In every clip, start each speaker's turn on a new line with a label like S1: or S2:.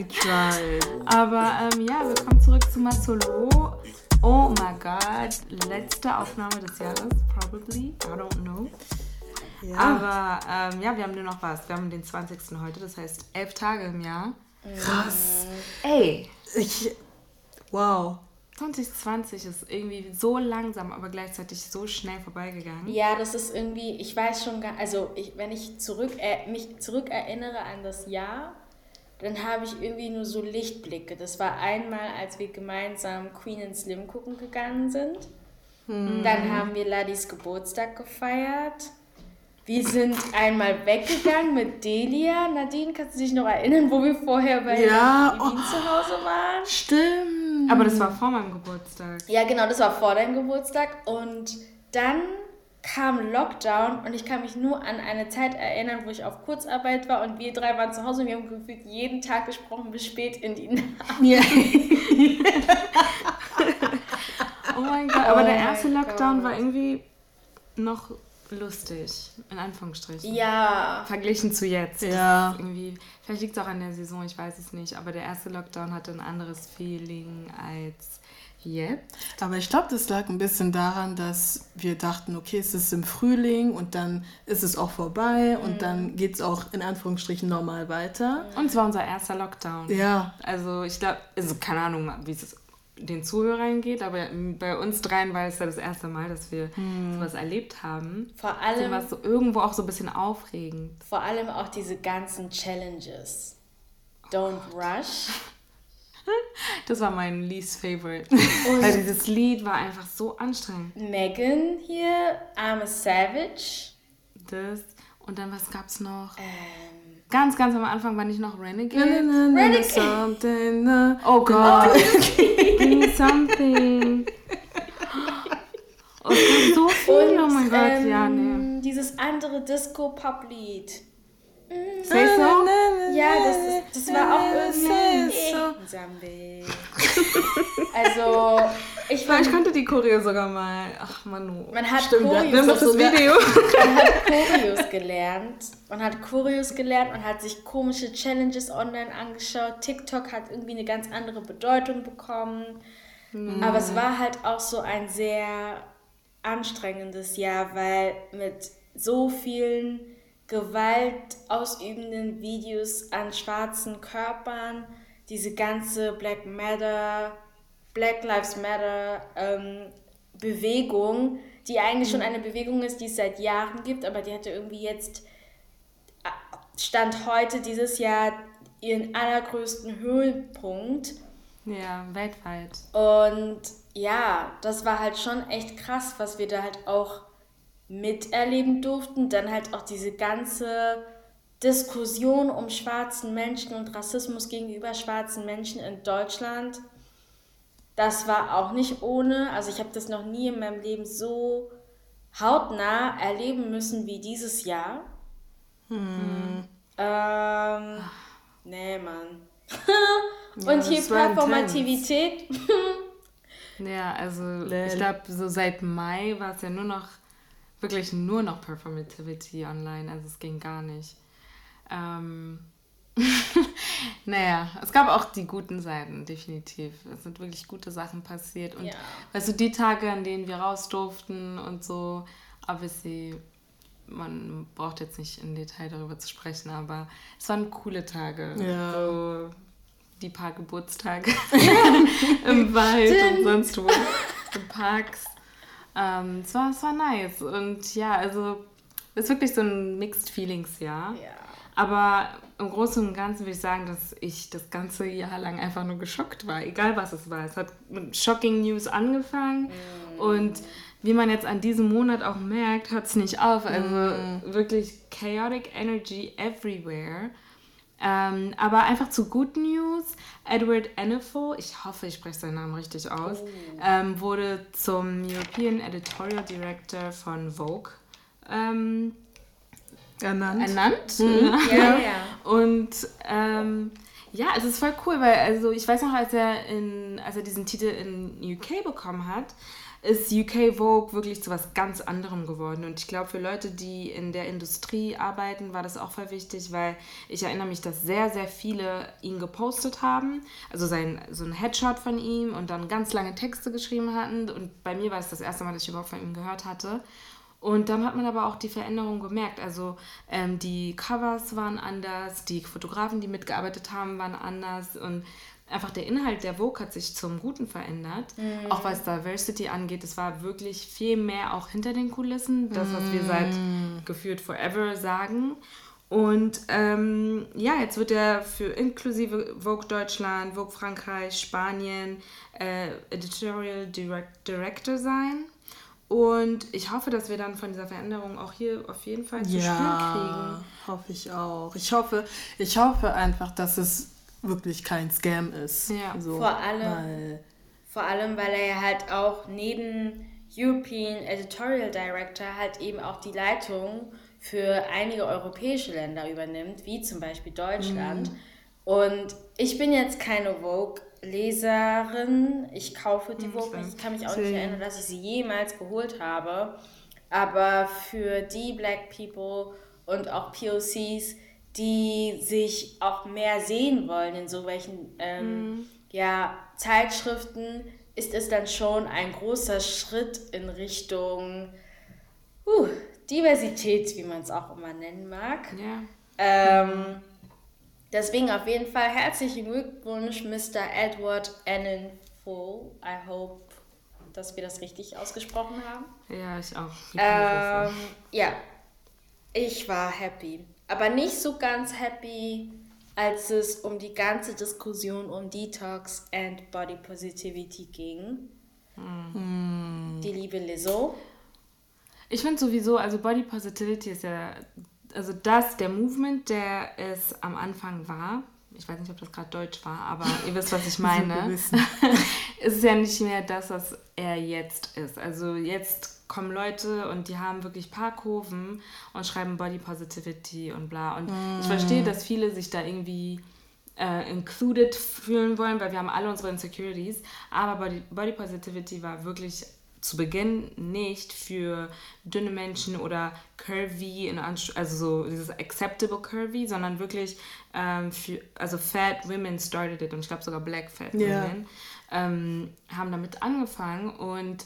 S1: We tried.
S2: Aber ähm, ja, wir kommen zurück zu Masolo. Oh my god, letzte Aufnahme des Jahres, probably. I don't know. Ja. Aber ähm, ja, wir haben nur noch was. Wir haben den 20. heute, das heißt elf Tage im Jahr.
S1: Krass.
S2: Ey.
S1: Ich, wow.
S2: 2020 ist irgendwie so langsam, aber gleichzeitig so schnell vorbeigegangen.
S3: Ja, das ist irgendwie, ich weiß schon gar, also ich, wenn ich zurück, äh, mich zurückerinnere an das Jahr, dann habe ich irgendwie nur so Lichtblicke. Das war einmal, als wir gemeinsam Queen and Slim gucken gegangen sind. Hm. Dann haben wir Ladis Geburtstag gefeiert. Wir sind einmal weggegangen mit Delia. Nadine, kannst du dich noch erinnern, wo wir vorher bei ja, oh, zu Hause waren?
S2: Stimmt. Aber das war vor meinem Geburtstag.
S3: Ja, genau, das war vor deinem Geburtstag. Und dann kam Lockdown und ich kann mich nur an eine Zeit erinnern, wo ich auf Kurzarbeit war und wir drei waren zu Hause und wir haben gefühlt jeden Tag gesprochen bis spät in die Nacht. Ja.
S2: oh mein Gott, aber oh der erste Lockdown Gott. war irgendwie noch lustig, in Anführungsstrichen.
S3: Ja.
S2: Verglichen zu jetzt.
S1: Ja.
S2: Irgendwie, vielleicht liegt es auch an der Saison, ich weiß es nicht, aber der erste Lockdown hatte ein anderes Feeling als jetzt.
S1: Aber ich glaube, das lag ein bisschen daran, dass wir dachten, okay, es ist im Frühling und dann ist es auch vorbei mhm. und dann geht es auch in Anführungsstrichen normal weiter.
S2: Und es war unser erster Lockdown.
S1: Ja.
S2: Also ich glaube, also keine Ahnung, wie es den Zuhörern geht, aber bei uns dreien war es ja das erste Mal, dass wir hm. sowas erlebt haben.
S3: Vor allem.
S2: So war so irgendwo auch so ein bisschen aufregend.
S3: Vor allem auch diese ganzen Challenges. Don't oh rush.
S2: Das war mein least favorite. Und Weil dieses Lied war einfach so anstrengend.
S3: Megan hier, I'm a Savage.
S2: Das. Und dann was gab's noch?
S3: Ähm.
S2: Ganz, ganz am Anfang war nicht noch Renegade.
S3: Renegade.
S2: Something. Oh Gott. Oh, Give me something. Oh, so viel. Und, oh mein Gott, ähm, ja, nee.
S3: Dieses andere Disco-Pop-Lied.
S2: Say so?
S3: Ja, das, ist, das war auch irgendwie Also, ich
S2: fand... Ich kannte die Choreo sogar mal. Ach, Manu.
S3: Man hat Stimmt, Choreos,
S2: wir das Video.
S3: man hat Choreos gelernt. Man hat Choreos gelernt, man hat sich komische Challenges online angeschaut. TikTok hat irgendwie eine ganz andere Bedeutung bekommen. Mhm. Aber es war halt auch so ein sehr anstrengendes Jahr, weil mit so vielen gewaltausübenden Videos an schwarzen Körpern, diese ganze Black Matter, Black Lives Matter ähm, Bewegung, die eigentlich schon eine Bewegung ist, die es seit Jahren gibt, aber die hatte irgendwie jetzt, äh, Stand heute dieses Jahr, ihren allergrößten Höhepunkt.
S2: Ja, weltweit.
S3: Und ja, das war halt schon echt krass, was wir da halt auch miterleben durften. Dann halt auch diese ganze Diskussion um schwarzen Menschen und Rassismus gegenüber schwarzen Menschen in Deutschland. Das war auch nicht ohne. Also ich habe das noch nie in meinem Leben so hautnah erleben müssen wie dieses Jahr. Hm. Ähm, nee, Mann. und ja, hier Performativität.
S2: ja, also ich glaube, so seit Mai war es ja nur noch wirklich nur noch Performativity online, also es ging gar nicht. Ähm, naja, es gab auch die guten Seiten, definitiv. Es sind wirklich gute Sachen passiert. Und ja. weißt du, die Tage, an denen wir raus durften und so, obviously, man braucht jetzt nicht im Detail darüber zu sprechen, aber es waren coole Tage.
S1: Ja.
S2: So die paar Geburtstage im Wald und sonst wo, in Parks. Ähm, es, war, es war nice. Und ja, also es ist wirklich so ein Mixed Feelings Jahr.
S3: Ja.
S2: Aber im Großen und Ganzen würde ich sagen, dass ich das ganze Jahr lang einfach nur geschockt war, egal was es war. Es hat mit Shocking News angefangen mm. und wie man jetzt an diesem Monat auch merkt, hört es nicht auf. Also mm. wirklich chaotic energy everywhere. Ähm, aber einfach zu Good News. Edward Enifel, ich hoffe, ich spreche seinen Namen richtig aus, oh. ähm, wurde zum European Editorial Director von Vogue ähm,
S1: ernannt.
S2: ernannt.
S3: Mhm. Ja, ja.
S2: Und ähm, ja, es ist voll cool, weil also ich weiß noch, als er, in, als er diesen Titel in UK bekommen hat, ist UK Vogue wirklich zu was ganz anderem geworden. Und ich glaube, für Leute, die in der Industrie arbeiten, war das auch voll wichtig, weil ich erinnere mich, dass sehr, sehr viele ihn gepostet haben. Also sein, so ein Headshot von ihm und dann ganz lange Texte geschrieben hatten. Und bei mir war es das erste Mal, dass ich überhaupt von ihm gehört hatte. Und dann hat man aber auch die Veränderung gemerkt. Also ähm, die Covers waren anders, die Fotografen, die mitgearbeitet haben, waren anders und einfach der Inhalt der Vogue hat sich zum Guten verändert. Mhm. Auch was Diversity angeht, es war wirklich viel mehr auch hinter den Kulissen, das, was wir seit mhm. gefühlt forever sagen. Und ähm, ja, jetzt wird er für inklusive Vogue Deutschland, Vogue Frankreich, Spanien äh, Editorial Direct Director sein. Und ich hoffe, dass wir dann von dieser Veränderung auch hier auf jeden Fall zu ja, spüren
S1: kriegen. hoffe ich auch. Ich hoffe, ich hoffe einfach, dass es wirklich kein Scam ist. Ja, so,
S3: vor allem, weil, vor allem, weil er halt auch neben European Editorial Director halt eben auch die Leitung für einige europäische Länder übernimmt, wie zum Beispiel Deutschland. Mhm. Und ich bin jetzt keine Vogue-Leserin. Ich kaufe die mhm, Vogue nicht. Ich kann mich auch nicht erinnern, dass ich sie jemals geholt habe. Aber für die Black People und auch POCs, die sich auch mehr sehen wollen in so welchen ähm, mhm. ja, Zeitschriften, ist es dann schon ein großer Schritt in Richtung uh, Diversität, wie man es auch immer nennen mag. Ja. Ähm, deswegen auf jeden Fall herzlichen Glückwunsch, Mr. Edward Annenful. I hope, dass wir das richtig ausgesprochen haben.
S2: Ja, ich auch.
S3: Ähm, ja, ich war happy aber nicht so ganz happy, als es um die ganze Diskussion um Detox and Body Positivity ging. Mhm. Die liebe Lizzo.
S2: Ich finde sowieso, also Body Positivity ist ja, also das, der Movement, der es am Anfang war, ich weiß nicht, ob das gerade Deutsch war, aber ihr wisst, was ich meine. es ist ja nicht mehr das, was er jetzt ist. Also jetzt kommen Leute und die haben wirklich paar Kurven und schreiben Body Positivity und bla. Und mm. ich verstehe, dass viele sich da irgendwie äh, included fühlen wollen, weil wir haben alle unsere Insecurities. Aber Body, Body Positivity war wirklich zu Beginn nicht für dünne Menschen oder curvy, in also so dieses acceptable curvy, sondern wirklich ähm, für, also fat women started it und ich glaube sogar black fat yeah. women ähm, haben damit angefangen und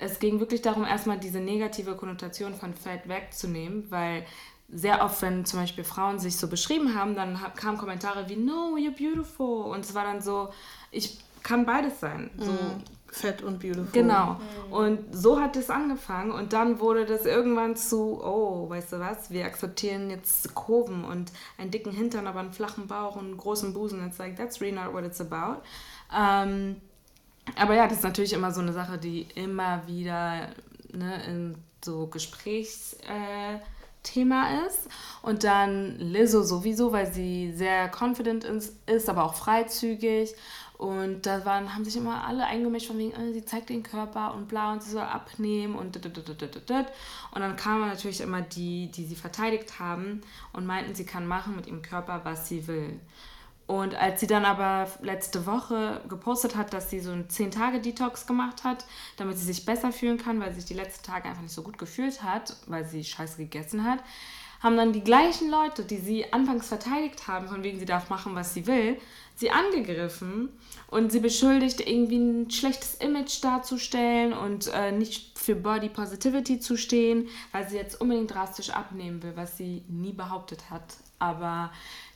S2: es ging wirklich darum, erstmal diese negative Konnotation von Fat wegzunehmen, weil sehr oft, wenn zum Beispiel Frauen sich so beschrieben haben, dann kamen Kommentare wie, no, you're beautiful. Und es war dann so, ich kann beides sein. So, mm.
S1: Fett und beautiful.
S2: Genau. Mm. Und so hat es angefangen. Und dann wurde das irgendwann zu, oh, weißt du was, wir akzeptieren jetzt Kurven und einen dicken Hintern, aber einen flachen Bauch und einen großen Busen. It's like, that's really not what it's about. Ähm, aber ja, das ist natürlich immer so eine Sache, die immer wieder ne, in so Gesprächsthema äh, ist. Und dann Lizzo sowieso, weil sie sehr confident ist, aber auch freizügig. Und da waren, haben sich immer alle eingemischt von wegen, äh, sie zeigt den Körper und bla und sie soll abnehmen und und dann kamen natürlich immer die, die sie verteidigt haben und meinten, sie kann machen mit ihrem Körper, was sie will. Und als sie dann aber letzte Woche gepostet hat, dass sie so einen 10-Tage-Detox gemacht hat, damit sie sich besser fühlen kann, weil sie sich die letzten Tage einfach nicht so gut gefühlt hat, weil sie Scheiße gegessen hat, haben dann die gleichen Leute, die sie anfangs verteidigt haben, von wegen sie darf machen, was sie will, sie angegriffen und sie beschuldigt, irgendwie ein schlechtes Image darzustellen und äh, nicht für Body Positivity zu stehen, weil sie jetzt unbedingt drastisch abnehmen will, was sie nie behauptet hat. Aber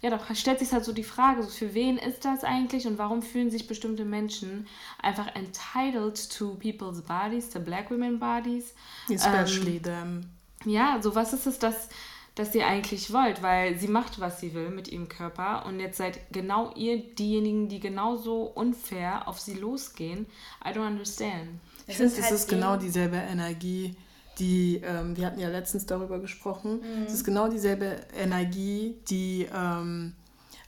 S2: ja, doch stellt sich halt so die Frage, so für wen ist das eigentlich und warum fühlen sich bestimmte Menschen einfach entitled to people's bodies, to black women bodies? Especially ähm, them. Ja, so was ist es, dass, dass ihr eigentlich wollt? Weil sie macht, was sie will mit ihrem Körper und jetzt seid genau ihr diejenigen, die genauso unfair auf sie losgehen. I don't understand.
S1: Ich finde, es ist genau dieselbe Energie, die, ähm, wir hatten ja letztens darüber gesprochen, mhm. es ist genau dieselbe Energie, die ähm,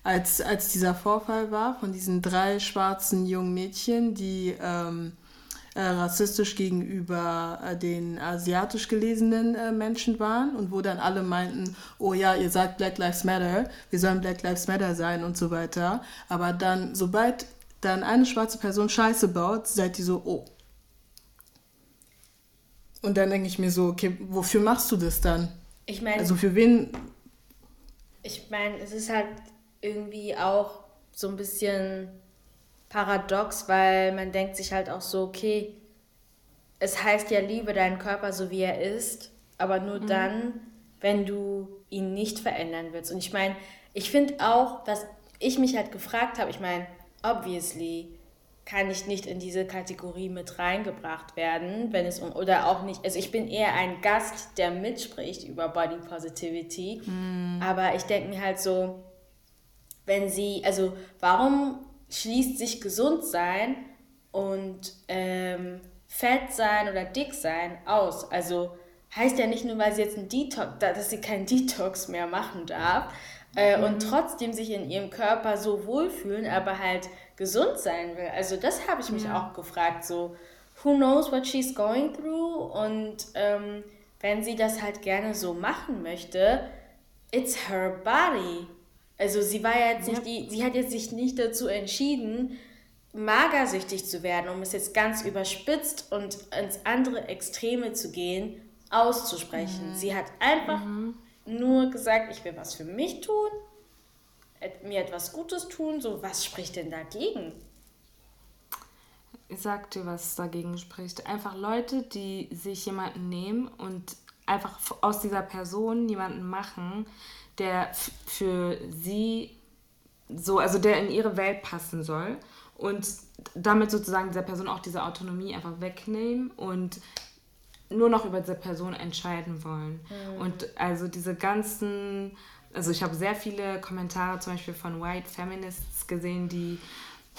S1: als, als dieser Vorfall war von diesen drei schwarzen jungen Mädchen, die ähm, äh, rassistisch gegenüber äh, den asiatisch gelesenen äh, Menschen waren und wo dann alle meinten, oh ja, ihr sagt Black Lives Matter, wir sollen Black Lives Matter sein und so weiter. Aber dann, sobald dann eine schwarze Person Scheiße baut, seid ihr so, oh, Und dann denke ich mir so, okay, wofür machst du das dann?
S3: Ich meine.
S1: Also für wen?
S3: Ich meine, es ist halt irgendwie auch so ein bisschen paradox, weil man denkt sich halt auch so, okay, es heißt ja, liebe deinen Körper so wie er ist, aber nur mhm. dann, wenn du ihn nicht verändern willst. Und ich meine, ich finde auch, was ich mich halt gefragt habe, ich meine, obviously kann ich nicht in diese Kategorie mit reingebracht werden, wenn es um, oder auch nicht, also ich bin eher ein Gast, der mitspricht über Body Positivity, mm. aber ich denke mir halt so, wenn sie, also warum schließt sich gesund sein und ähm, fett sein oder dick sein aus? Also heißt ja nicht nur, weil sie jetzt ein Detox, dass sie keinen Detox mehr machen darf äh, mhm. und trotzdem sich in ihrem Körper so wohlfühlen, aber halt gesund sein will. Also das habe ich mich ja. auch gefragt, so who knows what she's going through und ähm, wenn sie das halt gerne so machen möchte, it's her body. Also sie war ja jetzt nicht die, sie hat jetzt sich nicht dazu entschieden, magersüchtig zu werden, um es jetzt ganz überspitzt und ins andere Extreme zu gehen, auszusprechen. Mhm. Sie hat einfach mhm. nur gesagt, ich will was für mich tun, mir etwas Gutes tun. So, was spricht denn dagegen?
S2: Ich sag dir, was dagegen spricht. Einfach Leute, die sich jemanden nehmen und einfach aus dieser Person jemanden machen, der für sie so, also der in ihre Welt passen soll und damit sozusagen dieser Person auch diese Autonomie einfach wegnehmen und nur noch über diese Person entscheiden wollen. Mhm. Und also diese ganzen, also ich habe sehr viele Kommentare zum Beispiel von White Feminists gesehen, die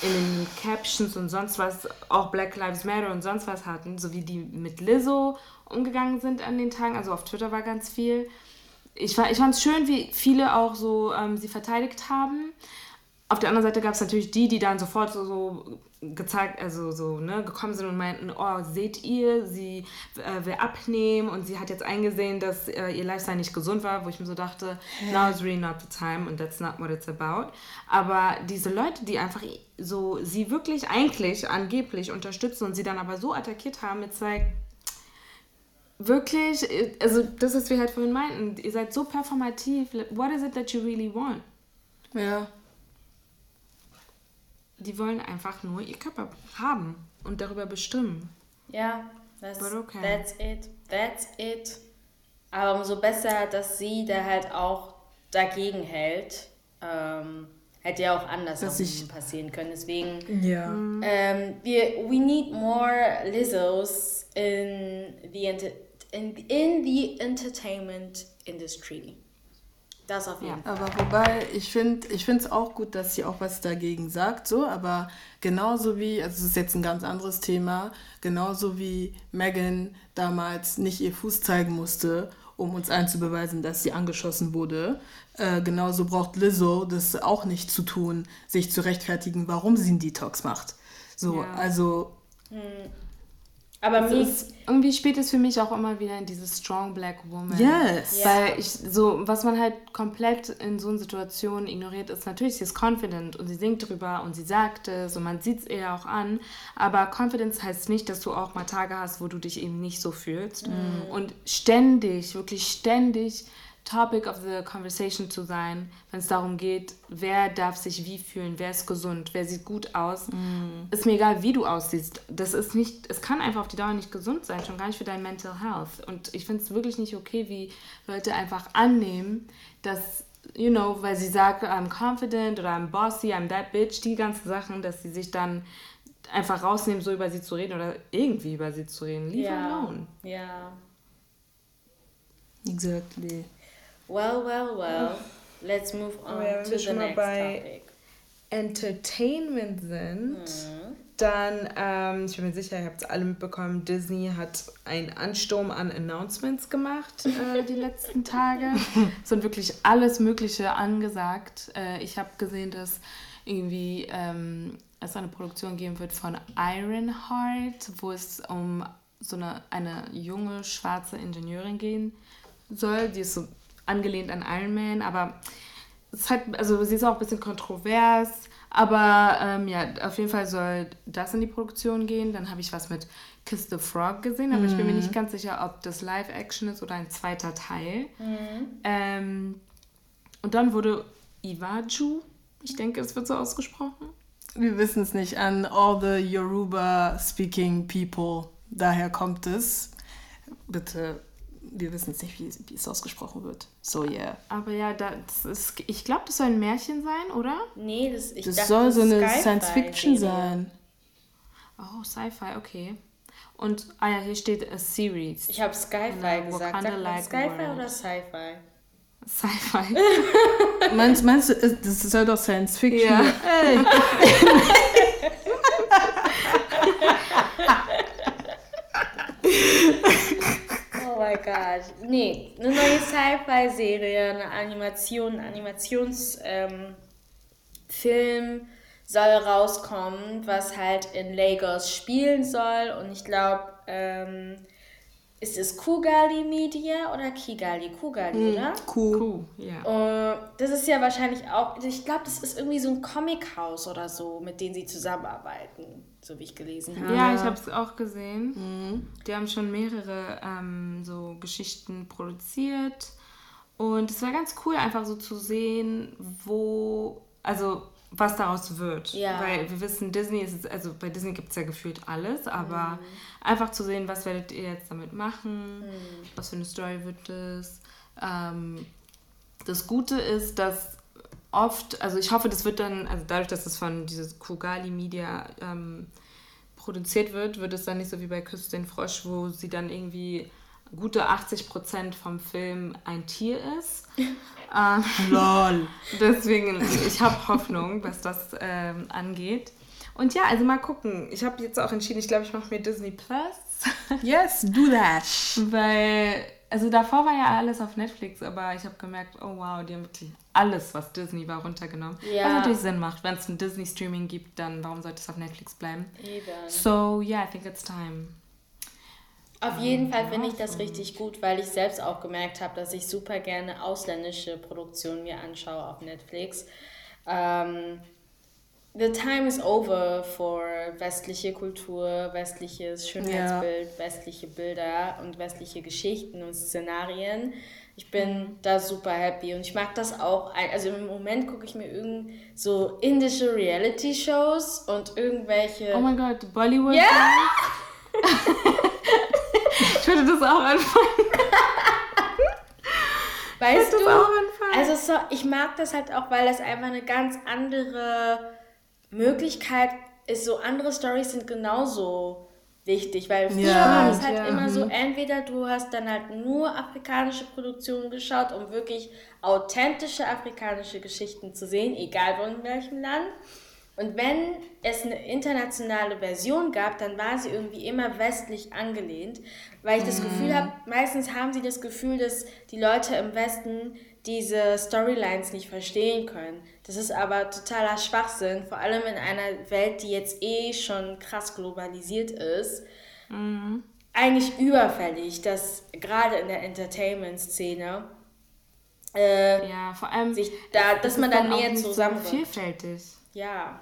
S2: in den Captions und sonst was auch Black Lives Matter und sonst was hatten, so wie die mit Lizzo umgegangen sind an den Tagen. Also auf Twitter war ganz viel. Ich, ich fand es schön, wie viele auch so ähm, sie verteidigt haben. Auf der anderen Seite gab es natürlich die, die dann sofort so, so gezeigt, also so, ne, gekommen sind und meinten, oh, seht ihr, sie äh, will abnehmen und sie hat jetzt eingesehen, dass äh, ihr Lifestyle nicht gesund war, wo ich mir so dachte, now is really not the time and that's not what it's about. Aber diese Leute, die einfach so sie wirklich eigentlich angeblich unterstützen und sie dann aber so attackiert haben mit zwei wirklich, also das, was wir halt vorhin meinten, ihr seid so performativ, what is it that you really want? Ja die wollen einfach nur ihr Körper haben und darüber bestimmen.
S3: Ja, that's, okay. that's it. That's it. Aber umso besser, dass sie da halt auch dagegen hält. Ähm, hätte ja auch anders ich, passieren können. Deswegen, ja. ähm, wir, we need more Lizzos in the, in, in the entertainment industry.
S1: Das auf jeden ja. Fall. Aber wobei, ich finde ich es auch gut, dass sie auch was dagegen sagt, so, aber genauso wie, also es ist jetzt ein ganz anderes Thema, genauso wie Megan damals nicht ihr Fuß zeigen musste, um uns einzubeweisen, dass sie angeschossen wurde, äh, genauso braucht Lizzo das auch nicht zu tun, sich zu rechtfertigen, warum sie einen Detox macht. So, ja. also. Hm.
S2: Aber mir ist, irgendwie spielt es für mich auch immer wieder in dieses Strong Black Woman. Yes. Weil ich so, was man halt komplett in so einer Situation ignoriert, ist natürlich, sie ist confident und sie singt drüber und sie sagt es und man sieht es ihr auch an. Aber Confidence heißt nicht, dass du auch mal Tage hast, wo du dich eben nicht so fühlst. Mhm. Und ständig, wirklich ständig Topic of the Conversation zu sein, wenn es darum geht, wer darf sich wie fühlen, wer ist gesund, wer sieht gut aus. Mm. Ist mir egal, wie du aussiehst. Das ist nicht, es kann einfach auf die Dauer nicht gesund sein, schon gar nicht für dein Mental Health. Und ich finde es wirklich nicht okay, wie Leute einfach annehmen, dass, you know, weil sie sagt, I'm confident oder I'm bossy, I'm that bitch, die ganzen Sachen, dass sie sich dann einfach rausnehmen, so über sie zu reden oder irgendwie über sie zu reden. Leave yeah. alone. Ja.
S3: Exactly. Well, well, well. Let's move on ja, to the next
S2: topic. Entertainment sind, mhm. dann, ähm, ich bin mir sicher, ihr habt es alle mitbekommen, Disney hat einen Ansturm an Announcements gemacht äh, die letzten Tage. Es sind wirklich alles Mögliche angesagt. Äh, ich habe gesehen, dass irgendwie ähm, es eine Produktion geben wird von Ironheart, wo es um so eine, eine junge schwarze Ingenieurin gehen soll, die ist so angelehnt an Iron Man, aber es hat, also sie ist auch ein bisschen kontrovers, Aber ähm, ja, auf jeden Fall soll das in die Produktion gehen. Dann habe ich was mit Kiss the Frog gesehen, aber mhm. ich bin mir nicht ganz sicher, ob das Live-Action ist oder ein zweiter Teil. Mhm. Ähm, und dann wurde Iwaju, ich denke, es wird so ausgesprochen.
S1: Wir wissen es nicht, an all the Yoruba-speaking people. Daher kommt es. Bitte wir wissen es nicht, wie, wie, es ausgesprochen wird. So, yeah.
S2: Aber ja, das ist, ich glaube, das soll ein Märchen sein, oder?
S3: Nee, das, ich
S1: das dachte, soll so eine Science-Fiction sein.
S2: Oh, Sci-Fi, okay. Und, ah ja, hier steht a Series.
S3: Ich habe Sci-Fi gesagt. Sagt like Sci-Fi oder Sci-Fi?
S2: Sci-Fi.
S1: meinst, meinst du, das soll doch Science-Fiction
S2: ja. Ey.
S3: my god. Nee, eine neue Sci-Fi-Serie, eine Animation, Animationsfilm ähm, soll rauskommen, was halt in Lagos spielen soll. Und ich glaube, ähm, ist es Kugali Media oder Kigali? Kugali, hm, oder?
S1: Kuh. Kuh,
S3: ja. Das ist ja wahrscheinlich auch, ich glaube, das ist irgendwie so ein Comic-Haus oder so, mit dem sie zusammenarbeiten, so wie ich gelesen habe.
S2: Ja, ich habe es auch gesehen. Mhm. Die haben schon mehrere ähm, so Geschichten produziert. Und es war ganz cool, einfach so zu sehen, wo, also was daraus wird. Ja. Weil wir wissen, Disney ist, also bei Disney gibt es ja gefühlt alles, aber mhm. Einfach zu sehen, was werdet ihr jetzt damit machen, mhm. was für eine Story wird es. Ähm, das Gute ist, dass oft, also ich hoffe, das wird dann, also dadurch, dass es von dieses Kugali Media ähm, produziert wird, wird es dann nicht so wie bei Küss den Frosch, wo sie dann irgendwie gute 80 Prozent vom Film ein Tier ist. ähm,
S1: Lol.
S2: Deswegen, ich habe Hoffnung, was das ähm, angeht. Und ja, also mal gucken. Ich habe jetzt auch entschieden, ich glaube, ich mache mir Disney Plus.
S1: yes, do that.
S2: Weil, also davor war ja alles auf Netflix, aber ich habe gemerkt, oh wow, die haben wirklich alles, was Disney war, runtergenommen. Ja. Was natürlich Sinn macht. Wenn es ein Disney-Streaming gibt, dann warum sollte es auf Netflix bleiben?
S3: Eben.
S2: So, yeah, I think it's time.
S3: Auf jeden Fall finde ich das richtig gut, weil ich selbst auch gemerkt habe, dass ich super gerne ausländische Produktionen mir anschaue auf Netflix. Ähm, the time is over for westliche Kultur, westliches Schönheitsbild, ja. westliche Bilder und westliche Geschichten und Szenarien. Ich bin mhm. da super happy und ich mag das auch. Also im Moment gucke ich mir irgend so indische Reality-Shows und irgendwelche.
S2: Oh mein Gott, Bollywood. Ja! Yeah! Ich würde das auch anfangen.
S3: Weißt du? Auch anfangen? Also so, ich mag das halt auch, weil das einfach eine ganz andere Möglichkeit ist. So andere Stories sind genauso wichtig, weil früher ja, war es halt ja. immer so, mhm. entweder du hast dann halt nur afrikanische Produktionen geschaut, um wirklich authentische afrikanische Geschichten zu sehen, egal von welchem Land. Und wenn es eine internationale Version gab, dann war sie irgendwie immer westlich angelehnt, weil ich das Gefühl habe, mhm. meistens haben sie das Gefühl, dass die Leute im Westen diese Storylines nicht verstehen können. Das ist aber totaler Schwachsinn, vor allem in einer Welt, die jetzt eh schon krass globalisiert ist. Mhm. Eigentlich überfällig, dass gerade in der Entertainment-Szene äh,
S2: ja, vor allem
S3: sich da, dass man da näher zusammen
S2: so vielfältig.
S3: Ja.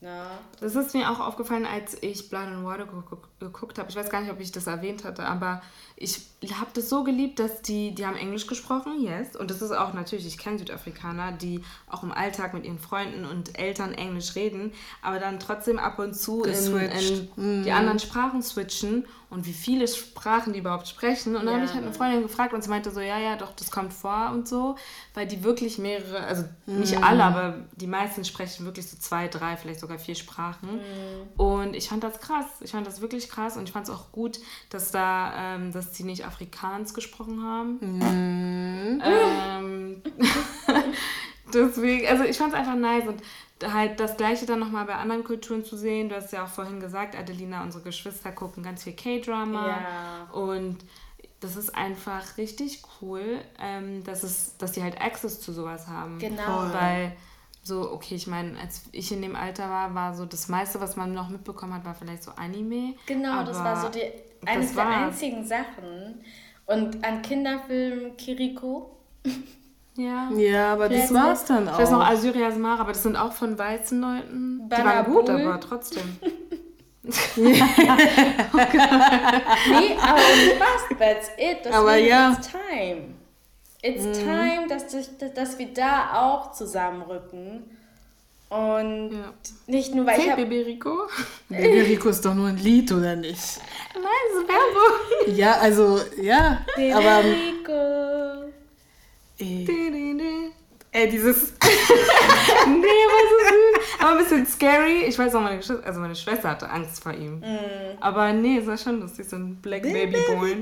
S3: Ja.
S2: Das ist mir auch aufgefallen, als ich Blood and Water geguckt habe. Ich weiß gar nicht, ob ich das erwähnt hatte, aber ich habe das so geliebt, dass die, die haben Englisch gesprochen, yes. Und das ist auch natürlich, ich kenne Südafrikaner, die auch im Alltag mit ihren Freunden und Eltern Englisch reden, aber dann trotzdem ab und zu in, in die anderen Sprachen switchen und wie viele Sprachen die überhaupt sprechen. Und dann ja. habe ich halt eine Freundin gefragt und sie meinte so, ja, ja, doch, das kommt vor und so, weil die wirklich mehrere, also mm. nicht alle, aber die meisten sprechen wirklich so zwei, drei, vielleicht sogar vier Sprachen. Mm. Und ich fand das krass. Ich fand das wirklich krass und ich fand es auch gut, dass da, ähm, dass sie nicht Afrikaans gesprochen haben. Mhm. Ähm, deswegen, also ich fand es einfach nice und halt das Gleiche dann nochmal bei anderen Kulturen zu sehen. Du hast ja auch vorhin gesagt, Adelina, unsere Geschwister gucken ganz viel K-Drama
S3: ja.
S2: und das ist einfach richtig cool, ähm, dass, es, dass sie halt Access zu sowas haben.
S3: Genau.
S2: Weil so, okay, ich meine, als ich in dem Alter war, war so das meiste, was man noch mitbekommen hat, war vielleicht so Anime.
S3: Genau, das war so die, eines der einzigen Sachen. Und an Kinderfilmen Kiriko.
S2: Ja.
S1: Ja, aber das war's dann auch.
S2: Ich weiß noch Asyria Asmara, aber das sind auch von weißen Leuten. Die waren gut, aber trotzdem.
S3: nee, aber Spaß, that's it. Deswegen
S1: aber ja.
S3: Time. It's mhm. time, dass, dass wir da auch zusammenrücken. Und ja. nicht nur, weil
S2: hey, ich hab... Beberico?
S1: Beberico ist doch nur ein Lied, oder nicht?
S2: Nein, das ist Werbung.
S1: Ja, also, ja.
S3: Beberico.
S1: Aber, äh, Ey, dieses.
S2: nee, was ist süß. Aber ein bisschen scary. Ich weiß auch, meine, Schwester, also meine Schwester hatte Angst vor ihm. Mm. Aber nee, es war schon lustig, so ein Black Baby Boy.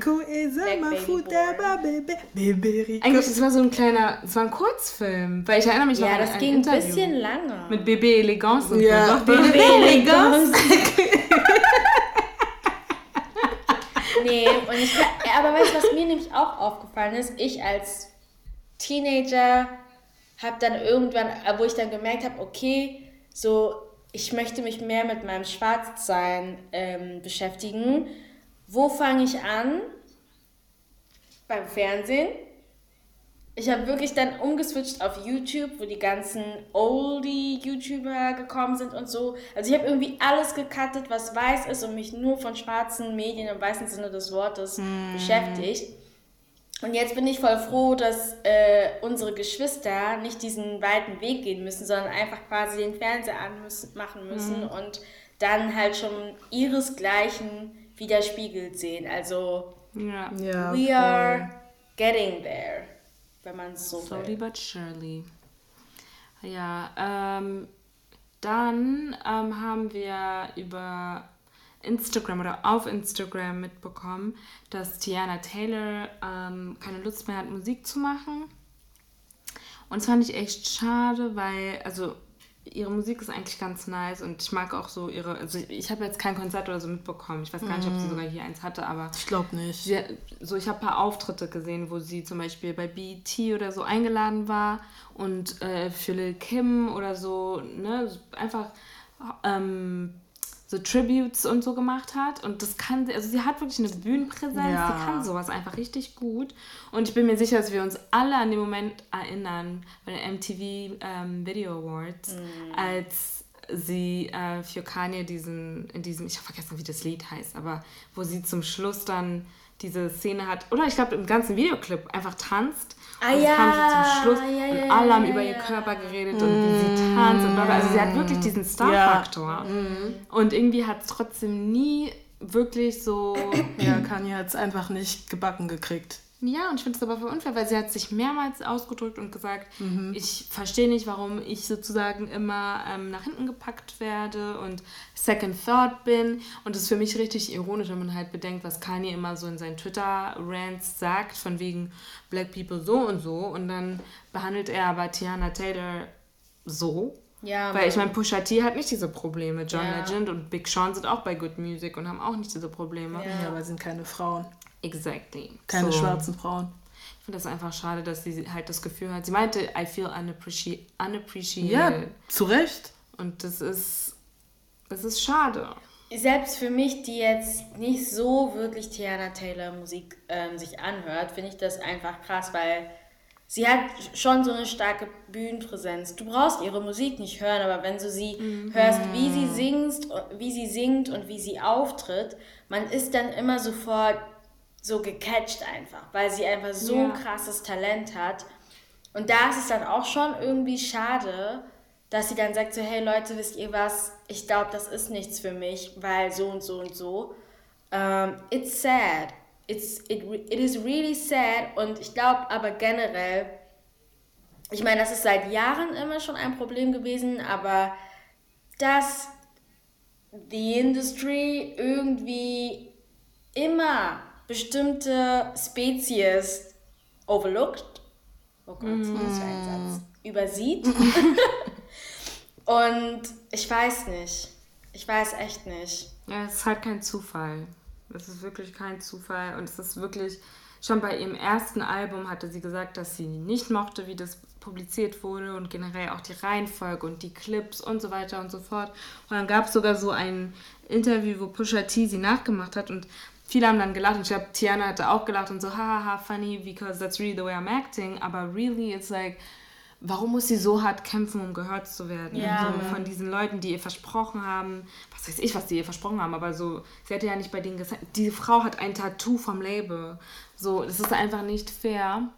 S2: Eigentlich, es war so ein kleiner, es war ein Kurzfilm. Weil ich erinnere mich
S3: ja,
S2: noch an
S3: Ja, das ging ein bisschen lange.
S2: Mit Bébé Elegance und
S1: ja.
S2: so. Bébé Elegance.
S3: nee, und ich, aber weißt du, was mir nämlich auch aufgefallen ist? Ich als Teenager habe dann irgendwann, wo ich dann gemerkt habe, okay, so ich möchte mich mehr mit meinem Schwarzsein ähm, beschäftigen. Wo fange ich an? Beim Fernsehen. Ich habe wirklich dann umgeswitcht auf YouTube, wo die ganzen Oldie-YouTuber gekommen sind und so. Also ich habe irgendwie alles gecuttet, was weiß ist und mich nur von schwarzen Medien im weißen Sinne des Wortes mm. beschäftigt. Und jetzt bin ich voll froh, dass äh, unsere Geschwister nicht diesen weiten Weg gehen müssen, sondern einfach quasi den Fernseher anmachen müssen mhm. und dann halt schon ihresgleichen widerspiegelt sehen. Also,
S2: ja.
S1: Ja,
S3: we voll. are getting there, wenn man es so
S2: Slowly
S3: will.
S2: but surely. Ja, ähm, dann ähm, haben wir über Instagram oder auf Instagram mitbekommen, dass Tiana Taylor ähm, keine Lust mehr hat, Musik zu machen. Und das fand ich echt schade, weil, also ihre Musik ist eigentlich ganz nice und ich mag auch so ihre, also ich habe jetzt kein Konzert oder so mitbekommen. Ich weiß gar nicht, ob sie mhm. sogar hier eins hatte, aber.
S1: Ich glaube nicht.
S2: Sie, so, ich habe ein paar Auftritte gesehen, wo sie zum Beispiel bei BET oder so eingeladen war und äh, für Lil Kim oder so, ne, einfach ähm, so Tributes und so gemacht hat. Und das kann sie, also sie hat wirklich eine Bühnenpräsenz, ja. sie kann sowas einfach richtig gut. Und ich bin mir sicher, dass wir uns alle an den Moment erinnern bei den MTV ähm, Video Awards, mhm. als sie äh, für Kanye diesen, in diesem, ich habe vergessen, wie das Lied heißt, aber wo sie zum Schluss dann diese Szene hat, oder ich glaube im ganzen Videoclip einfach tanzt
S3: Ah, und ja, kam sie
S2: zum Schluss
S3: ja,
S2: ja, und alle haben über ihren Körper geredet und wie sie tanzt und bla Also sie hat wirklich diesen Star-Faktor.
S1: Mhm.
S2: Und irgendwie hat es trotzdem nie wirklich so...
S1: Ja, Kanye hat es einfach nicht gebacken gekriegt.
S2: Ja, und ich finde es aber für unfair, weil sie hat sich mehrmals ausgedrückt und gesagt, mhm. ich verstehe nicht, warum ich sozusagen immer ähm, nach hinten gepackt werde und Second Thought bin. Und das ist für mich richtig ironisch, wenn man halt bedenkt, was Kanye immer so in seinen Twitter-Rants sagt, von wegen Black People so und so. Und dann behandelt er aber Tiana Taylor so.
S3: Ja,
S2: Weil ich meine, Pusha T hat nicht diese Probleme. John ja. Legend und Big Sean sind auch bei Good Music und haben auch nicht diese Probleme.
S1: Ja aber sind keine Frauen.
S2: Exactly.
S1: Keine so. schwarzen Frauen.
S2: Ich finde das einfach schade, dass sie halt das Gefühl hat. Sie meinte, I feel unappreci unappreciated.
S1: Ja, zu Recht.
S2: Und das ist, das ist schade.
S3: Selbst für mich, die jetzt nicht so wirklich Tiana Taylor Musik ähm, sich anhört, finde ich das einfach krass, weil sie hat schon so eine starke Bühnenpräsenz. Du brauchst ihre Musik nicht hören, aber wenn du sie mhm. hörst, wie sie singt, wie sie singt und wie sie auftritt, man ist dann immer sofort so gecatcht einfach, weil sie einfach so ja. ein krasses Talent hat. Und da ist es dann auch schon irgendwie schade, dass sie dann sagt so, hey Leute, wisst ihr was, ich glaube, das ist nichts für mich, weil so und so und so. Um, it's sad. It's, it, it is really sad. Und ich glaube aber generell, ich meine, das ist seit Jahren immer schon ein Problem gewesen, aber dass die Industry irgendwie immer bestimmte Spezies overlooked. Oh Gott, mm. was für ein Satz. Übersieht. Und ich weiß nicht. Ich weiß echt nicht.
S2: Ja, es ist halt kein Zufall. Es ist wirklich kein Zufall. Und es ist wirklich, schon bei ihrem ersten Album hatte sie gesagt, dass sie nicht mochte, wie das publiziert wurde und generell auch die Reihenfolge und die Clips und so weiter und so fort. Und dann gab es sogar so ein Interview, wo Pusha T sie nachgemacht hat und viele haben dann gelacht und ich glaube, Tiana hatte auch gelacht und so, haha, funny, because that's really the way I'm acting. Aber really, it's like, warum muss sie so hart kämpfen, um gehört zu werden? Ja. So von diesen Leuten, die ihr versprochen haben, was weiß ich, was die ihr versprochen haben, aber so, sie hätte ja nicht bei denen gesagt, die Frau hat ein Tattoo vom Label. So, das ist einfach nicht fair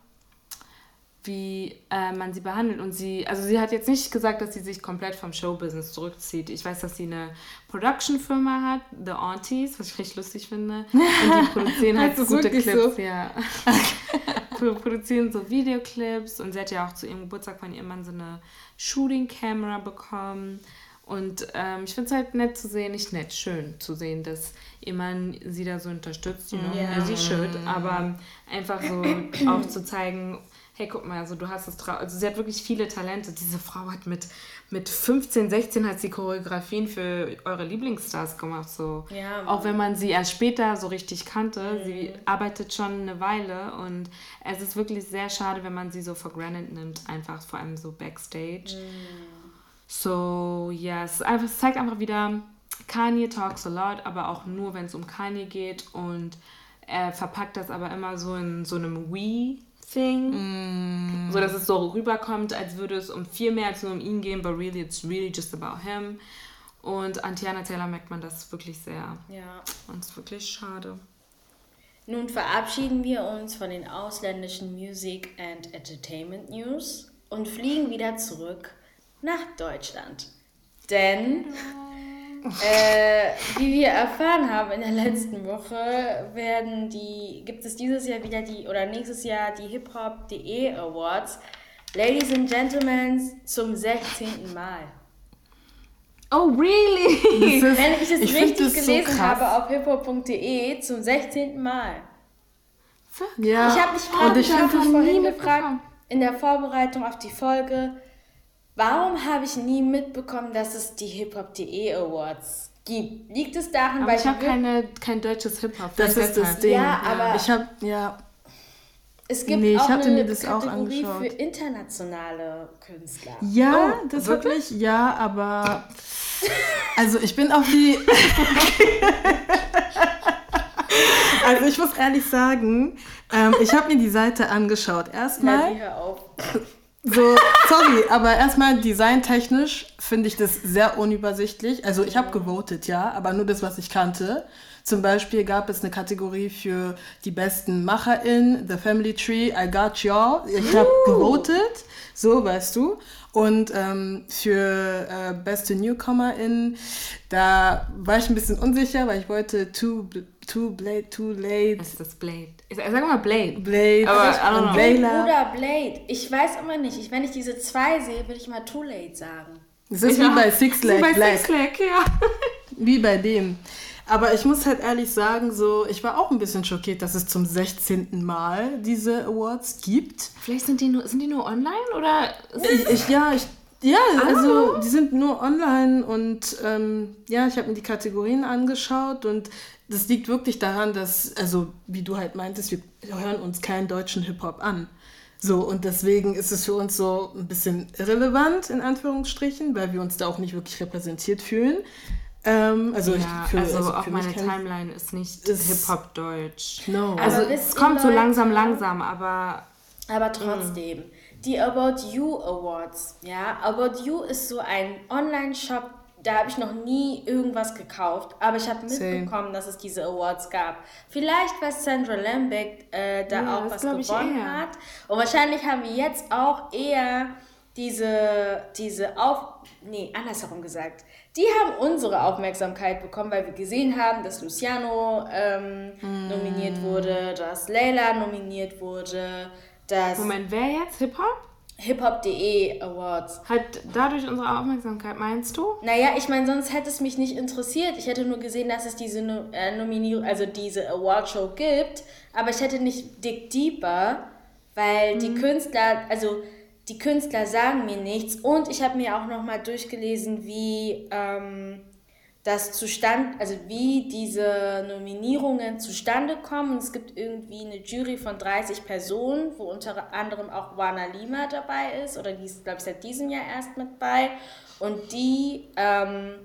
S2: wie äh, man sie behandelt. Und sie, also sie hat jetzt nicht gesagt, dass sie sich komplett vom Showbusiness zurückzieht. Ich weiß, dass sie eine Production-Firma hat, The Aunties, was ich richtig lustig finde. Und die produzieren halt gute Clips, so? ja. produzieren so Videoclips und sie hat ja auch zu ihrem Geburtstag von ihrem Mann so eine Shooting-Camera bekommen. Und ähm, ich finde es halt nett zu sehen, nicht nett, schön zu sehen, dass ihr Mann sie da so unterstützt, you know, yeah. sie should, aber einfach so auch zu zeigen, hey, guck mal, also du hast es drauf. Also sie hat wirklich viele Talente. Diese Frau hat mit, mit 15, 16 hat sie Choreografien für eure Lieblingsstars gemacht. So. Ja, Auch wenn man sie erst später so richtig kannte. Mhm. Sie arbeitet schon eine Weile und es ist wirklich sehr schade, wenn man sie so for granted nimmt. Einfach vor allem so backstage. Mhm. So, ja, yes. einfach, es zeigt einfach wieder, Kanye talks a lot, aber auch nur, wenn es um Kanye geht und er verpackt das aber immer so in so einem We Thing. Mm. So dass es so rüberkommt, als würde es um viel mehr als nur um ihn gehen, but really it's really just about him. Und an Tiana Taylor merkt man das wirklich sehr. Ja. Und es ist wirklich schade.
S3: Nun verabschieden wir uns von den ausländischen Music and Entertainment News und fliegen wieder zurück nach Deutschland. Denn äh, wie wir erfahren haben in der letzten Woche, werden die, gibt es dieses Jahr wieder die, oder nächstes Jahr die hiphop.de Awards. Ladies and Gentlemen, zum 16. Mal.
S2: Oh, really?
S3: Ist, Wenn ich es richtig das gelesen so habe auf hiphop.de zum 16. Mal. Ja. Ich habe mich gerade vorhin gefragt, in der Vorbereitung auf die Folge, Warum habe ich nie mitbekommen, dass es die Hip-Hop.de Awards gibt? Liegt es daran,
S2: aber weil ich habe keine kein deutsches Hip-Hop. Das ist das
S3: Ding. Ja, aber ich habe ja. Es gibt nee, auch eine Kategorie für internationale Künstler.
S1: Ja, oh, das wirklich? Ja, aber also ich bin auf die. also ich muss ehrlich sagen, ähm, ich habe mir die Seite angeschaut. Erstmal. Ja, hör auf. So, sorry, aber erstmal designtechnisch finde ich das sehr unübersichtlich. Also ich habe gewotet, ja, aber nur das, was ich kannte. Zum Beispiel gab es eine Kategorie für die besten MacherInnen, The Family Tree, I Got Y'all. Ich habe gewotet, so weißt du. Und ähm, für äh, beste NewcomerInnen, da war ich ein bisschen unsicher, weil ich wollte Too, too Blade, Too Late.
S2: Was ist das Blade? Ich sag mal Blade.
S3: Blade. Aber und Layla. Oder Blade. Ich weiß immer nicht. Ich, wenn ich diese zwei sehe, würde ich mal Too Late sagen.
S1: Das ist ich wie bei Six Leg Black. Bei Six Leg, ja. Wie bei dem. Aber ich muss halt ehrlich sagen, so, ich war auch ein bisschen schockiert, dass es zum 16. Mal diese Awards gibt.
S2: Vielleicht sind die nur, sind die nur online oder?
S1: Ich, ich, ja, ich, ja, ah. also die sind nur online und ähm, ja, ich habe mir die Kategorien angeschaut und das liegt wirklich daran, dass, also wie du halt meintest, wir hören uns keinen deutschen Hip-Hop an. So, und deswegen ist es für uns so ein bisschen irrelevant, in Anführungsstrichen, weil wir uns da auch nicht wirklich repräsentiert fühlen. Ähm, also
S2: ja, ich, für, also, also auch meine Timeline ist nicht Hip-Hop-Deutsch. No. Also es kommt so langsam, langsam, aber...
S3: Aber trotzdem, mm. die About You Awards, ja, About You ist so ein Online-Shop, da habe ich noch nie irgendwas gekauft, aber ich habe mitbekommen, Same. dass es diese Awards gab. Vielleicht, weil Sandra Lambeck äh, da ja, auch was gewonnen hat. Und wahrscheinlich haben wir jetzt auch eher diese, diese Auf... Nee, andersherum gesagt die haben unsere Aufmerksamkeit bekommen, weil wir gesehen haben, dass Luciano ähm, mm. nominiert wurde, dass Layla nominiert wurde, dass.
S2: Moment, wer jetzt? Hip-Hop?
S3: Hip-Hop.de Awards.
S2: Hat dadurch unsere Aufmerksamkeit, meinst du?
S3: Naja, ich meine, sonst hätte es mich nicht interessiert. Ich hätte nur gesehen, dass es diese no äh, Nominierung, also diese Award-Show gibt, aber ich hätte nicht Dick Deeper, weil mhm. die Künstler, also die Künstler sagen mir nichts und ich habe mir auch noch mal durchgelesen, wie ähm, das zustand, also wie diese Nominierungen zustande kommen. Es gibt irgendwie eine Jury von 30 Personen, wo unter anderem auch Wana Lima dabei ist, oder die ist, glaube ich, seit diesem Jahr erst mit bei. Und die ähm,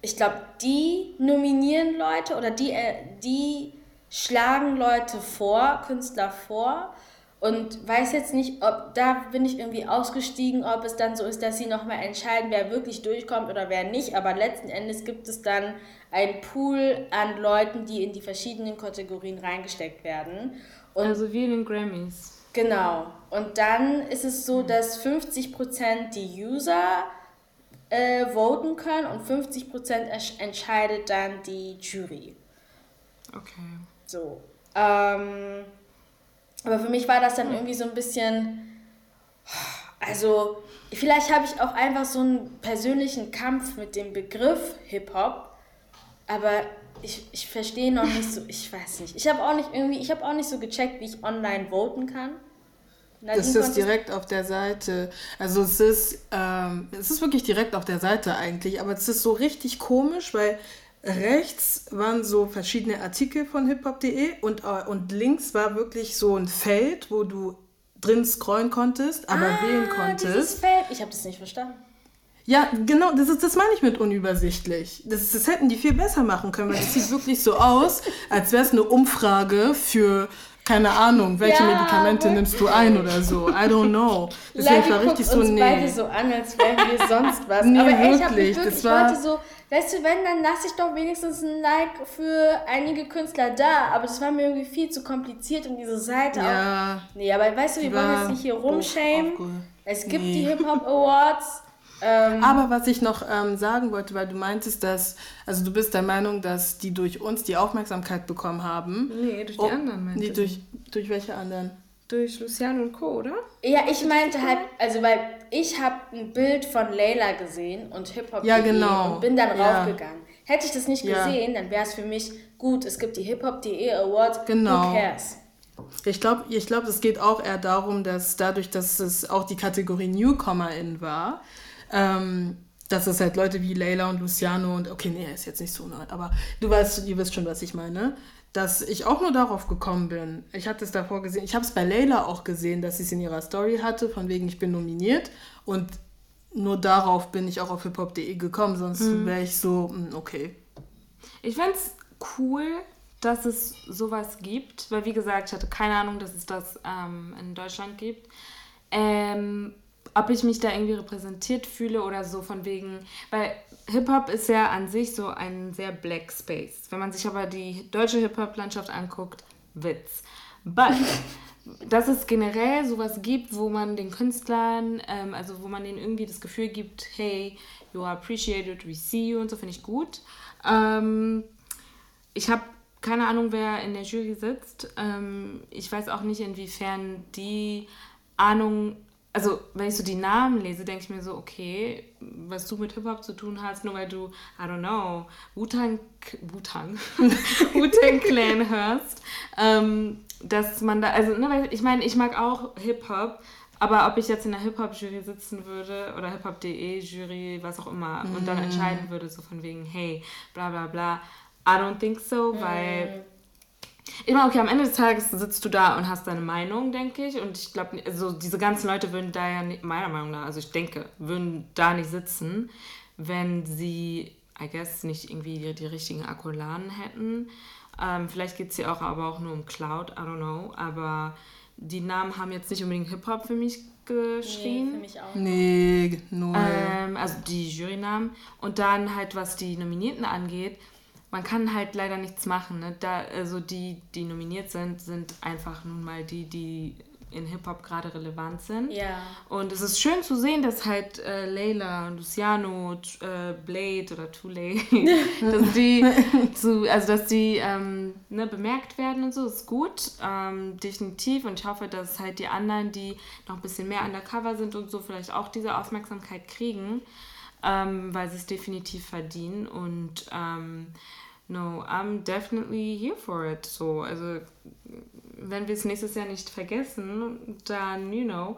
S3: ich glaube, die nominieren Leute oder die, äh, die schlagen Leute vor, Künstler vor und weiß jetzt nicht, ob da bin ich irgendwie ausgestiegen, ob es dann so ist, dass sie nochmal entscheiden, wer wirklich durchkommt oder wer nicht. Aber letzten Endes gibt es dann einen Pool an Leuten, die in die verschiedenen Kategorien reingesteckt werden.
S2: Und also wie in den Grammys.
S3: Genau. Und dann ist es so, dass 50% die User äh, voten können und 50% entscheidet dann die Jury.
S2: Okay.
S3: So. Ähm, aber für mich war das dann irgendwie so ein bisschen, also vielleicht habe ich auch einfach so einen persönlichen Kampf mit dem Begriff Hip-Hop, aber ich, ich verstehe noch nicht so, ich weiß nicht. Ich habe auch nicht irgendwie, ich habe auch nicht so gecheckt, wie ich online voten kann.
S1: Nadine das ist direkt auf der Seite. Also es ist, ähm, es ist wirklich direkt auf der Seite eigentlich, aber es ist so richtig komisch, weil rechts waren so verschiedene Artikel von hiphop.de und, äh, und links war wirklich so ein Feld, wo du drin scrollen konntest, aber ah, wählen konntest.
S3: Feld. Ich habe das nicht verstanden.
S1: Ja, genau, das, ist, das meine ich mit unübersichtlich. Das, das hätten die viel besser machen können, weil es sieht wirklich so aus, als wäre es eine Umfrage für keine Ahnung, welche ja, Medikamente nimmst du ein oder so. I don't know.
S3: Deswegen war richtig so, uns nee. beide so an, als wären wir sonst was. Nee, Aber ey, ich, wirklich, wirklich, ich wollte so, weißt du, wenn, dann lasse ich doch wenigstens ein Like für einige Künstler da. Aber das war mir irgendwie viel zu kompliziert und diese Seite ja, auch. Nee, aber weißt du, wir wollen jetzt nicht hier rumschämen. Es gibt nee. die Hip-Hop Awards.
S1: Ähm, Aber was ich noch ähm, sagen wollte, weil du meintest, dass, also du bist der Meinung, dass die durch uns die Aufmerksamkeit bekommen haben.
S2: Nee, durch die oh, anderen
S1: meinte Nee, durch, durch welche anderen?
S2: Durch Luciano und Co., oder?
S3: Ja, ich meinte halt, also weil ich habe ein Bild von Leila gesehen und Hip-Hop
S1: ja, genau.
S3: und bin dann ja. raufgegangen. Hätte ich das nicht gesehen, ja. dann wäre es für mich gut, es gibt die Hip-Hop.de Awards, genau. who cares?
S1: Ich glaube, ich glaub, es geht auch eher darum, dass dadurch, dass es auch die Kategorie Newcomer-In war, ähm, dass es halt Leute wie Leila und Luciano und, okay, nee, ist jetzt nicht so neu, aber du weißt, ihr wisst schon, was ich meine, dass ich auch nur darauf gekommen bin. Ich hatte es davor gesehen, ich habe es bei Leila auch gesehen, dass sie es in ihrer Story hatte, von wegen, ich bin nominiert und nur darauf bin ich auch auf hiphop.de gekommen, sonst mhm. wäre ich so, hm, okay.
S2: Ich fände es cool, dass es sowas gibt, weil wie gesagt, ich hatte keine Ahnung, dass es das ähm, in Deutschland gibt. Ähm, ob ich mich da irgendwie repräsentiert fühle oder so von wegen, weil Hip-Hop ist ja an sich so ein sehr Black Space. Wenn man sich aber die deutsche Hip-Hop-Landschaft anguckt, Witz. But, dass es generell sowas gibt, wo man den Künstlern, ähm, also wo man denen irgendwie das Gefühl gibt, hey, you are appreciated, we see you und so, finde ich gut. Ähm, ich habe keine Ahnung, wer in der Jury sitzt. Ähm, ich weiß auch nicht, inwiefern die Ahnung also wenn ich so die Namen lese, denke ich mir so, okay, was du mit Hip-Hop zu tun hast, nur weil du, I don't know, Wu-Tang, Wu-Tang, Wu-Tang Clan hörst, ähm, dass man da, also ne, ich meine, ich mag auch Hip-Hop, aber ob ich jetzt in der Hip-Hop-Jury sitzen würde oder Hip-Hop.de-Jury, was auch immer, mm. und dann mm. entscheiden würde, so von wegen, hey, bla bla bla, I don't think so, mm. Ich meine, okay, am Ende des Tages sitzt du da und hast deine Meinung, denke ich. Und ich glaube, also diese ganzen Leute würden da ja nicht, meiner Meinung nach, also ich denke, würden da nicht sitzen, wenn sie, I guess, nicht irgendwie die, die richtigen Akkuladen hätten. Ähm, vielleicht geht es hier auch aber auch nur um Cloud, I don't know. Aber die Namen haben jetzt nicht unbedingt Hip-Hop für mich geschrien. Nee,
S3: für mich auch.
S1: Nee, nur.
S2: Ähm, also die Jurynamen. Und dann halt, was die Nominierten angeht, man kann halt leider nichts machen. Ne? Da, also die, die nominiert sind, sind einfach nun mal die, die in Hip-Hop gerade relevant sind.
S3: Ja.
S2: Und es ist schön zu sehen, dass halt äh, Layla, Luciano, äh, Blade oder Too Late, dass die zu, also dass die ähm, ne, bemerkt werden und so, ist gut, ähm, definitiv. Und ich hoffe, dass halt die anderen, die noch ein bisschen mehr undercover sind und so, vielleicht auch diese Aufmerksamkeit kriegen ähm, weil sie es definitiv verdienen und ähm, no, I'm definitely here for it. So, also wenn wir es nächstes Jahr nicht vergessen, dann, you know,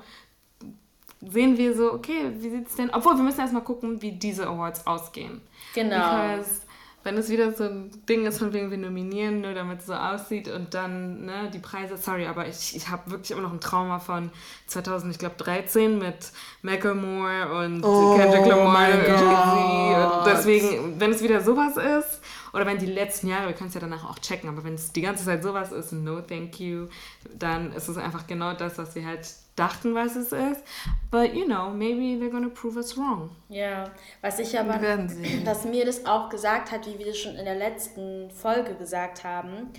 S2: sehen wir so, okay, wie sieht es denn, obwohl wir müssen erstmal gucken, wie diese Awards ausgehen.
S3: Genau.
S2: Because wenn es wieder so ein Ding ist, von wegen wir nominieren, nur damit es so aussieht und dann ne, die Preise, sorry, aber ich, ich habe wirklich immer noch ein Trauma von 2000, ich glaube 13 mit Macklemore und oh, Kendrick Lamar und Jay-Z. Und deswegen, wenn es wieder sowas ist oder wenn die letzten Jahre, wir können es ja danach auch checken, aber wenn es die ganze Zeit sowas ist, no thank you, dann ist es einfach genau das, was wir halt dachten, was es ist. But you know, maybe they're gonna prove us wrong.
S3: Ja, was ich aber, was mir das auch gesagt hat, wie wir das schon in der letzten Folge gesagt haben,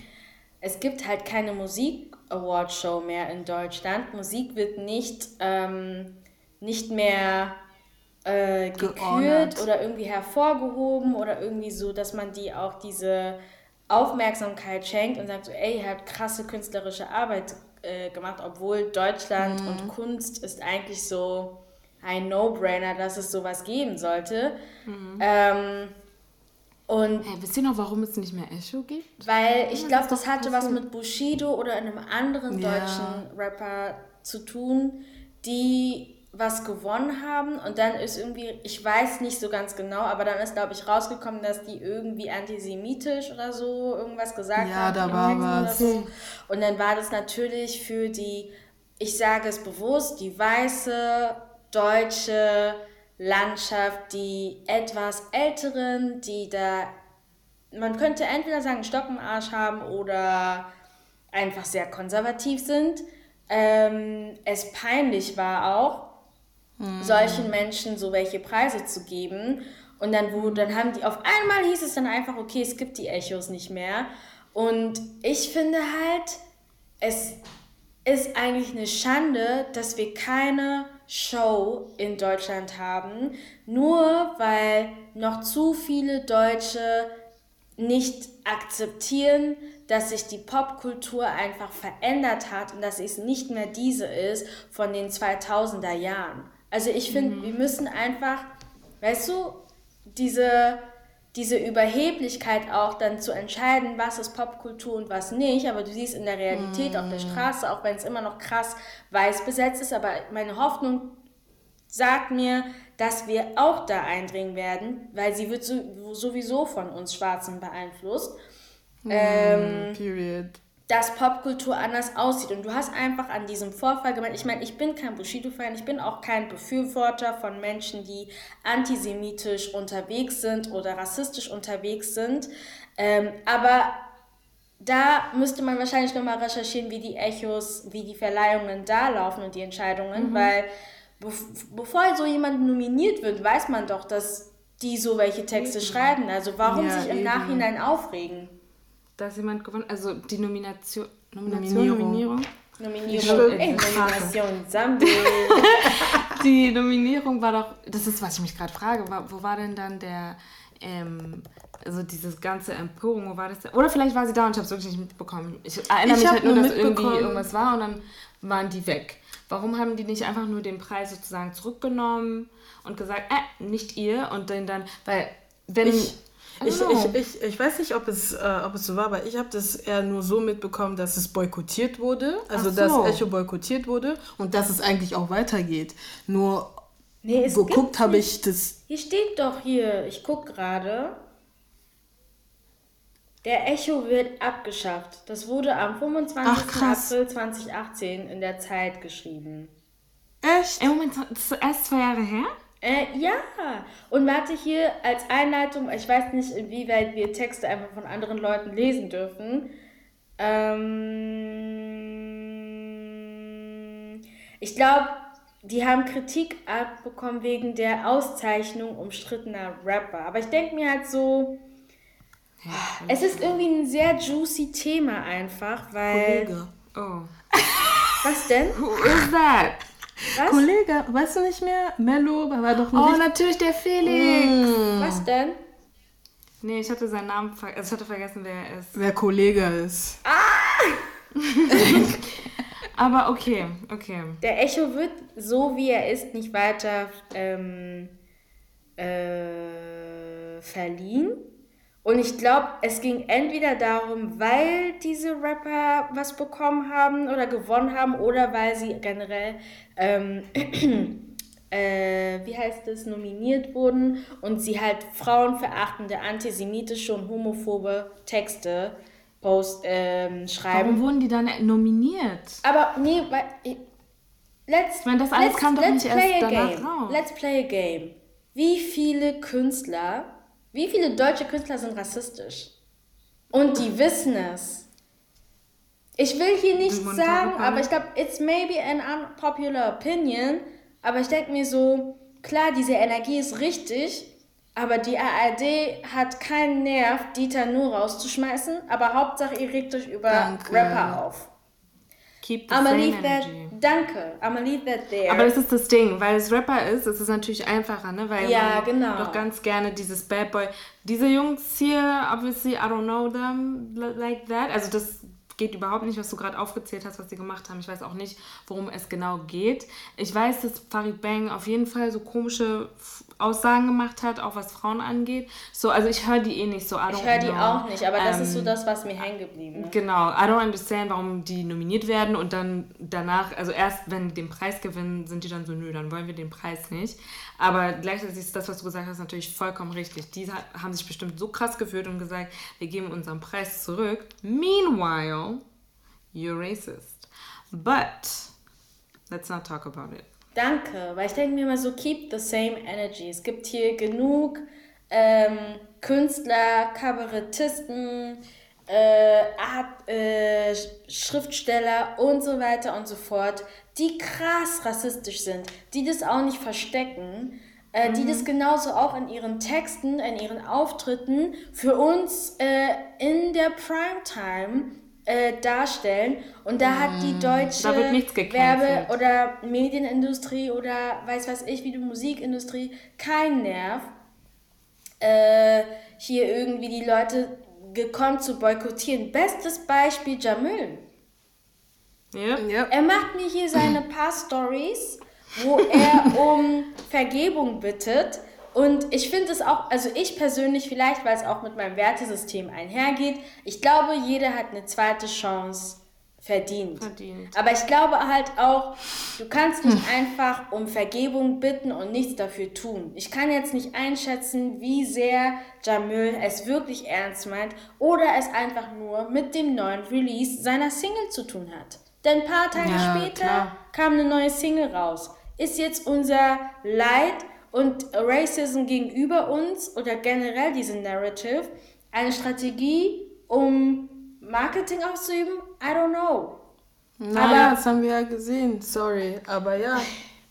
S3: es gibt halt keine Musik-Award-Show mehr in Deutschland. Musik wird nicht, ähm, nicht mehr äh, gekürt oder irgendwie hervorgehoben oder irgendwie so, dass man die auch diese Aufmerksamkeit schenkt und sagt so, ey, ihr habt krasse künstlerische Arbeit äh, gemacht, obwohl Deutschland mhm. und Kunst ist eigentlich so ein No-Brainer, dass es sowas geben sollte. Mhm. Ähm,
S2: und hey, wisst ihr noch, warum es nicht mehr Echo gibt?
S3: Weil ich glaube, das hatte was mit Bushido oder einem anderen ja. deutschen Rapper zu tun, die was gewonnen haben und dann ist irgendwie, ich weiß nicht so ganz genau, aber dann ist, glaube ich, rausgekommen, dass die irgendwie antisemitisch oder so irgendwas gesagt ja, haben. Ja, da war was. So. Und dann war das natürlich für die, ich sage es bewusst, die weiße deutsche Landschaft, die etwas älteren, die da, man könnte entweder sagen, Stock im Arsch haben oder einfach sehr konservativ sind. Ähm, es peinlich war auch, mhm. solchen Menschen so welche Preise zu geben. Und dann, wo, dann haben die, auf einmal hieß es dann einfach, okay, es gibt die Echos nicht mehr. Und ich finde halt, es ist eigentlich eine Schande, dass wir keine Show in Deutschland haben, nur weil noch zu viele Deutsche nicht akzeptieren, dass sich die Popkultur einfach verändert hat und dass es nicht mehr diese ist von den 2000er Jahren. Also ich finde, mhm. wir müssen einfach, weißt du, diese, diese Überheblichkeit auch dann zu entscheiden, was ist Popkultur und was nicht. Aber du siehst in der Realität mhm. auf der mhm. Straße, auch wenn es immer noch krass weiß besetzt ist, aber meine Hoffnung sagt mir, dass wir auch da eindringen werden, weil sie wird so, sowieso von uns Schwarzen beeinflusst. Mm, ähm, period dass Popkultur anders aussieht. Und du hast einfach an diesem Vorfall gemeint, ich meine, ich bin kein Bushido-Fan, ich bin auch kein Befürworter von Menschen, die antisemitisch unterwegs sind oder rassistisch unterwegs sind. Ähm, aber da müsste man wahrscheinlich nochmal recherchieren, wie die Echos, wie die Verleihungen da laufen und die Entscheidungen, mhm. weil bevor so jemand nominiert wird, weiß man doch, dass die so welche Texte mhm. schreiben. Also warum ja, sich im eben. Nachhinein aufregen?
S2: Dass jemand gewonnen Also die Nomination. Nomination, Nominierung. Nominierung. Ey, Nomination Sambi. die Nominierung war doch. Das ist, was ich mich gerade frage. Wo war denn dann der. Ähm, also dieses ganze Empörung, wo war das denn? Oder vielleicht war sie da und ich habe es wirklich nicht mitbekommen. Ich erinnere ich mich halt nur, dass irgendwie irgendwas war und dann waren die weg. Warum haben die nicht einfach nur den Preis sozusagen zurückgenommen und gesagt, äh, nicht ihr und den dann, weil wenn
S1: ich, ich, ich, ich, ich weiß nicht, ob es, äh, ob es so war, aber ich habe das eher nur so mitbekommen, dass es boykottiert wurde. Also, so. dass Echo boykottiert wurde und dass es eigentlich auch weitergeht. Nur nee, geguckt habe ich das.
S3: Hier steht doch hier, ich gucke gerade. Der Echo wird abgeschafft. Das wurde am 25. Ach, April 2018 in der Zeit geschrieben.
S2: Echt? Ey, Moment, das ist erst zwei Jahre her?
S3: Äh, ja, und warte hier als Einleitung, ich weiß nicht, inwieweit wir Texte einfach von anderen Leuten lesen dürfen. Ähm, ich glaube, die haben Kritik abbekommen wegen der Auszeichnung umstrittener Rapper. Aber ich denke mir halt so, es ist irgendwie ein sehr juicy Thema einfach, weil. Kollege. Oh. Was denn?
S2: Who is that?
S1: Was? Kollege, weißt du nicht mehr? Mello war doch
S2: nicht. Oh, natürlich der Felix.
S3: Mm. Was denn?
S2: Nee, ich hatte seinen Namen ver also ich hatte vergessen, wer er ist.
S1: Wer Kollege ist.
S3: Ah!
S2: Aber okay, okay.
S3: Der Echo wird so wie er ist nicht weiter ähm, äh, verliehen. Und ich glaube, es ging entweder darum, weil diese Rapper was bekommen haben oder gewonnen haben oder weil sie generell ähm, äh, wie heißt es, nominiert wurden und sie halt frauenverachtende, antisemitische und homophobe Texte post, ähm, schreiben.
S2: Warum wurden die dann nominiert?
S3: Aber nee, weil. Let's, ich meine, das alles kam doch nicht erst danach game. raus. Let's play a game. Wie viele Künstler, wie viele deutsche Künstler sind rassistisch? Und die wissen es. Ich will hier nichts sagen, aber ich glaube, it's maybe an unpopular opinion, aber ich denke mir so, klar, diese Energie ist richtig, aber die ARD hat keinen Nerv, Dieter nur rauszuschmeißen, aber Hauptsache ihr regt euch über Danke. Rapper auf. Keep the I'm same leave that, danke, I'm leave that there.
S2: Aber das ist das Ding, weil es Rapper ist, ist es natürlich einfacher, ne? Weil ja, man genau. doch ganz gerne dieses Bad Boy. Diese Jungs hier, obviously, I don't know them like that. Also das geht überhaupt nicht, was du gerade aufgezählt hast, was sie gemacht haben. Ich weiß auch nicht, worum es genau geht. Ich weiß, dass Farid Bang auf jeden Fall so komische Aussagen gemacht hat, auch was Frauen angeht. So, also ich höre die eh nicht so.
S3: ich höre die auch nicht, aber das ist so ähm, das, was mir hängen geblieben
S2: ist. Genau, I don't understand, warum die nominiert werden und dann danach, also erst wenn die den Preis gewinnen, sind die dann so, nö, dann wollen wir den Preis nicht. Aber gleichzeitig ist das, was du gesagt hast, natürlich vollkommen richtig. Die haben sich bestimmt so krass gefühlt und gesagt, wir geben unseren Preis zurück. Meanwhile, you're racist. But let's not talk about it.
S3: Danke, weil ich denke mir immer so, keep the same energy. Es gibt hier genug ähm, Künstler, Kabarettisten, äh, Art, äh, Schriftsteller und so weiter und so fort, die krass rassistisch sind, die das auch nicht verstecken, äh, mhm. die das genauso auch in ihren Texten, in ihren Auftritten für uns äh, in der Primetime äh, darstellen. Und da hat die mm, deutsche Werbe- oder Medienindustrie oder weiß was ich, wie die Musikindustrie keinen Nerv, äh, hier irgendwie die Leute gekonnt zu boykottieren. Bestes Beispiel Jamil. Yep. Er macht mir hier seine paar Stories, wo er um Vergebung bittet und ich finde es auch, also ich persönlich vielleicht, weil es auch mit meinem Wertesystem einhergeht, ich glaube, jeder hat eine zweite Chance verdient. verdient. Aber ich glaube halt auch, du kannst nicht hm. einfach um Vergebung bitten und nichts dafür tun. Ich kann jetzt nicht einschätzen, wie sehr Jamil es wirklich ernst meint oder es einfach nur mit dem neuen Release seiner Single zu tun hat. Denn ein paar Tage ja, später klar. kam eine neue Single raus. Ist jetzt unser Leid und Racism gegenüber uns oder generell diese Narrative eine Strategie, um Marketing auszuüben? I don't know.
S1: Naja, aber, das haben wir ja gesehen, sorry. Aber ja,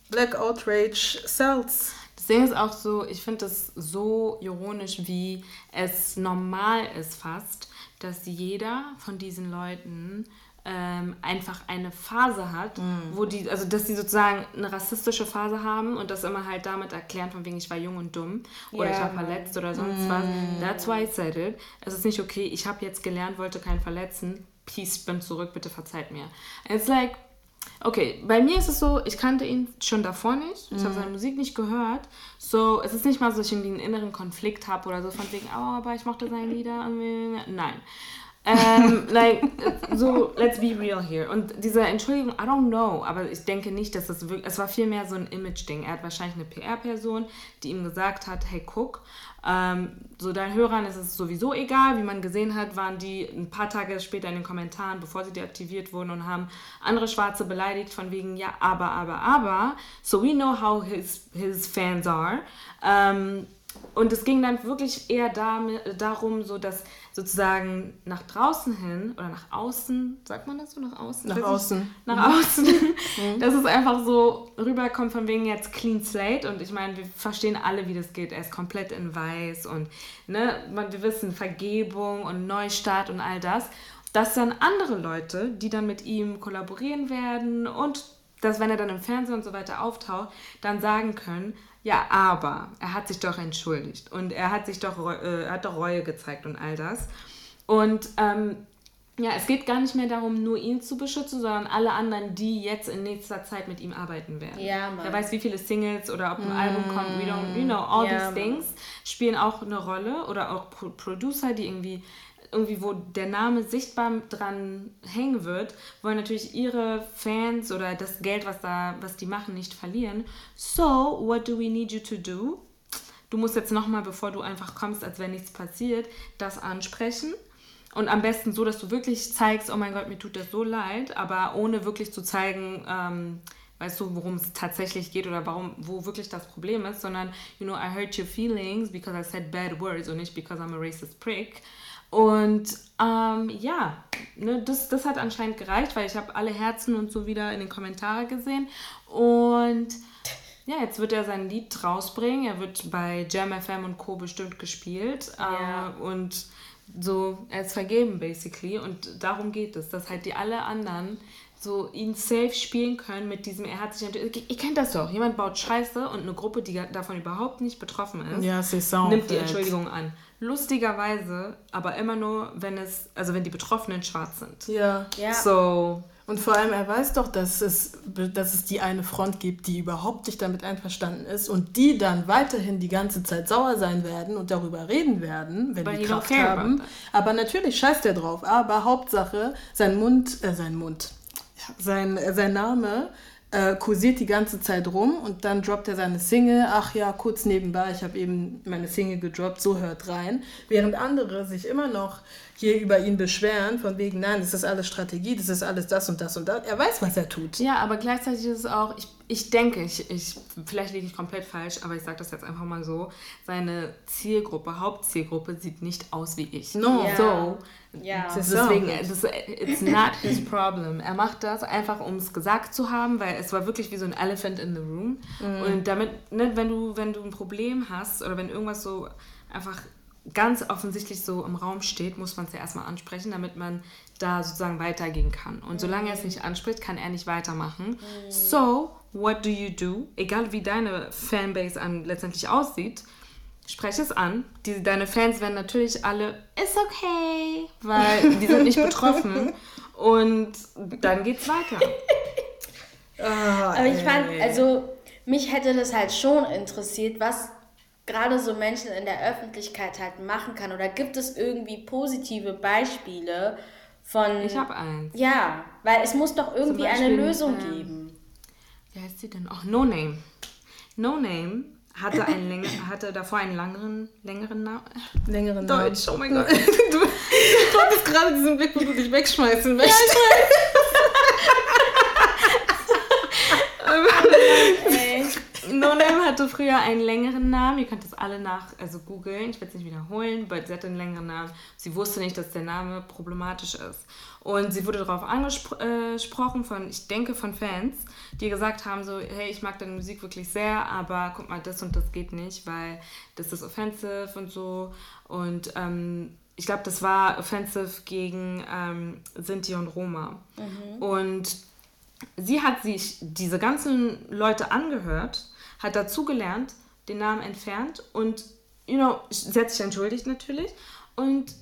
S1: Black Outrage sells.
S2: Das Ding ist auch so, ich finde es so ironisch, wie es normal ist fast, dass jeder von diesen Leuten ähm, einfach eine Phase hat, mhm. wo die, also dass sie sozusagen eine rassistische Phase haben und das immer halt damit erklären, von wegen ich war jung und dumm oder yeah. ich war verletzt oder sonst mhm. was. That's why I said it. Es ist nicht okay, ich habe jetzt gelernt, wollte keinen verletzen. Peace, bin zurück, bitte verzeiht mir. It's like, okay, bei mir ist es so, ich kannte ihn schon davor nicht, ich mhm. habe seine Musik nicht gehört. So, es ist nicht mal so, dass ich irgendwie einen inneren Konflikt habe oder so von wegen, oh, aber ich mochte seine Lieder. Nein. Ähm, like, so, let's be real here. Und diese Entschuldigung, I don't know, aber ich denke nicht, dass das wirklich, es war vielmehr so ein Image-Ding. Er hat wahrscheinlich eine PR-Person, die ihm gesagt hat, hey, guck, ähm, so deinen Hörern ist es sowieso egal. Wie man gesehen hat, waren die ein paar Tage später in den Kommentaren, bevor sie deaktiviert wurden und haben andere Schwarze beleidigt von wegen, ja, aber, aber, aber. So we know how his, his fans are. Ähm, und es ging dann wirklich eher damit, darum, so dass sozusagen nach draußen hin oder nach außen, sagt man das so, nach außen?
S1: Nach außen.
S2: nach mhm. außen, mhm. dass es einfach so rüberkommt von wegen jetzt Clean Slate und ich meine, wir verstehen alle, wie das geht. Er ist komplett in weiß und ne, wir wissen Vergebung und Neustart und all das. Dass dann andere Leute, die dann mit ihm kollaborieren werden und dass, wenn er dann im Fernsehen und so weiter auftaucht, dann sagen können, ja, aber er hat sich doch entschuldigt und er hat sich doch, äh, hat doch Reue gezeigt und all das. Und ähm, ja, es geht gar nicht mehr darum, nur ihn zu beschützen, sondern alle anderen, die jetzt in nächster Zeit mit ihm arbeiten werden. Ja, Mann. Wer weiß, wie viele Singles oder ob ein mm. Album kommt, we don't, you know, all ja, these things spielen auch eine Rolle oder auch Pro Producer, die irgendwie irgendwie, wo der Name sichtbar dran hängen wird, wollen natürlich ihre Fans oder das Geld, was da, was die machen, nicht verlieren. So, what do we need you to do? Du musst jetzt nochmal, bevor du einfach kommst, als wenn nichts passiert, das ansprechen. Und am besten so, dass du wirklich zeigst, oh mein Gott, mir tut das so leid, aber ohne wirklich zu zeigen, ähm, weißt du, worum es tatsächlich geht oder warum, wo wirklich das Problem ist, sondern, you know, I hurt your feelings because I said bad words und nicht because I'm a racist prick. Und ähm, ja, ne, das, das hat anscheinend gereicht, weil ich habe alle Herzen und so wieder in den Kommentaren gesehen. Und ja, jetzt wird er sein Lied rausbringen. Er wird bei Jam FM und Co. bestimmt gespielt. Ja. Äh, und so, er ist vergeben, basically. Und darum geht es, dass halt die alle anderen so ihn safe spielen können mit diesem, er hat sich natürlich, ihr kennt das doch, jemand baut Scheiße und eine Gruppe, die davon überhaupt nicht betroffen ist, ja, nimmt die Entschuldigung an. Lustigerweise, aber immer nur, wenn es, also wenn die Betroffenen schwarz sind. Ja.
S1: ja. So. Und vor allem, er weiß doch, dass es, dass es die eine Front gibt, die überhaupt nicht damit einverstanden ist und die dann weiterhin die ganze Zeit sauer sein werden und darüber reden werden, wenn But die Kraft haben. Aber natürlich scheißt er drauf. Aber Hauptsache, sein Mund, äh, sein Mund, sein, sein Name äh, kursiert die ganze Zeit rum und dann droppt er seine Single. Ach ja, kurz nebenbei, ich habe eben meine Single gedroppt, so hört rein. Während andere sich immer noch hier über ihn beschweren, von wegen, nein, das ist alles Strategie, das ist alles das und das und das. Er weiß, was er tut.
S2: Ja, aber gleichzeitig ist es auch, ich, ich denke, ich, ich, vielleicht liege ich komplett falsch, aber ich sage das jetzt einfach mal so, seine Zielgruppe, Hauptzielgruppe sieht nicht aus wie ich. No. Yeah. So, ja. Deswegen, das, it's not his problem. Er macht das einfach, um es gesagt zu haben, weil es war wirklich wie so ein Elephant in the room. Mhm. Und damit, ne, wenn du, wenn du ein Problem hast oder wenn irgendwas so einfach ganz offensichtlich so im Raum steht, muss man es ja erstmal ansprechen, damit man da sozusagen weitergehen kann. Und mhm. solange er es nicht anspricht, kann er nicht weitermachen. Mhm. So, what do you do? Egal wie deine Fanbase an, letztendlich aussieht, spreche es an. Die, deine Fans werden natürlich alle, ist okay, weil die sind nicht betroffen. Und dann geht's weiter.
S3: Oh, Aber ich fand, also mich hätte das halt schon interessiert, was gerade so Menschen in der Öffentlichkeit halt machen kann? Oder gibt es irgendwie positive Beispiele von.
S2: Ich habe eins.
S3: Ja, weil es muss doch irgendwie Beispiel, eine Lösung ähm, geben.
S2: Wie heißt sie denn? Ach, No Name. No Name hatte, einen länger, hatte davor einen langeren, längeren Namen. Längeren Namen. Deutsch, oh mein Gott. Du, du hattest gerade diesen Blick, wo du dich wegschmeißen möchtest. Ja, No Name hatte früher einen längeren Namen. Ihr könnt das alle nach, also googeln. Ich werde es nicht wiederholen, aber sie hatte einen längeren Namen. Sie wusste nicht, dass der Name problematisch ist. Und sie wurde darauf angesprochen von, ich denke, von Fans, die gesagt haben so, hey, ich mag deine Musik wirklich sehr, aber guck mal, das und das geht nicht, weil das ist offensive und so. Und ähm, ich glaube, das war offensive gegen ähm, Sinti und Roma. Mhm. Und sie hat sich diese ganzen Leute angehört hat dazugelernt, den Namen entfernt und, you know, sie hat sich entschuldigt natürlich. Und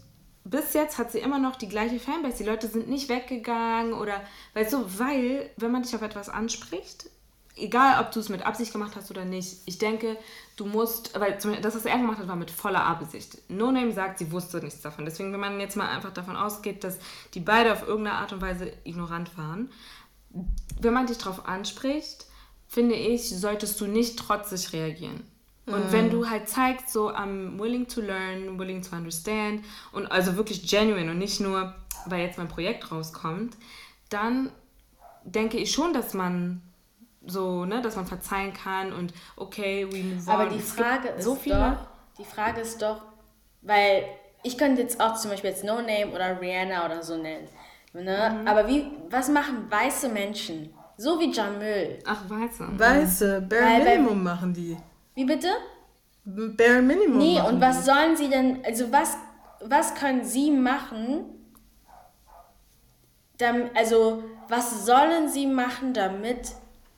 S2: bis jetzt hat sie immer noch die gleiche Fanbase. Die Leute sind nicht weggegangen oder, weißt du, weil, wenn man dich auf etwas anspricht, egal ob du es mit Absicht gemacht hast oder nicht, ich denke, du musst, weil das, was er gemacht hat, war mit voller Absicht. No Name sagt, sie wusste nichts davon. Deswegen, wenn man jetzt mal einfach davon ausgeht, dass die beide auf irgendeine Art und Weise ignorant waren, wenn man dich darauf anspricht, finde ich, solltest du nicht trotzig reagieren. Und mm. wenn du halt zeigst, so, I'm willing to learn, willing to understand und also wirklich genuine und nicht nur, weil jetzt mein Projekt rauskommt, dann denke ich schon, dass man so, ne, dass man verzeihen kann und okay, we move
S3: on. Aber die Frage ist so viele. doch, die Frage ist doch, weil ich könnte jetzt auch zum Beispiel jetzt No Name oder Rihanna oder so nennen. Ne? Mhm. Aber wie, was machen weiße Menschen? So wie Jamil.
S2: Ach, Weiße.
S1: Weiße, Bare Weil, Minimum machen die.
S3: Wie bitte?
S1: Bare Minimum.
S3: Nee, und was die. sollen sie denn, also was, was können sie machen, damit, also was sollen sie machen, damit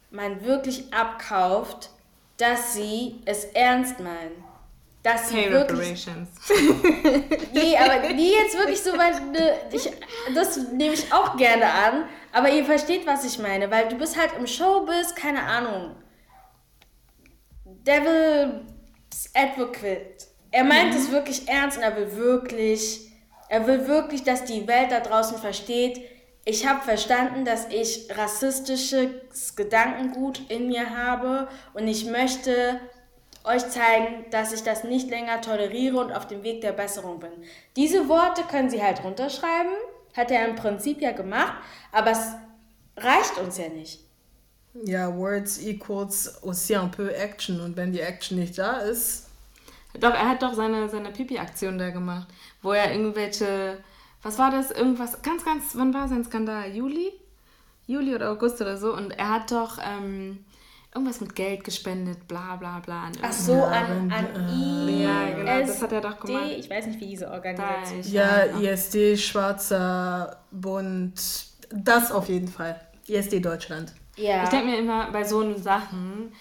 S3: man wirklich abkauft, dass sie es ernst meinen? Sie Pay wirklich, nee, aber die jetzt wirklich so weit, ne, ich, das nehme ich auch gerne an, aber ihr versteht, was ich meine, weil du bist halt im Showbiz, keine Ahnung. Devil's Advocate. Er meint mhm. es wirklich ernst und er will wirklich Er will wirklich, dass die Welt da draußen versteht, ich habe verstanden, dass ich rassistisches Gedankengut in mir habe und ich möchte euch zeigen, dass ich das nicht länger toleriere und auf dem Weg der Besserung bin. Diese Worte können sie halt runterschreiben, hat er im Prinzip ja gemacht, aber es reicht uns ja nicht.
S1: Ja, Words equals aussi un peu Action und wenn die Action nicht da ist.
S2: Doch, er hat doch seine, seine Pipi-Aktion da gemacht, wo er irgendwelche, was war das, irgendwas, ganz, ganz, wann war sein Skandal? Juli? Juli oder August oder so und er hat doch, ähm, irgendwas mit Geld gespendet, bla bla bla. An Ach so, an, an
S1: I. Ja, genau, das hat er doch gemacht. Ich weiß nicht, wie diese Organisation Ja, ISD, Schwarzer Bund, das auf jeden Fall. ISD Deutschland.
S2: Ja. Ich denke mir immer bei so Sachen,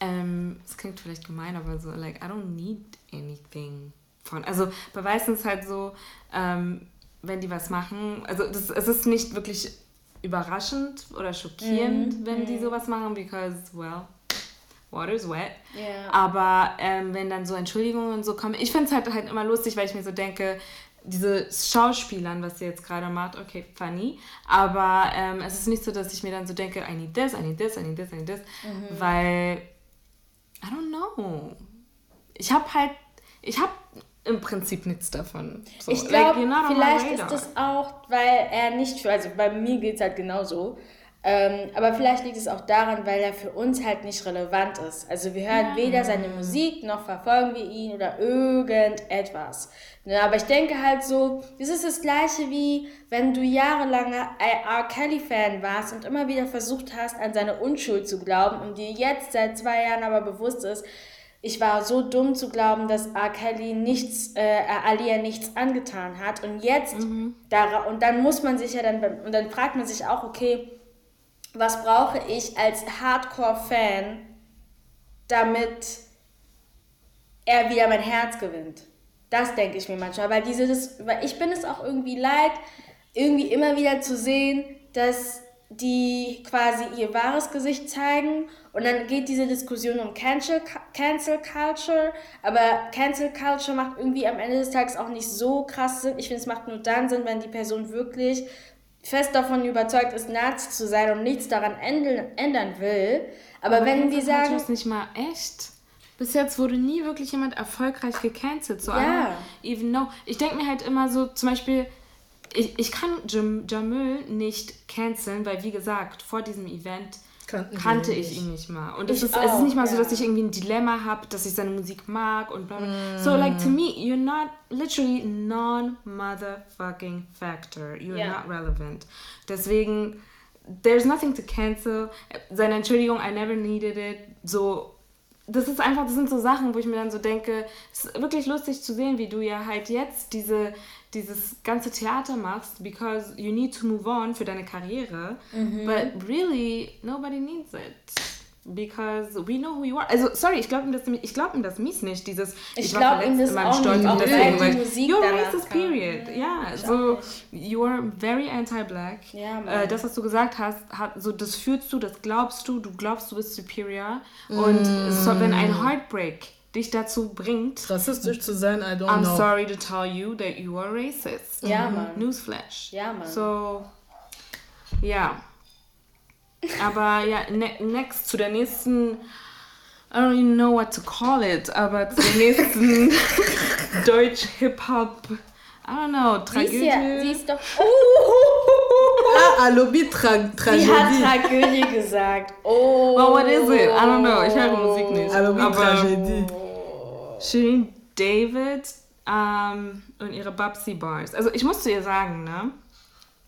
S2: ähm, es klingt vielleicht gemein, aber so, like, I don't need anything von. Also bei Weißen ist halt so, ähm, wenn die was machen, also das, es ist nicht wirklich überraschend oder schockierend, mm, wenn mm. die mhm. sowas machen, because, well, water's wet. Yeah. Aber ähm, wenn dann so Entschuldigungen und so kommen, ich finde es halt, halt immer lustig, weil ich mir so denke, diese Schauspielern, was sie jetzt gerade macht, okay, funny. Aber ähm, es ist nicht so, dass ich mir dann so denke, I need this, I need this, I need this, I need this. Mhm. Weil, I don't know. Ich habe halt, ich habe im Prinzip nichts davon. So, ich glaube,
S3: like, vielleicht ist das auch, weil er nicht für, also bei mir geht es halt genauso. Ähm, aber vielleicht liegt es auch daran, weil er für uns halt nicht relevant ist. Also wir hören ja. weder seine Musik noch verfolgen wir ihn oder irgendetwas. Ja, aber ich denke halt so, das ist das gleiche wie wenn du jahrelang R. Kelly-Fan warst und immer wieder versucht hast, an seine Unschuld zu glauben und dir jetzt seit zwei Jahren aber bewusst ist, ich war so dumm zu glauben, dass R. Kelly nichts, äh, Alia nichts angetan hat. Und jetzt, mhm. da, und dann muss man sich ja dann, und dann fragt man sich auch, okay, was brauche ich als Hardcore-Fan, damit er wieder mein Herz gewinnt? Das denke ich mir manchmal, weil diese, das, weil ich bin es auch irgendwie leid, irgendwie immer wieder zu sehen, dass die quasi ihr wahres Gesicht zeigen und dann geht diese Diskussion um Cancel, Cancel Culture, aber Cancel Culture macht irgendwie am Ende des Tages auch nicht so krass Sinn. Ich finde, es macht nur dann Sinn, wenn die Person wirklich fest davon überzeugt ist, Nazi zu sein und nichts daran ändern, ändern will. Aber, aber wenn die sagen...
S2: Das nicht mal echt? Bis jetzt wurde nie wirklich jemand erfolgreich gecancelt. So ja. even know. Ich denke mir halt immer so, zum Beispiel ich, ich kann Jam, Jamil nicht canceln, weil wie gesagt, vor diesem Event Kannten kannte ich ihn nicht mal. Und es ist, auch, es ist nicht mal ja. so, dass ich irgendwie ein Dilemma habe, dass ich seine Musik mag und bla bla. Mm. So, like, to me, you're not literally non-motherfucking factor. You're yeah. not relevant. Deswegen, there's nothing to cancel. Seine Entschuldigung, I never needed it. So, das ist einfach, das sind so Sachen, wo ich mir dann so denke, es ist wirklich lustig zu sehen, wie du ja halt jetzt diese dieses ganze Theater machst, because you need to move on für deine Karriere. Mhm. But really, nobody needs it. Because we know who you are. Also, sorry, ich glaube ihm das, ich glaub ihm das mies nicht. Dieses, ich, ich war verletzt in meinem Stolz und deswegen, weil you're racist, period. Ja, yeah, so, you are very anti-black. Ja, äh, das, was du gesagt hast, hat, so, das fühlst du, das glaubst du, du glaubst, du bist superior. Mm. Und so, wenn ein Heartbreak dich dazu bringt,
S1: rassistisch zu sein, I don't
S2: I'm know. I'm sorry to tell you that you are racist.
S3: Ja, mhm. Mann.
S2: Newsflash.
S3: Ja, Mann.
S2: So, ja. Aber ja, ne next zu der nächsten, I don't even know what to call it, aber zu der nächsten Deutsch-Hip-Hop, I don't know, Tragödie. Sie ist, ja, sie ist doch...
S1: ah, Alobi Tra Tragödie.
S3: Sie hat Tragödie gesagt. Oh.
S2: Well, what is it? I don't know. Ich höre Musik nicht. Alobi Tragödie. Shirin David ähm, und ihre Babsy Bars. Also ich muss zu ihr sagen, ne?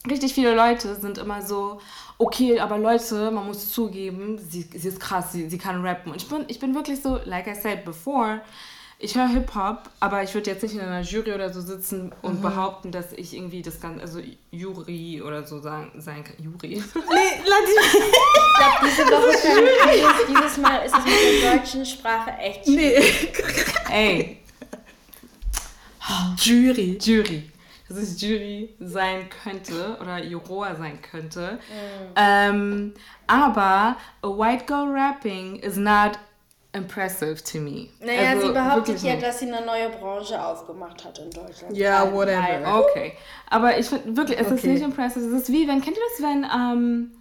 S2: Richtig viele Leute sind immer so, okay, aber Leute, man muss zugeben, sie, sie ist krass, sie, sie kann rappen. Und ich bin, ich bin wirklich so, like I said before, ich höre Hip-Hop, aber ich würde jetzt nicht in einer Jury oder so sitzen und mhm. behaupten, dass ich irgendwie das Ganze, also Jury oder so sagen, sein kann. Jury. Nee, lass
S3: Ich glaube, diese Woche kann dieses Mal ist es mit der deutschen Sprache echt schwierig.
S2: Nee. Ey. Jury. Jury. Dass es Jury sein könnte oder Juror sein könnte. Mhm. Ähm, aber a white girl rapping is not impressive to me.
S3: Naja, also, sie behauptet ja, dass sie eine neue Branche aufgemacht hat in Deutschland.
S1: Ja, yeah, whatever.
S2: Okay. Aber ich finde wirklich, es okay. ist nicht impressive. Es ist wie, wenn, kennt ihr das, wenn, ähm,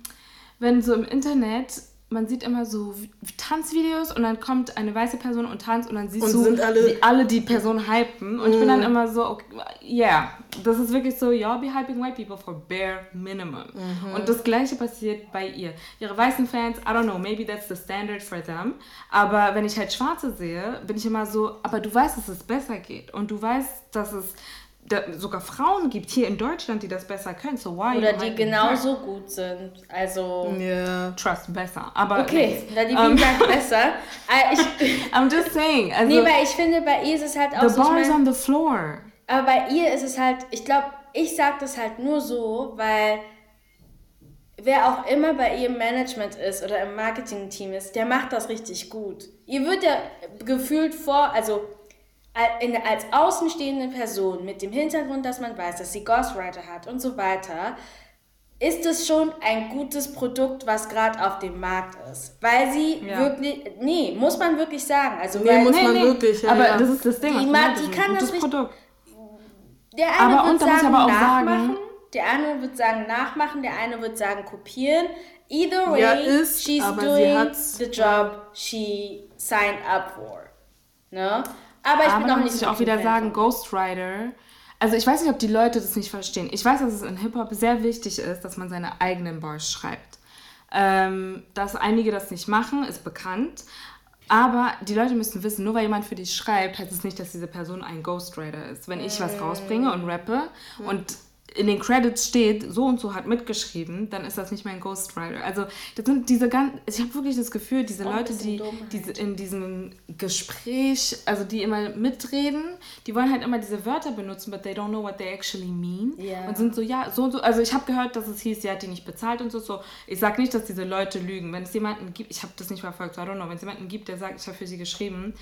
S2: wenn so im Internet man sieht immer so Tanzvideos und dann kommt eine weiße Person und tanzt und dann siehst und du, alle wie alle die Person hypen. Und mm. ich bin dann mm. immer so, okay, yeah, das ist wirklich so, y'all be hyping white people for bare minimum. Mhm. Und das gleiche passiert bei ihr. Ihre weißen Fans, I don't know, maybe that's the standard for them. Aber wenn ich halt Schwarze sehe, bin ich immer so, aber du weißt, dass es besser geht. Und du weißt, dass es sogar Frauen gibt hier in Deutschland, die das besser können. So why
S3: Oder die genauso her? gut sind. Also.
S2: Yeah. Trust besser. Aber
S3: okay, da die um, sagt besser.
S2: Äh, ich, I'm just saying. Also,
S3: nee, weil ich finde, bei ihr ist es halt auch
S2: the so. The bar is on the floor.
S3: Aber bei ihr ist es halt, ich glaube, ich sage das halt nur so, weil wer auch immer bei ihr im Management ist oder im Marketing-Team ist, der macht das richtig gut. Ihr wird ja gefühlt vor, also als außenstehende Person mit dem Hintergrund, dass man weiß, dass sie Ghostwriter hat und so weiter, ist es schon ein gutes Produkt, was gerade auf dem Markt ist. Weil sie ja. wirklich, nee, muss man wirklich sagen. Also,
S1: nee,
S3: weil,
S1: muss nee, man nee, wirklich,
S2: ja, Aber ja. das ist das Ding.
S3: Die,
S2: ma,
S3: die kann das richtig,
S2: Produkt.
S3: Der eine aber, wird sagen, nachmachen, der andere wird sagen, nachmachen, der eine wird sagen, kopieren. Either way,
S1: ja, ist,
S3: she's doing the job she signed up for. Ne? Aber ich
S2: aber bin auch nicht muss ich auch wieder Fan sagen, Ghost Rider. Also ich weiß nicht, ob die Leute das nicht verstehen. Ich weiß, dass es in Hip-Hop sehr wichtig ist, dass man seine eigenen Bars schreibt. Ähm, dass einige das nicht machen, ist bekannt. Aber die Leute müssen wissen, nur weil jemand für dich schreibt, heißt es nicht, dass diese Person ein Ghostwriter ist. Wenn ich was rausbringe und rappe und in den Credits steht, so und so hat mitgeschrieben, dann ist das nicht mein Ghostwriter. Also das sind diese ganz, ich habe wirklich das Gefühl, diese Auch Leute, die diese, in diesem Gespräch, also die immer mitreden, die wollen halt immer diese Wörter benutzen, but they don't know what they actually mean. Yeah. Und sind so, ja, so und so. Also ich habe gehört, dass es hieß, sie hat die nicht bezahlt und so. so. Ich sage nicht, dass diese Leute lügen. Wenn es jemanden gibt, ich habe das nicht verfolgt, so I don't know, wenn es jemanden gibt, der sagt, ich habe für sie geschrieben,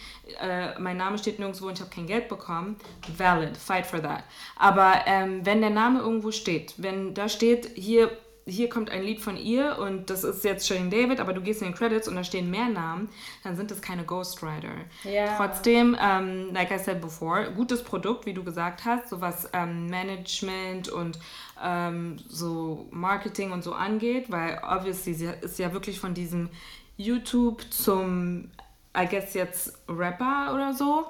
S2: äh, mein Name steht nirgendwo und ich habe kein Geld bekommen, valid, fight for that. Aber ähm, wenn der Name irgendwo steht. Wenn da steht, hier, hier kommt ein Lied von ihr und das ist jetzt Shane David, aber du gehst in den Credits und da stehen mehr Namen, dann sind das keine Ghostwriter. Yeah. Trotzdem, ähm, like I said before, gutes Produkt, wie du gesagt hast, so was ähm, Management und ähm, so Marketing und so angeht, weil obviously sie ist ja wirklich von diesem YouTube zum, I guess jetzt Rapper oder so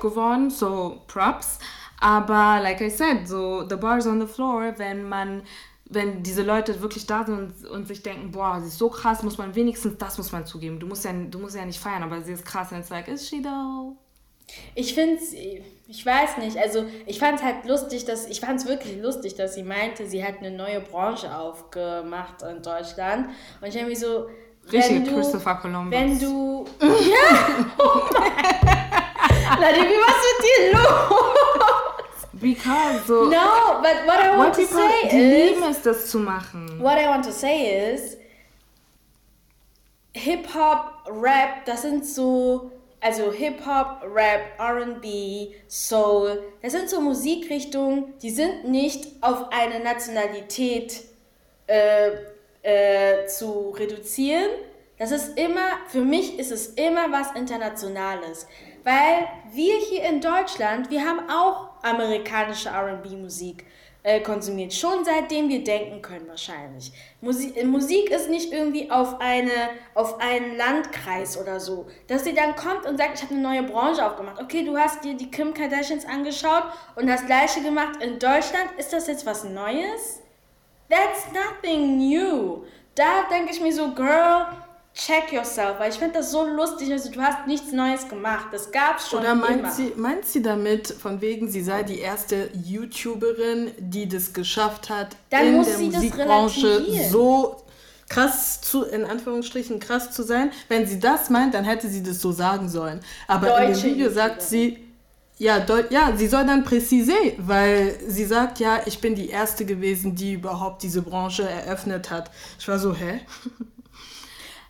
S2: geworden, so Props. Aber like I said, so the bar's on the floor, wenn man wenn diese Leute wirklich da sind und, und, sich denken, boah, sie ist so krass, muss man wenigstens das muss man zugeben. Du musst ja, du musst ja nicht feiern, aber sie ist krass. Und it's like, is she though?
S3: Ich finde ich weiß nicht, also ich fand es halt lustig, dass, ich fand es wirklich lustig, dass sie meinte, sie hat eine neue Branche aufgemacht in Deutschland. Und ich habe mich so,
S2: Richtig, du, Christopher Columbus.
S3: Wenn du, ja, oh Leute, wie was mit dir los?
S2: Because so.
S3: No, but what I want what to say
S2: die is. lieben es, das zu machen.
S3: What I want to say is. Hip-Hop, Rap, das sind so. Also Hip-Hop, Rap, RB, Soul. Das sind so Musikrichtungen, die sind nicht auf eine Nationalität äh, äh, zu reduzieren. Das ist immer, für mich ist es immer was Internationales. Weil wir hier in Deutschland, wir haben auch amerikanische RB-Musik äh, konsumiert. Schon seitdem wir denken können wahrscheinlich. Musik, Musik ist nicht irgendwie auf, eine, auf einen Landkreis oder so. Dass sie dann kommt und sagt, ich habe eine neue Branche aufgemacht. Okay, du hast dir die Kim Kardashians angeschaut und das gleiche gemacht in Deutschland. Ist das jetzt was Neues? That's nothing new. Da denke ich mir so, Girl, check yourself, weil ich finde das so lustig, also du hast nichts Neues gemacht, das gab's schon
S1: Oder meint
S3: immer.
S1: sie, meint sie damit, von wegen, sie sei die erste YouTuberin, die das geschafft hat,
S3: Dann in der Musikbranche
S1: so krass zu, in Anführungsstrichen krass zu sein. Wenn sie das meint, dann hätte sie das so sagen sollen. Aber Deutsche in dem Video sagt sie, ja, ja, sie soll dann präzisieren, weil sie sagt, ja, ich bin die Erste gewesen, die überhaupt diese Branche eröffnet hat. Ich war so, hä?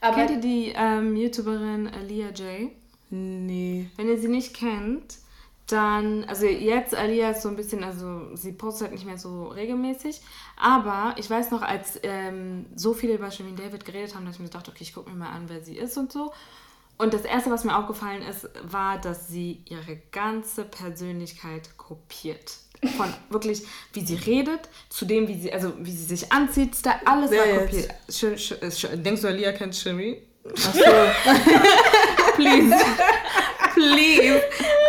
S2: Aber Kennt ihr die ähm, YouTuberin Alia J?
S1: Nee.
S2: Wenn ihr sie nicht kennt, dann, also jetzt Alia ist so ein bisschen, also sie postet nicht mehr so regelmäßig, aber ich weiß noch, als ähm, so viele über Shirin David geredet haben, dass ich mir dachte, okay, ich gucke mir mal an, wer sie ist und so. Und das Erste, was mir aufgefallen ist, war, dass sie ihre ganze Persönlichkeit kopiert. Von wirklich, wie sie redet, zu dem, wie sie, also wie sie sich anzieht, da alles
S1: Wer
S2: war kopiert. Sh Sh Sh Denkst du, Alia kennt Cherie?
S1: Ach so.
S2: Please. Please.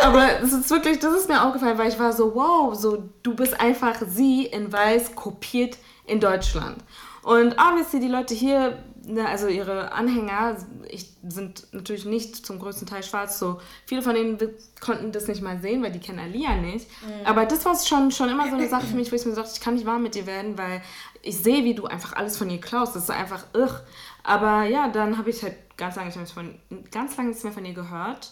S2: Aber es ist wirklich, das ist mir aufgefallen, weil ich war so, wow, so du bist einfach sie in weiß kopiert in Deutschland. Und obviously die Leute hier, ne, also ihre Anhänger, ich, sind natürlich nicht zum größten Teil schwarz. So viele von denen konnten das nicht mal sehen, weil die kennen Alia nicht. Aber das war schon, schon immer so eine Sache für mich, wo ich mir dachte, ich kann nicht warm mit dir werden, weil ich sehe, wie du einfach alles von ihr klaust. Das ist einfach irr. Aber ja, dann habe ich halt ganz lange, nicht mehr von, ganz lange nichts mehr von ihr gehört.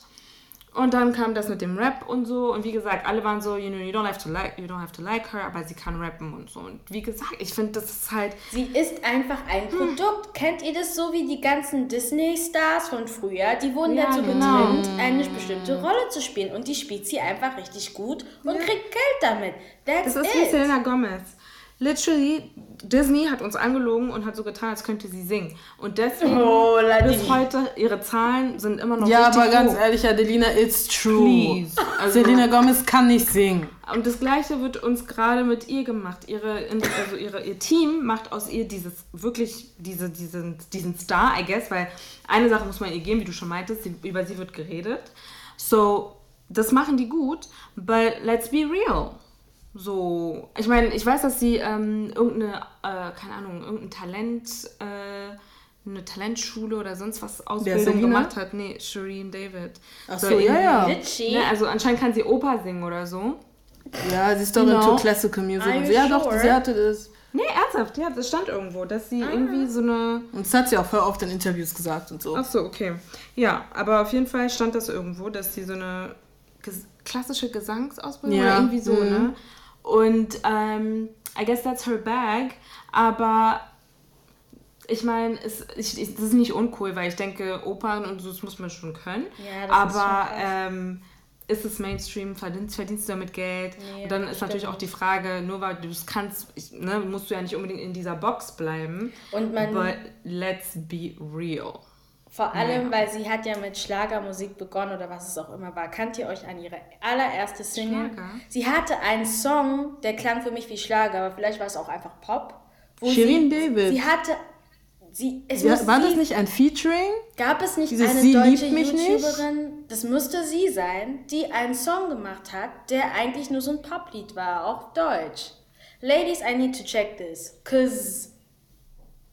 S2: Und dann kam das mit dem Rap und so. Und wie gesagt, alle waren so, you know, you don't have to like, you don't have to like her, aber sie kann rappen und so. Und wie gesagt, ich finde, das ist halt.
S3: Sie ist einfach ein Produkt. Kennt ihr das so wie die ganzen Disney-Stars von früher? Die wurden
S2: Ja,
S3: dazu
S2: genau.
S3: getrimmt, eine bestimmte Rolle zu spielen. Und die spielt sie einfach richtig gut und kriegt Geld damit. That's
S2: Das ist
S3: it.
S2: wie Selena Gomez. Literally, Disney hat uns angelogen und hat so getan, als könnte sie singen. Und deswegen,
S3: Oh,
S2: bis heute, ihre Zahlen sind immer noch
S1: Ja,
S2: richtig
S1: aber ganz
S2: hoch.
S1: ehrlich, Adelina, it's true.
S2: Please. Also-
S1: Selena Gomez kann nicht singen.
S2: Und das Gleiche wird uns gerade mit ihr gemacht. Ihre, also ihre, ihr Team macht aus ihr dieses wirklich diese, diesen, diesen Star, I guess, weil eine Sache muss man ihr geben, wie du schon meintest, sie, über sie wird geredet. So, das machen die gut, but let's be real. So, ich meine, ich weiß, dass sie ähm, irgendeine, äh, keine Ahnung, irgendein Talent, äh, eine Talentschule oder sonst was Ausbildung gemacht hat. Nee, Shireen David.
S1: Ach
S2: So
S1: so, ja, ja.
S2: Ne, also anscheinend kann sie Oper singen oder so.
S1: Ja, sie ist doch
S2: Genau.
S1: into Classical Music.
S3: You
S1: Ja, doch, sie hatte das.
S2: Nee, ernsthaft, ja, das stand irgendwo, dass sie irgendwie so eine.
S1: Und das hat sie auch voll oft in Interviews gesagt und so.
S2: Ach so, okay. Ja, aber auf jeden Fall stand das irgendwo, dass sie so eine ges klassische Gesangsausbildung
S1: Ja,
S2: oder irgendwie so,
S1: mhm.
S2: ne? Und ähm, I guess that's her bag, aber ich meine, es, ich, ich, das ist nicht uncool, weil ich denke, Opern und so, das muss man schon können.
S3: Ja, das ist
S2: aber
S3: krass.
S2: ähm, ist es Mainstream, verdienst, verdienst du damit Geld?
S3: Nee,
S2: und dann ist
S3: stimmt
S2: natürlich auch die Frage, nur weil du es kannst, ich, ne, musst du ja nicht unbedingt in dieser Box bleiben.
S3: Und man-
S2: But let's be real.
S3: Vor allem, weil sie hat ja mit Schlagermusik begonnen oder was es auch immer war. Kannt ihr euch an ihre allererste Single?
S2: Schlager?
S3: Sie hatte einen Song, der klang für mich wie Schlager, aber vielleicht war es auch einfach Pop.
S1: Shirin
S3: sie,
S1: David.
S3: Sie hatte, sie, es
S1: Ja, war
S3: sie,
S1: das nicht ein Featuring?
S3: gab es nicht
S1: Dieses
S3: eine
S1: Sie
S3: deutsche
S1: mich nicht?
S3: YouTuberin, das müsste sie sein, die einen Song gemacht hat, der eigentlich nur so ein Poplied war, auch deutsch. Ladies, I need to check this, cause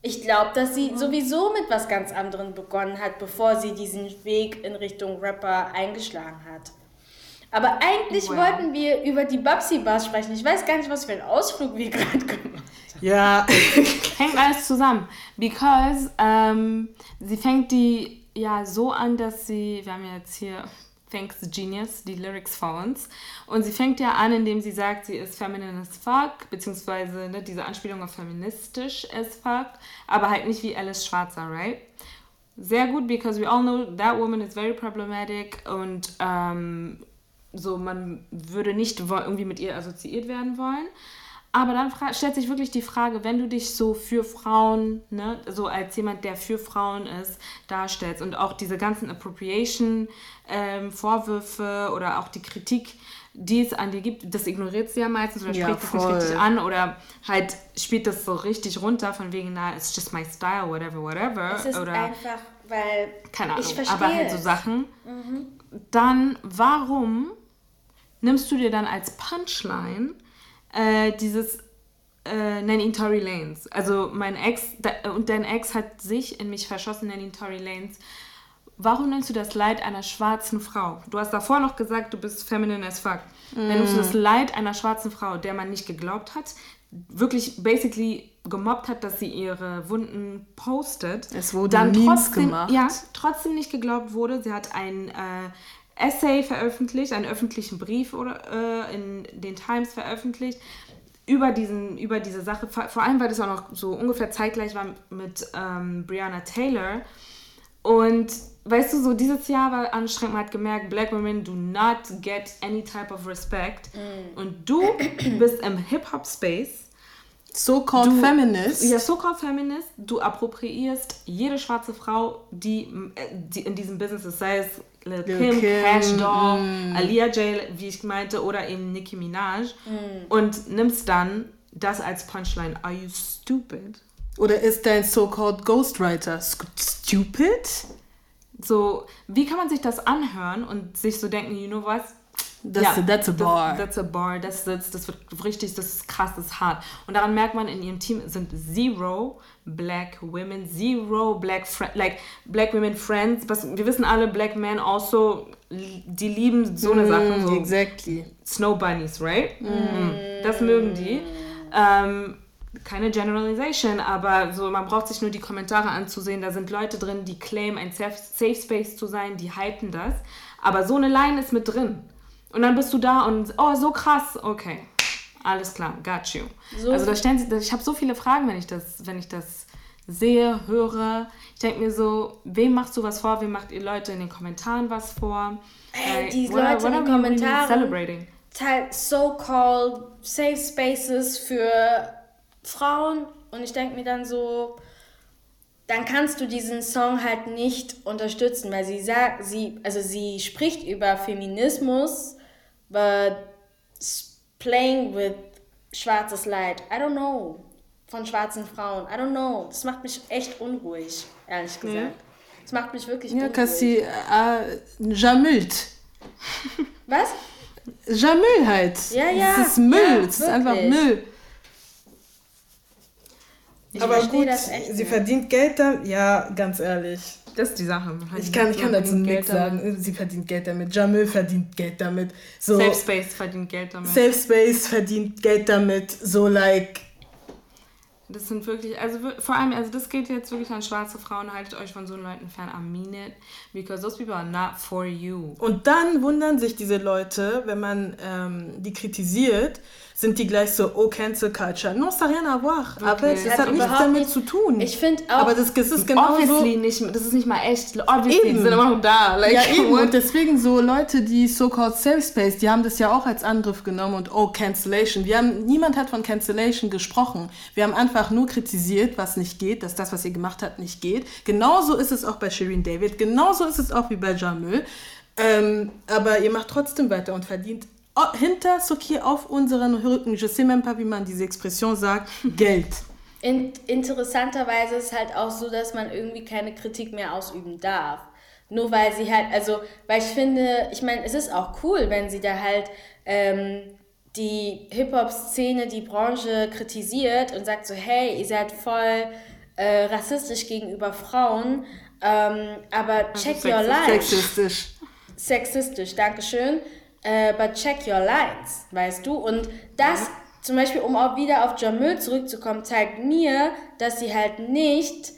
S3: ich glaube, dass sie sowieso mit was ganz anderem begonnen hat, bevor sie diesen Weg in Richtung Rapper eingeschlagen hat. Aber eigentlich
S2: Wow.
S3: wollten wir über die Babsi Bars sprechen. Ich weiß gar nicht, was für einen Ausflug wir gerade gemacht haben.
S1: Ja,
S2: Hängt alles zusammen. Because ähm, sie fängt die ja so an, dass sie, wir haben ja jetzt hier Thanks Genius, die Lyrics vor uns. Und sie fängt ja an, indem sie sagt, sie ist feminine as fuck, beziehungsweise ne, diese Anspielung auf feministisch as fuck, aber halt nicht wie Alice Schwarzer, right? Sehr gut, because we all know that woman is very problematic und ähm, so man würde nicht irgendwie mit ihr assoziiert werden wollen. Aber dann stellt sich wirklich die Frage, wenn du dich so für Frauen, ne, so als jemand, der für Frauen ist, darstellst und auch diese ganzen Appropriation-Vorwürfe oder auch die Kritik, die es an dir gibt, das ignoriert sie ja meistens oder
S1: Ja,
S2: spricht es nicht richtig an oder halt spielt das so richtig runter von wegen, na, it's just my style, whatever, whatever.
S3: Es ist
S2: oder
S3: einfach, weil
S2: keine Ahnung,
S3: ich verstehe
S2: aber halt so
S3: es. Mhm.
S2: Sachen. Dann, warum nimmst du dir dann als Punchline äh, dieses äh, nenn ihn Tory Lanes? Also mein Ex de, und dein Ex hat sich in mich verschossen, nenn ihn Tory Lanes. Warum nennst du das Leid einer schwarzen Frau? Du hast davor noch gesagt, du bist feminine as fuck. Nennst du
S1: Mm.
S2: das Leid einer schwarzen Frau, der man nicht geglaubt hat, wirklich basically gemobbt hat, dass sie ihre Wunden postet,
S1: Es wurden
S2: dann
S1: Memes
S2: trotzdem,
S1: gemacht.
S2: Ja, trotzdem nicht geglaubt wurde. Sie hat ein äh, Essay veröffentlicht, einen öffentlichen Brief oder, äh, in den Times veröffentlicht über, diesen, über diese Sache. Vor, allem, weil das auch noch so ungefähr zeitgleich war mit ähm, Breonna Taylor. Und weißt du, so dieses Jahr war anstrengend. Man hat gemerkt, Black women do not get any type of respect. Und du bist im Hip-Hop-Space
S1: So-called Feminist.
S2: Ja, so-called Feminist. Du appropriierst jede schwarze Frau, die, äh, die in diesem Business ist, sei es Lil Kim, Kim, Cash Doll, mm. Aliyah J, wie ich meinte, oder eben Nicki Minaj mm. und nimmst dann das als Punchline. Are you stupid?
S1: Oder ist dein so-called Ghostwriter stupid?
S2: So, wie kann man sich das anhören und sich so denken, you know was? That's, ja, a, that's a bar. That's, that's a bar. Das, das, das wird richtig, das ist krass, das ist hart. Und daran merkt man, in ihrem Team sind zero black women, zero black like black women friends. Was, wir wissen alle, black men also, die lieben so eine mm, Sache. So exactly. Snow bunnies, right? Mm. Das mögen die. Ähm, keine Generalization, aber so man braucht sich nur die Kommentare anzusehen. Da sind Leute drin, die claimen, ein Safe Space zu sein, die hypen das. Aber so eine Line ist mit drin. Und dann bist du da und, oh, so krass, okay. Alles klar, got you. So also da stellen sich, ich habe so viele Fragen, wenn ich das, wenn ich das sehe, höre. Ich denke mir so, wem machst du was vor? Wem macht ihr Leute in den Kommentaren was vor? Hey, die what, Leute
S3: what in den Kommentaren teilt so-called Safe Spaces für Frauen und ich denke mir dann so, dann kannst du diesen Song halt nicht unterstützen, weil sie sagt, sie, also sie spricht über Feminismus but playing with schwarzes Leid, I don't know, von schwarzen Frauen, I don't know, das macht mich echt unruhig, ehrlich gesagt. Ja. Das macht mich wirklich ja, unruhig. Ja, sie
S1: äh, jamült. Was? Jamül halt. Ja, ja. Es ist Müll, ja, es ist einfach Müll. Ich Aber gut, sie nicht. verdient Geld damit, ja, ganz ehrlich.
S2: Das ist die Sache.
S1: Ich kann, ich kann dazu nichts sagen. Sie verdient Geld damit. Jamil verdient Geld damit. So,
S2: Safe Space verdient Geld damit.
S1: Safe Space verdient Geld damit. So, like.
S2: Das sind wirklich, also vor allem, also das geht jetzt wirklich an schwarze Frauen. Haltet euch von so Leuten fern. I mean it. Because those people are not for you.
S1: Und dann wundern sich diese Leute, wenn man ähm, die kritisiert, sind die gleich so, oh, Cancel Culture. No, ça rien à voir. Okay. Aber das, das hat, nichts damit zu tun.
S3: Ich finde auch.
S2: Aber das, das ist genau Obviously nicht, das ist nicht mal echt. Obviously, eben. die sind immer noch da.
S1: Like, ja, eben. Und deswegen so Leute, die so-called Safe Space, die haben das ja auch als Angriff genommen und oh, Cancellation. Wir haben, niemand hat von Cancellation gesprochen. Wir haben einfach nur kritisiert, was nicht geht, dass das, was ihr gemacht habt, nicht geht. Genauso ist es auch bei Shireen David. Genauso ist es auch wie bei Jamil. Ähm, aber ihr macht trotzdem weiter und verdient Oh, hinter Soki auf unseren Rücken, je sais même pas, wie man diese Expression sagt, Geld.
S3: In, interessanterweise ist es halt auch so, dass man irgendwie keine Kritik mehr ausüben darf. Nur weil sie halt, also, weil ich finde, ich meine, es ist auch cool, wenn sie da halt ähm, die Hip-Hop-Szene, die Branche kritisiert und sagt so, hey, ihr seid voll äh, rassistisch gegenüber Frauen, ähm, aber check also your life. Sexistisch. Sexistisch, Dankeschön äh, but check your lines, weißt du? Und das, zum Beispiel, um auch wieder auf Jamil zurückzukommen, zeigt mir, dass sie halt nicht,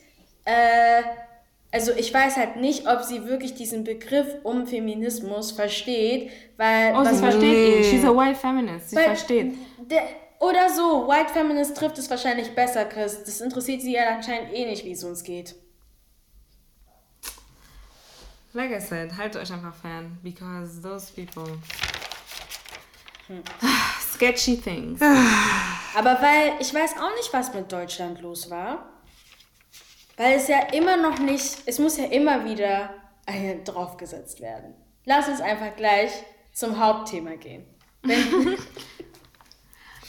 S3: äh, also ich weiß halt nicht, ob sie wirklich diesen Begriff um Feminismus versteht, weil... Oh, sie versteht ihn. She's a white feminist. Sie versteht. Der, oder so, White Feminist trifft es wahrscheinlich besser, Chris. Das interessiert sie ja anscheinend eh nicht, wie es uns geht.
S2: Like I said, haltet euch einfach fern, because those people. Hm. Sketchy things.
S3: Aber weil ich weiß auch nicht, was mit Deutschland los war. Weil es ja immer noch nicht, es muss ja immer wieder draufgesetzt werden. Lass uns einfach gleich zum Hauptthema gehen.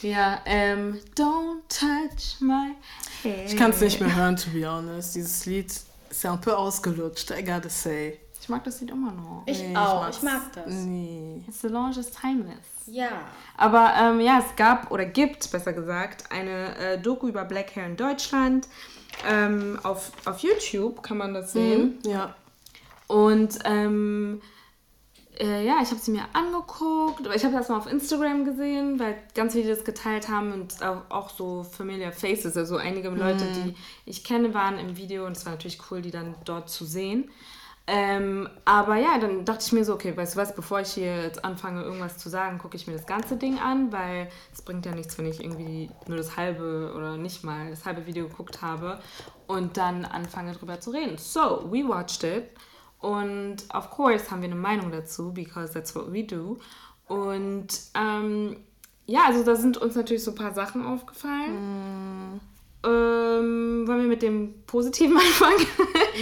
S2: ja, ähm, don't touch my
S1: hair. Ich kann es nicht mehr hören, to be honest. Dieses Lied ist ja ein peu ausgelutscht, I gotta say.
S2: Ich mag das Lied immer noch.
S3: Ich nee, auch, ich, ich, mag das.
S2: Nee. Solange ist timeless.
S3: Ja.
S2: Aber ähm, ja, es gab oder gibt, besser gesagt, eine äh, Doku über Black Hair in Deutschland. Ähm, auf, auf YouTube kann man das sehen.
S1: Mhm, ja.
S2: Und ähm, äh, ja, ich habe sie mir angeguckt. Ich habe das mal auf Instagram gesehen, weil ganz viele das geteilt haben und auch, auch so familiar faces, also einige Leute, mhm. die ich kenne, waren im Video und es war natürlich cool, die dann dort zu sehen. Ähm, aber ja, dann dachte ich mir so, okay, weißt du was, bevor ich hier jetzt anfange, irgendwas zu sagen, gucke ich mir das ganze Ding an, weil es bringt ja nichts, wenn ich irgendwie nur das halbe oder nicht mal das halbe Video geguckt habe und dann anfange drüber zu reden. So, we watched it und of course haben wir eine Meinung dazu, because that's what we do. Und ähm, ja, also da sind uns natürlich so ein paar Sachen aufgefallen. Mm. Ähm, wollen wir mit dem Positiven anfangen?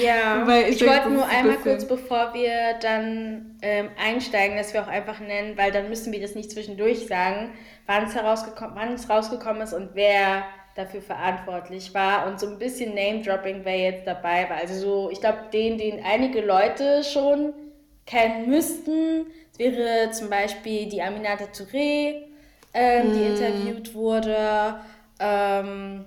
S2: Ja,
S3: ich, ich wollte nur einmal kurz, bevor wir dann ähm, einsteigen, dass wir auch einfach nennen, weil dann müssen wir das nicht zwischendurch sagen, wann es herausgekommen, wann es rausgekommen ist und wer dafür verantwortlich war und so ein bisschen Name-Dropping, wer jetzt dabei war. Also so, ich glaube, den, den einige Leute schon kennen müssten. Wäre zum Beispiel die Aminata Touré, ähm, mm. die interviewt wurde. Ähm,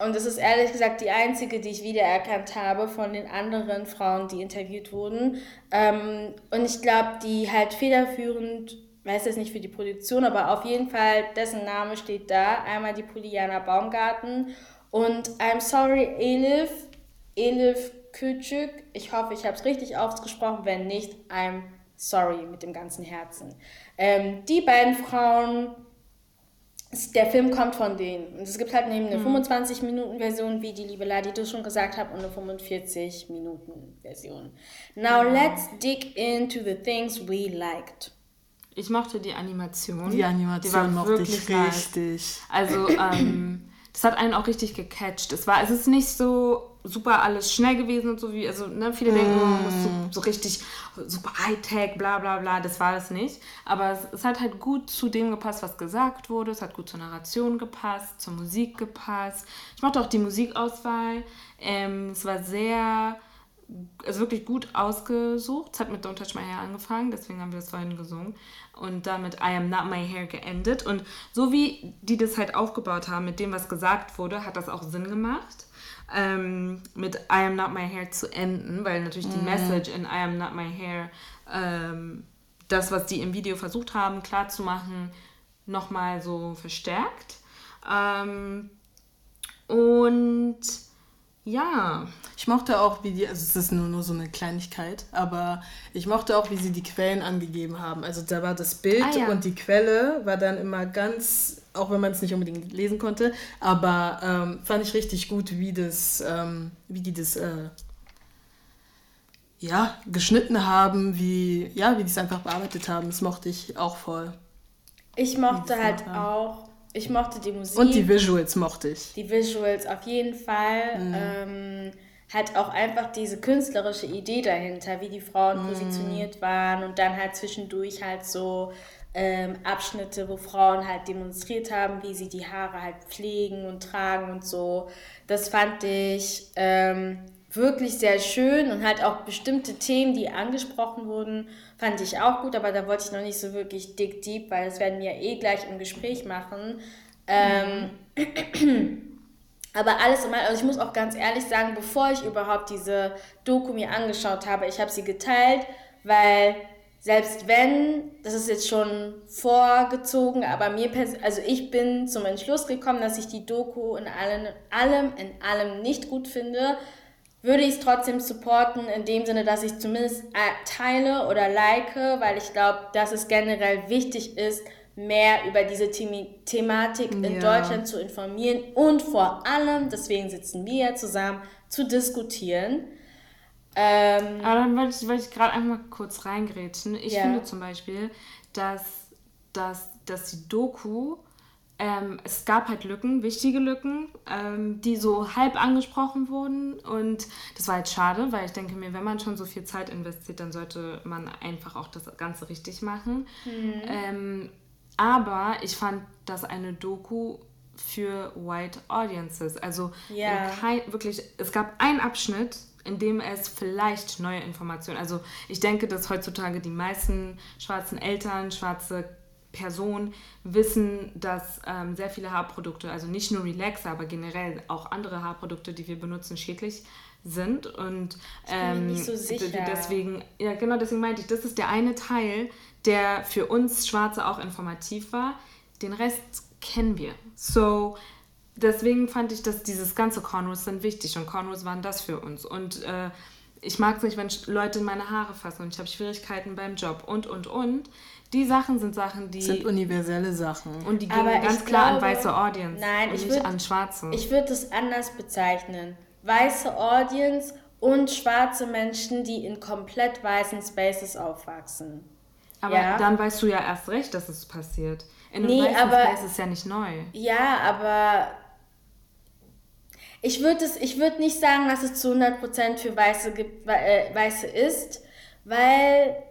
S3: und das ist ehrlich gesagt die einzige, die ich wiedererkannt habe von den anderen Frauen, die interviewt wurden. Ähm, und ich glaube, die halt federführend, weiß jetzt nicht für die Produktion, aber auf jeden Fall, dessen Name steht da. Einmal die Poliana Baumgarten und I'm sorry, Elif, Elif Küçük. Ich hoffe, ich habe es richtig ausgesprochen. Wenn nicht, I'm sorry mit dem ganzen Herzen. Ähm, die beiden Frauen der Film kommt von denen. Und es gibt halt neben eine mhm. 25-Minuten-Version, wie die liebe Ladi du schon gesagt hat, und eine 45-Minuten-Version. Now mhm. let's dig into the things we liked.
S2: Ich mochte die Animation. Die Animation die war mochte ich richtig. Also, ähm, das hat einen auch richtig gecatcht. Es war, es ist nicht so super alles schnell gewesen und so wie, also ne, viele mm. denken, man muss so, so richtig super Hightech, bla bla bla, das war es nicht. Aber es, es, hat halt gut zu dem gepasst, was gesagt wurde, es hat gut zur Narration gepasst, zur Musik gepasst. Ich mochte auch die Musikauswahl. Ähm, es war sehr, also wirklich gut ausgesucht. Es hat mit Don't Touch My Hair angefangen, deswegen haben wir das vorhin gesungen. Und damit I Am Not My Hair geendet. Und so wie die das halt aufgebaut haben, mit dem, was gesagt wurde, hat das auch Sinn gemacht ähm, mit I am not my hair zu enden, weil natürlich die mm. Message in I am not my hair, ähm, das, was die im Video versucht haben, klarzumachen, nochmal so verstärkt. Ähm, und ja.
S1: Ich mochte auch, wie die, also es ist nur, nur so eine Kleinigkeit, aber ich mochte auch, wie sie die Quellen angegeben haben. Also da war das Bild ah, ja. und die Quelle war dann immer ganz, auch wenn man es nicht unbedingt lesen konnte, aber ähm, fand ich richtig gut, wie das, ähm, wie die das äh, ja, geschnitten haben, wie, ja, wie die es einfach bearbeitet haben. Das mochte ich auch voll.
S3: Ich mochte halt auch ich mochte die Musik.
S1: Und die Visuals mochte ich.
S3: Die Visuals auf jeden Fall. Mhm. Ähm, halt auch einfach diese künstlerische Idee dahinter, wie die Frauen mhm. positioniert waren und dann halt zwischendurch halt so ähm, Abschnitte, wo Frauen halt demonstriert haben, wie sie die Haare halt pflegen und tragen und so. Das fand ich ähm, wirklich sehr schön und halt auch bestimmte Themen, die angesprochen wurden, fand ich auch gut, aber da wollte ich noch nicht so wirklich dick deep, weil das werden wir eh gleich im Gespräch machen. Ähm, aber alles immer, also ich muss auch ganz ehrlich sagen, bevor ich überhaupt diese Doku mir angeschaut habe, ich habe sie geteilt, weil selbst wenn, das ist jetzt schon vorgezogen, aber mir, also ich bin zum Entschluss gekommen, dass ich die Doku in allem, allem, in allem nicht gut finde, würde ich es trotzdem supporten, in dem Sinne, dass ich zumindest äh, teile oder like, weil ich glaube, dass es generell wichtig ist, mehr über diese The Thematik in ja. Deutschland zu informieren und vor allem, deswegen sitzen wir ja zusammen, zu diskutieren.
S2: Ähm, Aber dann wollte ich, wollte ich gerade einmal kurz reingrätschen. Ich ja. finde zum Beispiel, dass, dass, dass die Doku ähm, es gab halt Lücken, wichtige Lücken, ähm, die so halb angesprochen wurden. Und das war jetzt schade, weil ich denke mir, wenn man schon so viel Zeit investiert, dann sollte man einfach auch das Ganze richtig machen. Mhm. Ähm, aber ich fand das eine Doku für White Audiences. Also ja. kein, wirklich, es gab einen Abschnitt, in dem es vielleicht neue Informationen, also ich denke, dass heutzutage die meisten schwarzen Eltern, schwarze Person wissen, dass ähm, sehr viele Haarprodukte, also nicht nur Relaxer, aber generell auch andere Haarprodukte, die wir benutzen, schädlich sind. Und ähm, nicht so sicher. deswegen, ja genau, deswegen meinte ich, das ist der eine Teil, der für uns Schwarze auch informativ war. Den Rest kennen wir. So, deswegen fand ich, dass dieses ganze Cornrows sind wichtig und Cornrows waren das für uns. Und äh, ich mag es nicht, wenn Leute in meine Haare fassen und ich habe Schwierigkeiten beim Job und, und, und. Die Sachen sind Sachen, die.
S1: Sind universelle Sachen.
S2: Und die gehen Aber ganz klar glaube, an weiße Audience. Nein, und
S3: ich
S2: nicht
S3: würd, an schwarze. Ich würde es anders bezeichnen. Weiße Audience und schwarze Menschen, die in komplett weißen Spaces aufwachsen.
S2: Aber
S3: ja.
S2: dann weißt du ja erst recht, dass es passiert. In einem
S3: Nee,
S2: weißen
S3: aber-
S2: Space ist es ja nicht neu.
S3: Ja, aber ich würde würde nicht sagen, dass es zu 100% für Weiße gibt, äh, Weiße ist, weil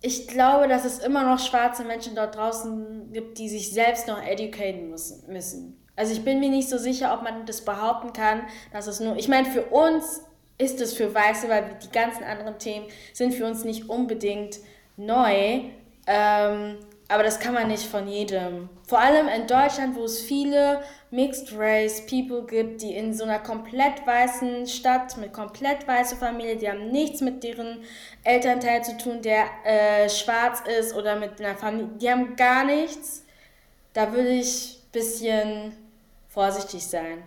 S3: ich glaube, dass es immer noch schwarze Menschen dort draußen gibt, die sich selbst noch educaten müssen. müssen. Also ich bin mir nicht so sicher, ob man das behaupten kann, dass es nur, ich meine, für uns ist es für Weiße, weil die ganzen anderen Themen sind für uns nicht unbedingt neu. Ähm, aber das kann man nicht von jedem. Vor allem in Deutschland, wo es viele Mixed Race People gibt, die in so einer komplett weißen Stadt mit komplett weißer Familie, die haben nichts mit deren Elternteil zu tun, der äh, schwarz ist oder mit einer Familie, die haben gar nichts. Da würde ich ein bisschen vorsichtig sein.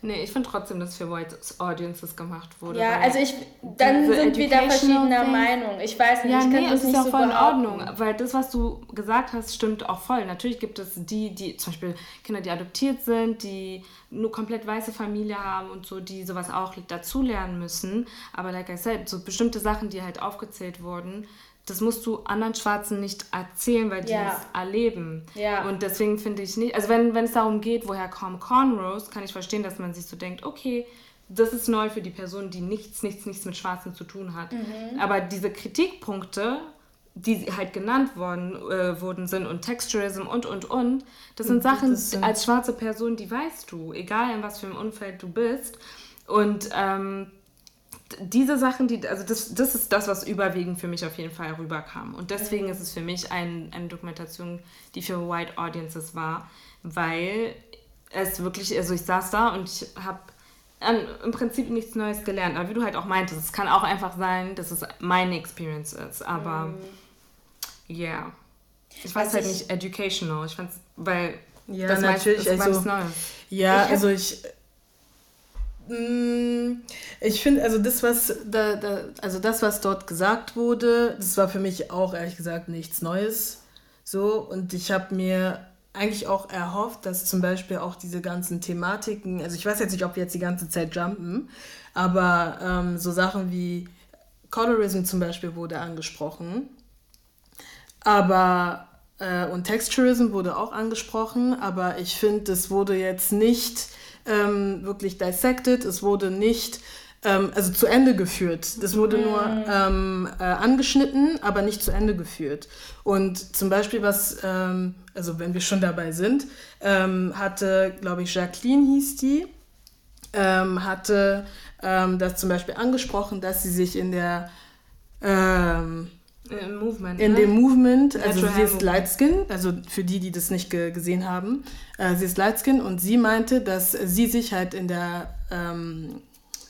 S2: Nee, ich finde trotzdem, dass für White Audiences gemacht wurde.
S3: Ja, also ich, dann sind wir da verschiedener
S2: thing-
S3: Meinung. Ich weiß nicht,
S2: Ja,
S3: ich kann
S2: nee,
S3: das
S2: es ist
S3: nicht
S2: ja
S3: so
S2: voll in. Ordnung, weil das, was du gesagt hast, stimmt auch voll. Natürlich gibt es die, die zum Beispiel Kinder, die adoptiert sind, die nur komplett weiße Familie haben und so, die sowas auch dazulernen müssen. Aber like I said, so bestimmte Sachen, die halt aufgezählt wurden, das musst du anderen Schwarzen nicht erzählen, weil die
S3: Ja.
S2: es erleben.
S3: Ja.
S2: Und deswegen finde ich nicht, also wenn, wenn es darum geht, woher kommen Cornrows, kann ich verstehen, dass man sich so denkt, okay, das ist neu für die Person, die nichts, nichts, nichts mit Schwarzen zu tun hat.
S3: Mhm.
S2: Aber diese Kritikpunkte, die halt genannt worden, äh, wurden sind und Texturism und, und, und, das sind Sachen,
S1: das
S2: als schwarze Person, die weißt du, egal in was für einem Umfeld du bist. Und ähm, diese Sachen, die, also das, das ist das, was überwiegend für mich auf jeden Fall rüberkam. Und deswegen ist es für mich ein, eine Dokumentation, die für White Audiences war, weil es wirklich, also ich saß da und ich habe im Prinzip nichts Neues gelernt. Aber wie du halt auch meintest, es kann auch einfach sein, dass es meine Experience ist. Aber ja, yeah. ich
S3: Was
S2: weiß halt
S3: ich-
S2: nicht educational. Ich fand's, weil
S1: Ja,
S2: das
S1: natürlich,
S2: meist, ist
S1: also-
S2: was Neues.
S1: Ja,
S3: Ich
S1: also ich. Mm, Ich finde, also das, was da, da, also das, was dort gesagt wurde, das war für mich auch ehrlich gesagt nichts Neues. So, und ich habe mir eigentlich auch erhofft, dass zum Beispiel auch diese ganzen Thematiken, also ich weiß jetzt nicht, ob wir jetzt die ganze Zeit jumpen, aber ähm, so Sachen wie Colorism zum Beispiel wurde angesprochen. Aber, äh, und Texturism wurde auch angesprochen, aber ich finde, das wurde jetzt nicht ähm, wirklich dissected, es wurde nicht, ähm, also zu Ende geführt. Das wurde nur ähm, äh, angeschnitten, aber nicht zu Ende geführt. Und zum Beispiel, was, ähm, also wenn wir schon dabei sind, ähm, hatte, glaube ich, Jacqueline hieß die, ähm, hatte ähm, das zum Beispiel angesprochen, dass sie sich in der
S2: Im Movement.
S1: in
S2: ne?
S1: dem Movement, also
S2: Natural
S1: sie ist
S2: Hair
S1: light skin, also für die, die das nicht ge gesehen haben, äh, sie ist light skin und sie meinte, dass sie sich halt in der ähm,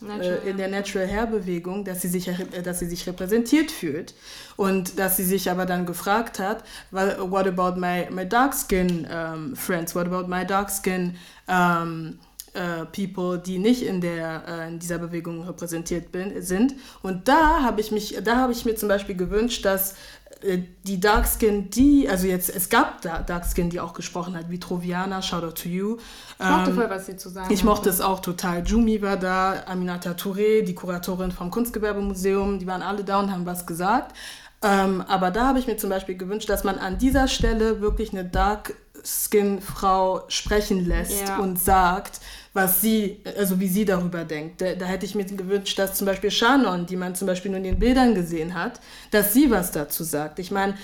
S2: Natural
S1: äh, in der Natural Hair Bewegung, dass sie sich äh, dass sie sich repräsentiert fühlt. Und dass sie sich aber dann gefragt hat, what about my my dark skin um, friends, what about my dark skin um, äh, People, die nicht in der äh, in dieser Bewegung repräsentiert bin, sind. Und da habe ich mich, da habe ich mir zum Beispiel gewünscht, dass äh, die Dark Skin, die, also jetzt, es gab da Dark Skin, die auch gesprochen hat, wie Troviana, shout out to you.
S2: Ich mochte
S1: Ähm,
S2: voll, was sie zu sagen
S1: ich mochte es auch total. Jumi war da, Aminata Touré, die Kuratorin vom Kunstgewerbemuseum, die waren alle da und haben was gesagt. Ähm, aber da habe ich mir zum Beispiel gewünscht, dass man an dieser Stelle wirklich eine Dark-Skin-Frau sprechen lässt
S2: Ja.
S1: und sagt, was sie, also wie sie darüber denkt. Da, da hätte ich mir gewünscht, dass zum Beispiel Shannon, die man zum Beispiel nur in den Bildern gesehen hat, dass sie was dazu sagt. Ich meine,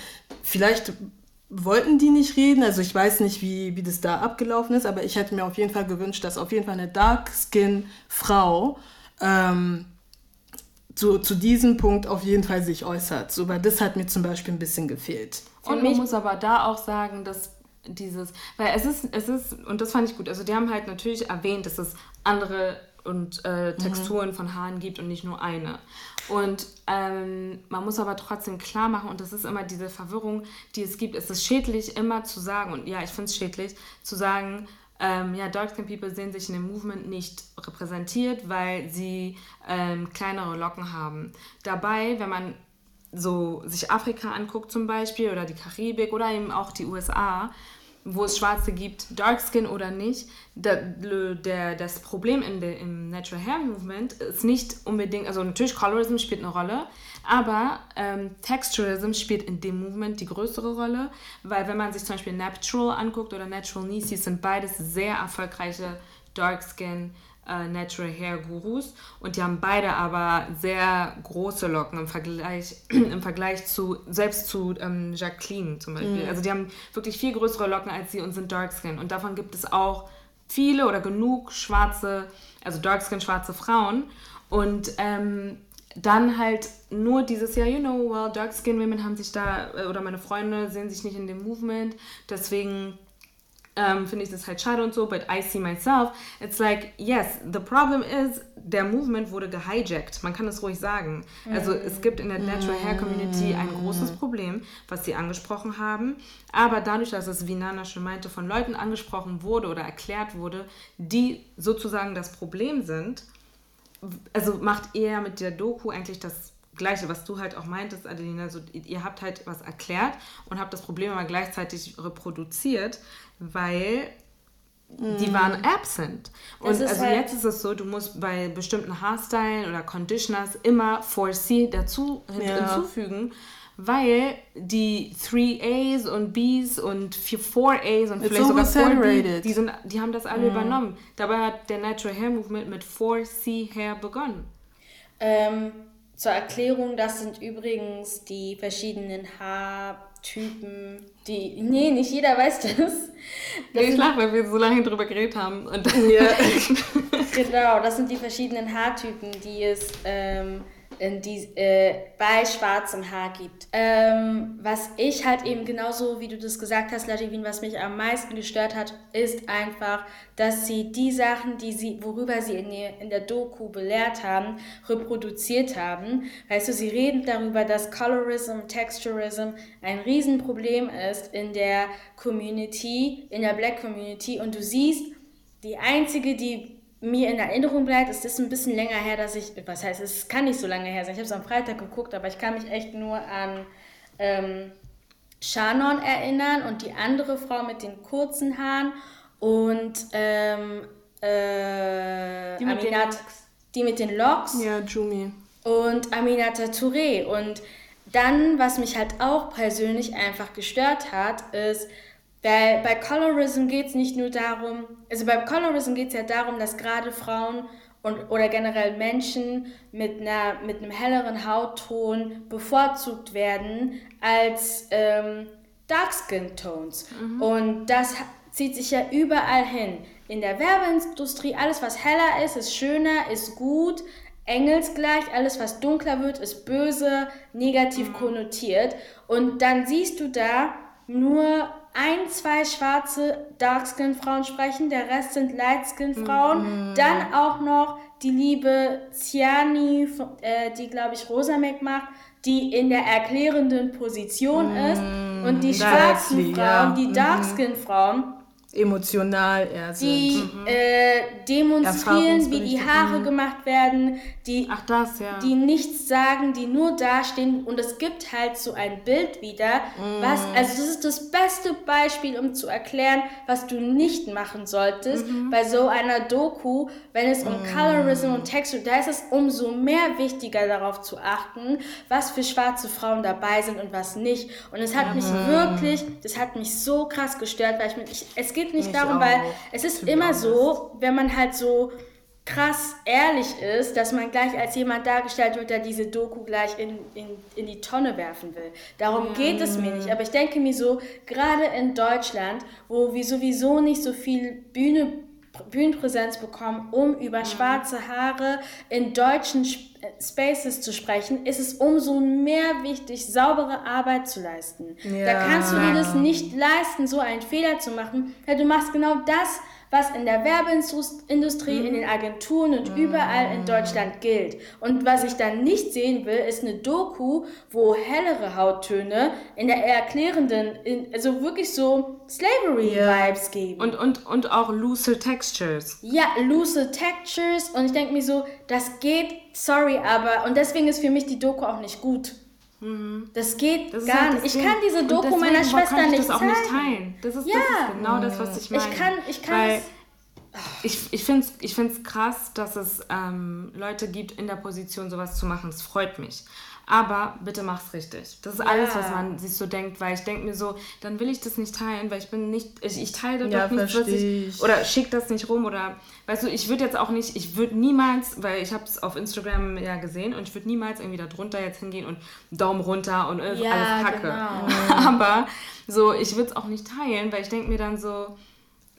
S1: vielleicht wollten die nicht reden, also ich weiß nicht, wie, wie das da abgelaufen ist, aber ich hätte mir auf jeden Fall gewünscht, dass auf jeden Fall eine Dark-Skin-Frau ähm, zu, zu diesem Punkt auf jeden Fall sich äußert. So, weil das hat mir zum Beispiel ein bisschen gefehlt.
S2: Und man muss aber da auch sagen, dass dieses, weil es ist, es ist, und das fand ich gut, also die haben halt natürlich erwähnt, dass es andere und äh, Texturen von Haaren gibt und nicht nur eine. Und ähm, man muss aber trotzdem klar machen, und das ist immer diese Verwirrung, die es gibt, es ist schädlich immer zu sagen, und ja, ich finde es schädlich, zu sagen, ähm, ja, Dark Skin People sehen sich in dem Movement nicht repräsentiert, weil sie ähm, kleinere Locken haben. Dabei, wenn man so sich Afrika anguckt zum Beispiel oder die Karibik oder eben auch die USA, wo es Schwarze gibt, Dark Skin oder nicht, der, der, das Problem in der, im Natural Hair Movement ist nicht unbedingt, also natürlich Colorism spielt eine Rolle, aber ähm, Texturism spielt in dem Movement die größere Rolle, weil wenn man sich zum Beispiel Natural anguckt oder Natural Nieces, sind beides sehr erfolgreiche Dark Skin äh, Natural Hair Gurus und die haben beide aber sehr große Locken im Vergleich, im Vergleich zu, selbst zu ähm, Jacqueline zum Beispiel. Mhm. Also die haben wirklich viel größere Locken als sie und sind Dark Skin und davon gibt es auch viele oder genug schwarze, also Dark Skin schwarze Frauen und ähm, dann halt nur dieses Jahr, you know, well, Dark Skin Women haben sich da, äh, oder meine Freunde sehen sich nicht in dem Movement, deswegen ähm, finde ich das halt schade und so, but I see myself. It's like, yes, the problem is, der Movement wurde gehijackt. Man kann es ruhig sagen. Also mm. es gibt in der Natural Hair Community ein großes Problem, was sie angesprochen haben. Aber dadurch, dass es, wie Nana schon meinte, von Leuten angesprochen wurde oder erklärt wurde, die sozusagen das Problem sind, also macht ihr mit der Doku eigentlich das Gleiche, was du halt auch meintest, Adelina, so, ihr habt halt was erklärt und habt das Problem aber gleichzeitig reproduziert weil die waren mm. absent. Und also halt jetzt ist es so, du musst bei bestimmten Haarstylen oder Conditioners immer 4C dazu ja. hinzufügen, weil die 3As und Bs und 4As und It's vielleicht sogar 4B, die, sind, die haben das alle mm. übernommen. Dabei hat der Natural Hair Movement mit 4C Hair begonnen.
S3: Ähm, zur Erklärung, das sind übrigens die verschiedenen Haar Typen, die. Nee, nicht jeder weiß das. das
S2: nee, ich lache, weil wir so lange drüber geredet haben. Und
S3: ja. genau, das sind die verschiedenen Haartypen, die es ähm, die, äh, bei schwarzem Haar gibt. Ähm, was ich halt eben genauso, wie du das gesagt hast, Ladivin, was mich am meisten gestört hat, ist einfach, dass sie die Sachen, die sie, worüber sie in, die, in der Doku belehrt haben, reproduziert haben. Weißt du, sie reden darüber, dass Colorism, Texturism ein Riesenproblem ist in der Community, in der Black Community und du siehst, die einzige, die mir in Erinnerung bleibt, ist das ein bisschen länger her, dass ich, was heißt, es kann nicht so lange her sein. Ich habe es am Freitag geguckt, aber ich kann mich echt nur an ähm, Shannon erinnern und die andere Frau mit den kurzen Haaren und ähm, äh, die, mit Aminat, die mit den Locks.
S1: Ja, Jumi.
S3: Und Aminata Touré. Und dann, was mich halt auch persönlich einfach gestört hat, ist, weil bei Colorism geht es nicht nur darum, also bei Colorism geht es ja darum, dass gerade Frauen und, oder generell Menschen mit, einer, mit einem helleren Hautton bevorzugt werden als ähm, Dark Skin Tones. Mhm. Und das zieht sich ja überall hin. In der Werbeindustrie, alles was heller ist, ist schöner, ist gut, engelsgleich, alles was dunkler wird, ist böse, negativ mhm. konnotiert. Und dann siehst du da nur ein, zwei schwarze Darkskin-Frauen sprechen, der Rest sind Lightskin-Frauen. Mhm. Dann auch noch die liebe Ciani, äh, die glaube ich Rosa Mac macht, die in der erklärenden Position mhm. ist. Und die schwarzen Frauen, ja. die mhm. Darkskin-Frauen,
S1: emotional eher sind.
S3: Die mhm. äh, demonstrieren, wie die Haare mhm. gemacht werden, die,
S2: Ach das, ja.
S3: die nichts sagen, die nur dastehen und es gibt halt so ein Bild wieder, mhm. was, also das ist das beste Beispiel, um zu erklären, was du nicht machen solltest mhm. bei so einer Doku, wenn es um mhm. Colorism und Texture, da ist es umso mehr wichtiger darauf zu achten, was für schwarze Frauen dabei sind und was nicht. Und es hat mich wirklich, das hat mich so krass gestört, weil ich, ich es geht nicht ich darum, auch. weil es ist immer so, wenn man halt so krass ehrlich ist, dass man gleich als jemand dargestellt wird, der diese Doku gleich in, in, in die Tonne werfen will. Darum geht es mir nicht. Aber ich denke mir so, gerade in Deutschland, wo wir sowieso nicht so viel Bühne, Bühnenpräsenz bekommen, um über mhm. schwarze Haare in deutschen Spaces zu sprechen, ist es umso mehr wichtig, saubere Arbeit zu leisten. Ja. Da kannst du dir das nicht leisten, so einen Fehler zu machen, weil du machst genau das, was in der Werbeindustrie, mhm. in den Agenturen und mhm. überall in Deutschland gilt. Und was ich dann nicht sehen will, ist eine Doku, wo hellere Hauttöne in der erklärenden, in, also wirklich so Slavery-Vibes geben.
S2: Und, und, und auch loose Textures.
S3: Ja, loose Textures. Und ich denke mir so, das geht, sorry, aber, und deswegen ist für mich die Doku auch nicht gut. Mhm. Das geht das gar halt nicht. Ich kann diese Doku meiner Schwester kann ich nicht das auch zeigen. nicht teilen.
S2: Das ist, ja. das ist genau das, was ich meine. Ich kann, ich kann Weil ich, ich finde es ich find's krass, dass es ähm, Leute gibt in der Position, sowas zu machen. Es freut mich. Aber bitte mach's richtig. Das ist ja. alles, was man sich so denkt, weil ich denke mir so, dann will ich das nicht teilen, weil ich bin nicht, ich, ich teile ja, doch nicht, was ich, oder schick das nicht rum oder, weißt du, ich würde jetzt auch nicht, ich würde niemals, weil ich habe es auf Instagram ja gesehen und ich würde niemals irgendwie da drunter jetzt hingehen und Daumen runter und ja, alles Kacke. Genau. Aber so, ich würde es auch nicht teilen, weil ich denke mir dann so,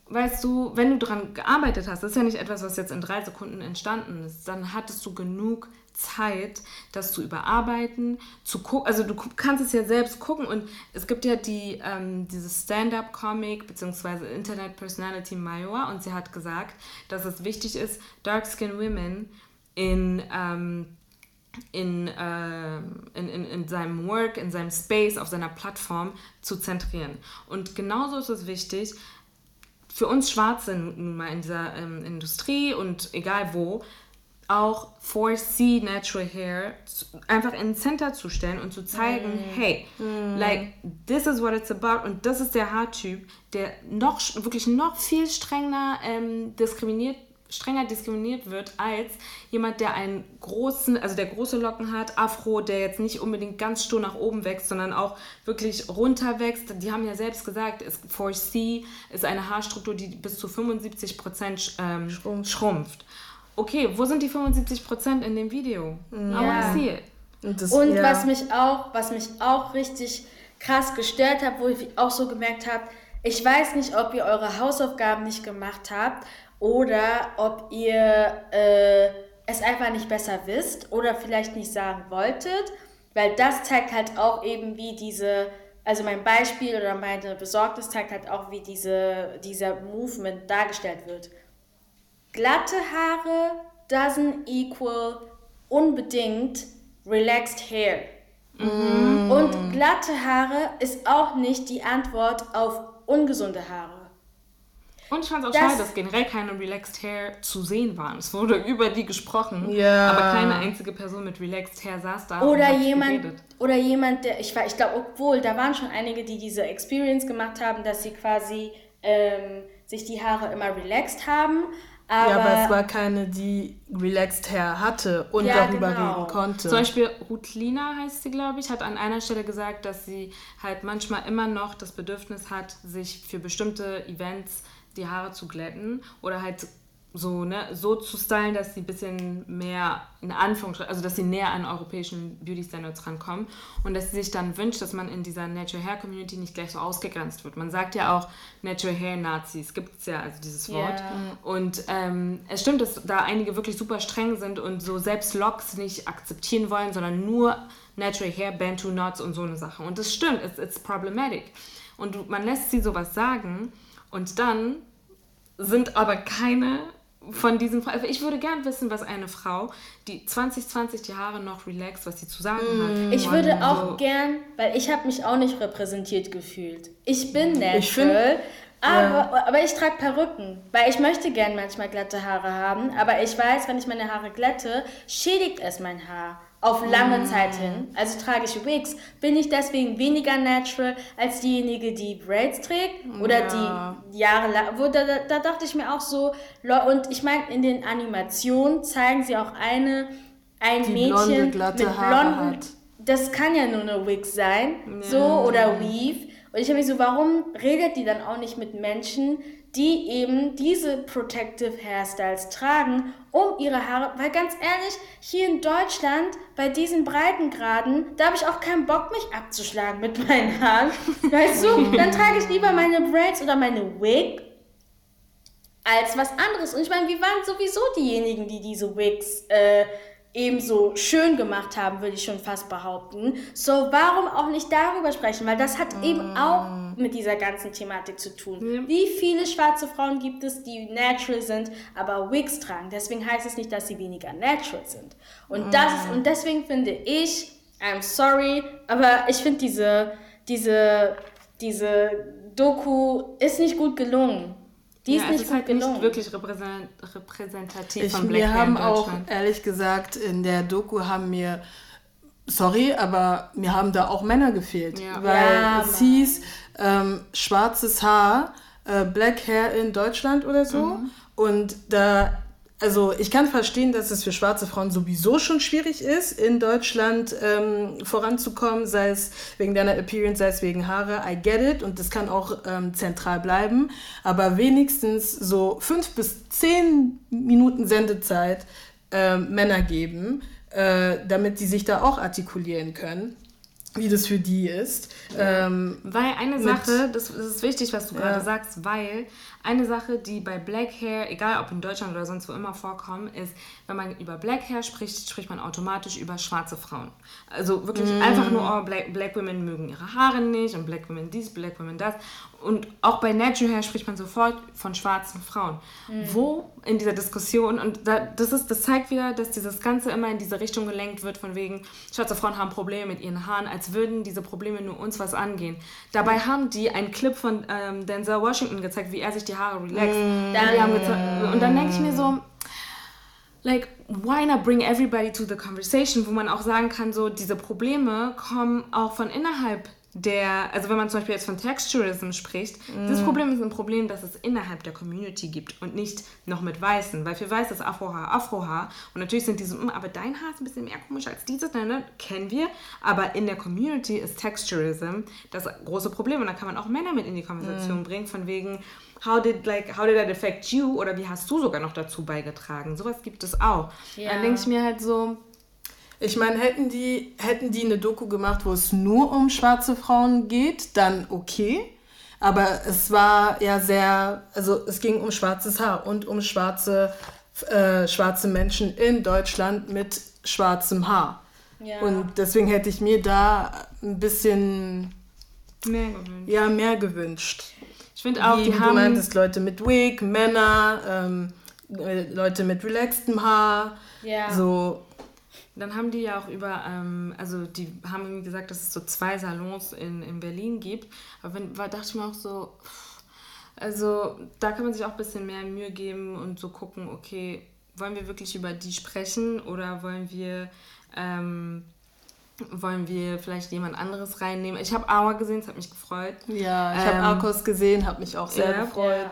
S2: weißt du, wenn du daran gearbeitet hast, das ist ja nicht etwas, was jetzt in drei Sekunden entstanden ist, dann hattest du genug Zeit, das zu überarbeiten, zu gucken. Also du kannst es ja selbst gucken und es gibt ja die, ähm, dieses Stand-up-Comic bzw. Internet Personality Maiwa und sie hat gesagt, dass es wichtig ist, Dark-Skin Women in ähm, in, äh, in, in, in seinem Work, in seinem Space, auf seiner Plattform zu zentrieren. Und genauso ist es wichtig, für uns Schwarze nun mal in dieser ähm, Industrie und egal wo, auch 4C Natural Hair einfach in den Center zu stellen und zu zeigen, mm. hey, mm. like, this is what it's about und das ist der Haartyp, der noch, wirklich noch viel strenger ähm, diskriminiert strenger diskriminiert wird als jemand, der einen großen, also der große Locken hat, Afro, der jetzt nicht unbedingt ganz stur nach oben wächst, sondern auch wirklich runter wächst. Die haben ja selbst gesagt, 4C ist eine Haarstruktur, die bis zu 75 Prozent ähm, schrumpft. schrumpft. Okay, wo sind die 75 Prozent in dem Video? Ja. I wanna see
S3: it. Und, das, Und ja. was mich auch, was mich auch richtig krass gestört hat, wo ich auch so gemerkt habe, ich weiß nicht, ob ihr eure Hausaufgaben nicht gemacht habt oder ob ihr äh, es einfach nicht besser wisst oder vielleicht nicht sagen wolltet, weil das zeigt halt auch eben, wie diese, also mein Beispiel oder meine Besorgnis zeigt halt auch, wie diese, dieser Movement dargestellt wird. Glatte Haare doesn't equal unbedingt relaxed hair. Mhm. Und glatte Haare ist auch nicht die Antwort auf ungesunde Haare.
S2: Und ich fand es auch das, schade, dass generell keine Relaxed Hair zu sehen waren. Es wurde über die gesprochen, ja. aber keine einzige Person mit Relaxed Hair saß da.
S3: Oder jemand, oder jemand, der, ich, ich glaube, obwohl, da waren schon einige, die diese Experience gemacht haben, dass sie quasi ähm, sich die Haare immer relaxed haben.
S1: Aber ja, aber es war keine, die relaxed Hair hatte und ja, darüber genau. reden konnte.
S2: Zum Beispiel Rutlina heißt sie, glaube ich, hat an einer Stelle gesagt, dass sie halt manchmal immer noch das Bedürfnis hat, sich für bestimmte Events die Haare zu glätten oder halt so, ne, so zu stylen, dass sie ein bisschen mehr in Anführungsstrichen, also dass sie näher an europäischen Beauty Standards rankommen und dass sie sich dann wünscht, dass man in dieser Natural Hair Community nicht gleich so ausgegrenzt wird. Man sagt ja auch Natural Hair Nazis, gibt es ja, also dieses Wort. Yeah. Und ähm, es stimmt, dass da einige wirklich super streng sind und so selbst Locks nicht akzeptieren wollen, sondern nur Natural Hair, Bantu Knots und so eine Sache. Und das stimmt, it's, it's problematic. Und man lässt sie sowas sagen und dann sind aber keine von diesen Frauen. Also ich würde gern wissen, was eine Frau, die 2020 die Haare noch relaxed, was sie zu sagen mm. hat.
S3: Ich würde auch so. gern, weil ich habe mich auch nicht repräsentiert gefühlt. Ich bin natural, ich find, aber, ja. aber ich trage Perücken, weil ich möchte gern manchmal glatte Haare haben, aber ich weiß, wenn ich meine Haare glätte, schädigt es mein Haar auf lange mm. Zeit hin, also trage ich Wigs, bin ich deswegen weniger natural als diejenige, die Braids trägt oder ja. die jahrelang, wo da, da, da, dachte ich mir auch so, und ich meine, in den Animationen zeigen sie auch eine, ein die Mädchen blonde, mit blonden, das kann ja nur eine Wig sein, ja. so, oder Weave, und ich habe mich so, warum redet die dann auch nicht mit Menschen, die eben diese Protective Hairstyles tragen, um ihre Haare, weil ganz ehrlich, hier in Deutschland, bei diesen Breitengraden, da habe ich auch keinen Bock, mich abzuschlagen mit meinen Haaren. Weißt du, dann trage ich lieber meine Braids oder meine Wig als was anderes. Und ich meine, wir waren sowieso diejenigen, die diese Wigs äh, ebenso schön gemacht haben, würde ich schon fast behaupten. So, warum auch nicht darüber sprechen? Weil das hat mm. eben auch mit dieser ganzen Thematik zu tun. Mm. Wie viele schwarze Frauen gibt es, die natural sind, aber Wigs tragen? Deswegen heißt es nicht, dass sie weniger natural sind. Und, mm. das ist, und deswegen finde ich, I'm sorry, aber ich finde diese, diese, diese Doku ist nicht gut gelungen.
S2: Die ist ja, nicht ist halt nicht wirklich repräsentativ
S1: ich, von Black Wir haben auch, ehrlich gesagt, in der Doku haben mir sorry, aber mir haben da auch Männer gefehlt. Ja. Weil ja, es hieß, ähm, schwarzes Haar, äh, Black Hair in Deutschland oder so. Mhm. Und da also ich kann verstehen, dass es für schwarze Frauen sowieso schon schwierig ist, in Deutschland ähm, voranzukommen, sei es wegen deiner Appearance, sei es wegen Haare. I get it und das kann auch ähm, zentral bleiben. Aber wenigstens so fünf bis zehn Minuten Sendezeit äh, Männer geben, äh, damit die sich da auch artikulieren können wie das für die ist. Ähm,
S2: weil eine Sache, das, das, ist wichtig, was du ja. gerade sagst, weil eine Sache, die bei Black Hair, egal ob in Deutschland oder sonst wo immer vorkommen, ist, wenn man über Black Hair spricht, spricht man automatisch über schwarze Frauen. Also wirklich mm. einfach nur, oh, Black, Black Women mögen ihre Haare nicht und Black Women dies, Black Women das. Und auch bei Natural Hair spricht man sofort von schwarzen Frauen. Mm. Wo in dieser Diskussion, und da, das, ist, das zeigt wieder, dass dieses Ganze immer in diese Richtung gelenkt wird, von wegen, schwarze Frauen haben Probleme mit ihren Haaren, als würden diese Probleme nur uns was angehen. Dabei haben die einen Clip von ähm, Denzel Washington gezeigt, wie er sich die Haare relaxed. Mm. Und dann denke ich mir so, like, why not bring everybody to the conversation, wo man auch sagen kann, so, diese Probleme kommen auch von innerhalb der, also wenn man zum Beispiel jetzt von Texturism spricht, mm. das Problem ist ein Problem, das es innerhalb der Community gibt und nicht noch mit Weißen, weil für Weiß ist Afrohaar Afrohaar und natürlich sind diese, hm, aber dein Haar ist ein bisschen mehr komisch als dieses, ne, ne, kennen wir, aber in der Community ist Texturism das große Problem und da kann man auch Männer mit in die Konversation mm. bringen, von wegen, how did, like, how did that affect you oder wie hast du sogar noch dazu beigetragen, sowas gibt es auch. Ja. Dann denke ich mir halt so,
S1: ich meine, hätten die, hätten die eine Doku gemacht, wo es nur um schwarze Frauen geht, dann okay. Aber es war ja sehr, also es ging um schwarzes Haar und um schwarze, äh, schwarze Menschen in Deutschland mit schwarzem Haar. Ja. Und deswegen hätte ich mir da ein bisschen mehr gewünscht. Ja, mehr gewünscht. Ich finde auch, Wie die du haben... meintest, Leute mit Wig, Männer, ähm, äh, Leute mit relaxtem Haar. Ja. So,
S2: dann haben die ja auch über, ähm, also die haben gesagt, dass es so zwei Salons in, in Berlin gibt. Aber wenn, war, dachte ich mir auch so, also da kann man sich auch ein bisschen mehr Mühe geben und so gucken, okay, wollen wir wirklich über die sprechen oder wollen wir, ähm, wollen wir vielleicht jemand anderes reinnehmen? Ich habe Aua gesehen, es hat mich gefreut.
S1: Ja, ich ähm, habe Arkos gesehen, hat mich auch sehr ja, gefreut.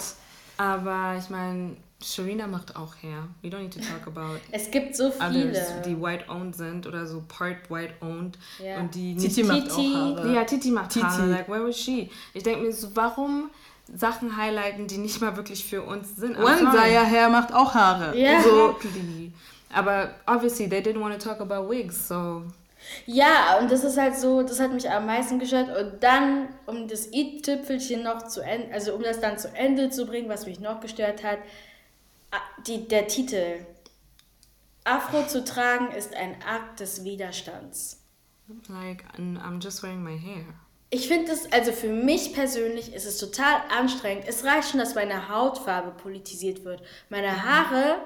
S1: Ja.
S2: Aber ich meine, Sharina macht auch Hair. We don't need to talk about.
S3: Es gibt so viele. Others,
S2: die white owned sind oder so part white owned. Yeah. Und die Titi macht Titi. auch Haare. Ja, Titi macht Titi. Haare. Like, where was she? Ich denke mir so, warum Sachen highlighten, die nicht mal wirklich für uns sind?
S1: One Hair macht auch Haare.
S2: Yeah. So. Aber obviously, they didn't want to talk about wigs, so.
S3: Ja, und das ist halt so, das hat mich am meisten gestört. Und dann, um das i-Tüpfelchen noch zu Ende, also um das dann zu Ende zu bringen, was mich noch gestört hat, die, der Titel Afro zu tragen ist ein Akt des Widerstands.
S2: Like, I'm just wearing my hair.
S3: Ich finde es, also für mich persönlich ist es total anstrengend. Es reicht schon, dass meine Hautfarbe politisiert wird. Meine Haare,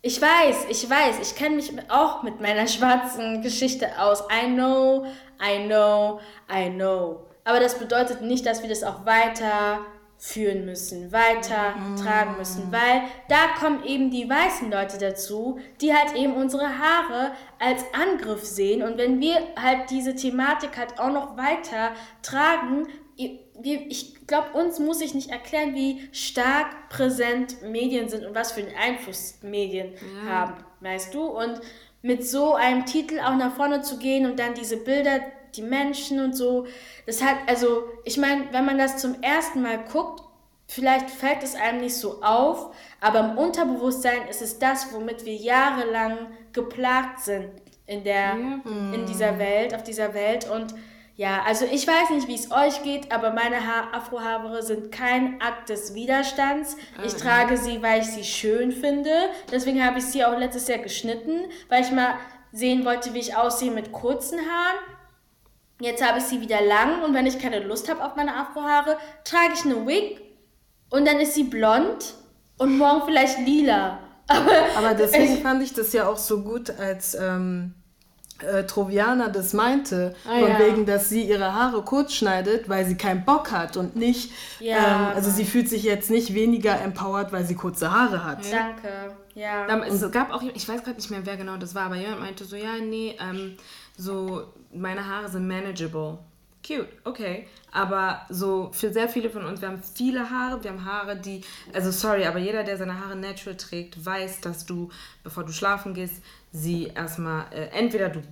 S3: ich weiß, ich weiß, ich kenne mich auch mit meiner schwarzen Geschichte aus. I know, I know, I know. Aber das bedeutet nicht, dass wir das auch weiter führen müssen, weiter mhm. tragen müssen, weil da kommen eben die weißen Leute dazu, die halt eben unsere Haare als Angriff sehen und wenn wir halt diese Thematik halt auch noch weiter tragen, ich glaube, uns muss ich nicht erklären, wie stark präsent Medien sind und was für einen Einfluss Medien ja. haben, weißt du? Und mit so einem Titel auch nach vorne zu gehen und dann diese Bilder die Menschen und so. Das hat, also, ich meine, wenn man das zum ersten Mal guckt, vielleicht fällt es einem nicht so auf, aber im Unterbewusstsein ist es das, womit wir jahrelang geplagt sind in der, mhm. in dieser Welt, auf dieser Welt und ja, also ich weiß nicht, wie es euch geht, aber meine ha Afrohaare sind kein Akt des Widerstands. Ich mhm. trage sie, weil ich sie schön finde. Deswegen habe ich sie auch letztes Jahr geschnitten, weil ich mal sehen wollte, wie ich aussehe mit kurzen Haaren. Jetzt habe ich sie wieder lang und wenn ich keine Lust habe auf meine Afrohaare, trage ich eine Wig und dann ist sie blond und morgen vielleicht lila.
S1: Aber, Aber deswegen fand ich das ja auch so gut, als ähm, äh, Troviana das meinte, ah, von ja. wegen, dass sie ihre Haare kurz schneidet, weil sie keinen Bock hat und nicht, ja, ähm, also sie fühlt sich jetzt nicht weniger empowered, weil sie kurze Haare hat.
S3: Danke, ja.
S2: Es gab auch, ich weiß gerade nicht mehr, wer genau das war, aber jemand meinte so, ja, nee, ähm, so, meine Haare sind manageable. Cute, okay. Aber so für sehr viele von uns, wir haben viele Haare, wir haben Haare, die, also sorry, aber jeder, der seine Haare natural trägt, weiß, dass du, bevor du schlafen gehst, sie erstmal, äh, entweder du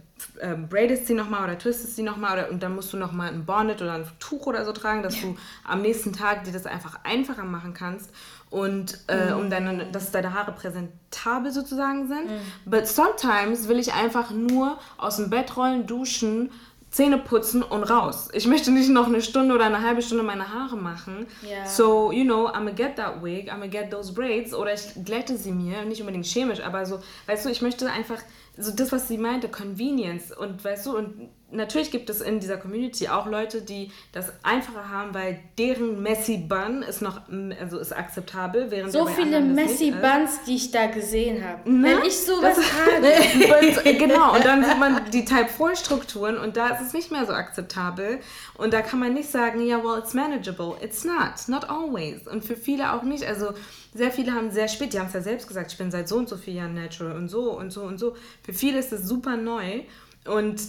S2: äh, braidest sie nochmal oder twistest sie nochmal und dann musst du nochmal ein Bonnet oder ein Tuch oder so tragen, dass du am nächsten Tag dir das einfach einfacher machen kannst und äh, mm. um deine, dass deine Haare präsentabel sozusagen sind. Mm. But sometimes will ich einfach nur aus dem Bett rollen, duschen, Zähne putzen und raus. Ich möchte nicht noch eine Stunde oder eine halbe Stunde meine Haare machen. Yeah. So, you know, I'm gonna get that wig, I'm gonna get those braids oder ich glätte sie mir, nicht unbedingt chemisch, aber so, weißt du, ich möchte einfach so das, was sie meinte, Convenience und weißt du, und natürlich gibt es in dieser Community auch Leute, die das einfacher haben, weil deren Messy Bun ist noch, also ist akzeptabel, während
S3: so viele Messy Buns, die ich da gesehen habe. Wenn ich sowas habe.
S2: genau, und dann sieht man die Type 4 Strukturen und da ist es nicht mehr so akzeptabel und da kann man nicht sagen, ja, well, it's manageable. It's not, not always und für viele auch nicht. Also sehr viele haben sehr spät, die haben es ja selbst gesagt, ich bin seit so und so vielen Jahren natural und so und so und so. Für viele ist es super neu und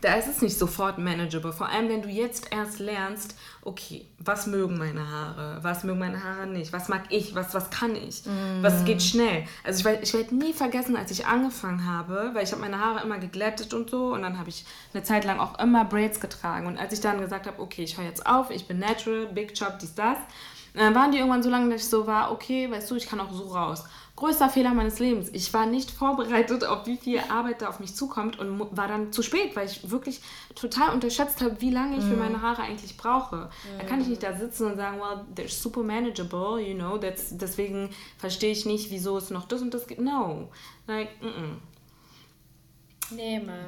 S2: da ist es nicht sofort manageable. Vor allem, wenn du jetzt erst lernst, okay, was mögen meine Haare, was mögen meine Haare nicht, was mag ich, was, was kann ich, mm. was geht schnell. Also ich werde ich werd nie vergessen, als ich angefangen habe, weil ich habe meine Haare immer geglättet und so und dann habe ich eine Zeit lang auch immer Braids getragen. Und als ich dann gesagt habe, okay, ich höre jetzt auf, ich bin natural, Big Chop, dies, das, dann waren die irgendwann so lange, dass ich so war, okay, weißt du, ich kann auch so raus größter Fehler meines Lebens. Ich war nicht vorbereitet, auf wie viel Arbeit da auf mich zukommt und war dann zu spät, weil ich wirklich total unterschätzt habe, wie lange ich für meine Haare eigentlich brauche. Da kann ich nicht da sitzen und sagen, well, they're super manageable, you know, that's, deswegen verstehe ich nicht, wieso es noch das und das gibt. No. Like, mm -mm.
S3: Nee, man.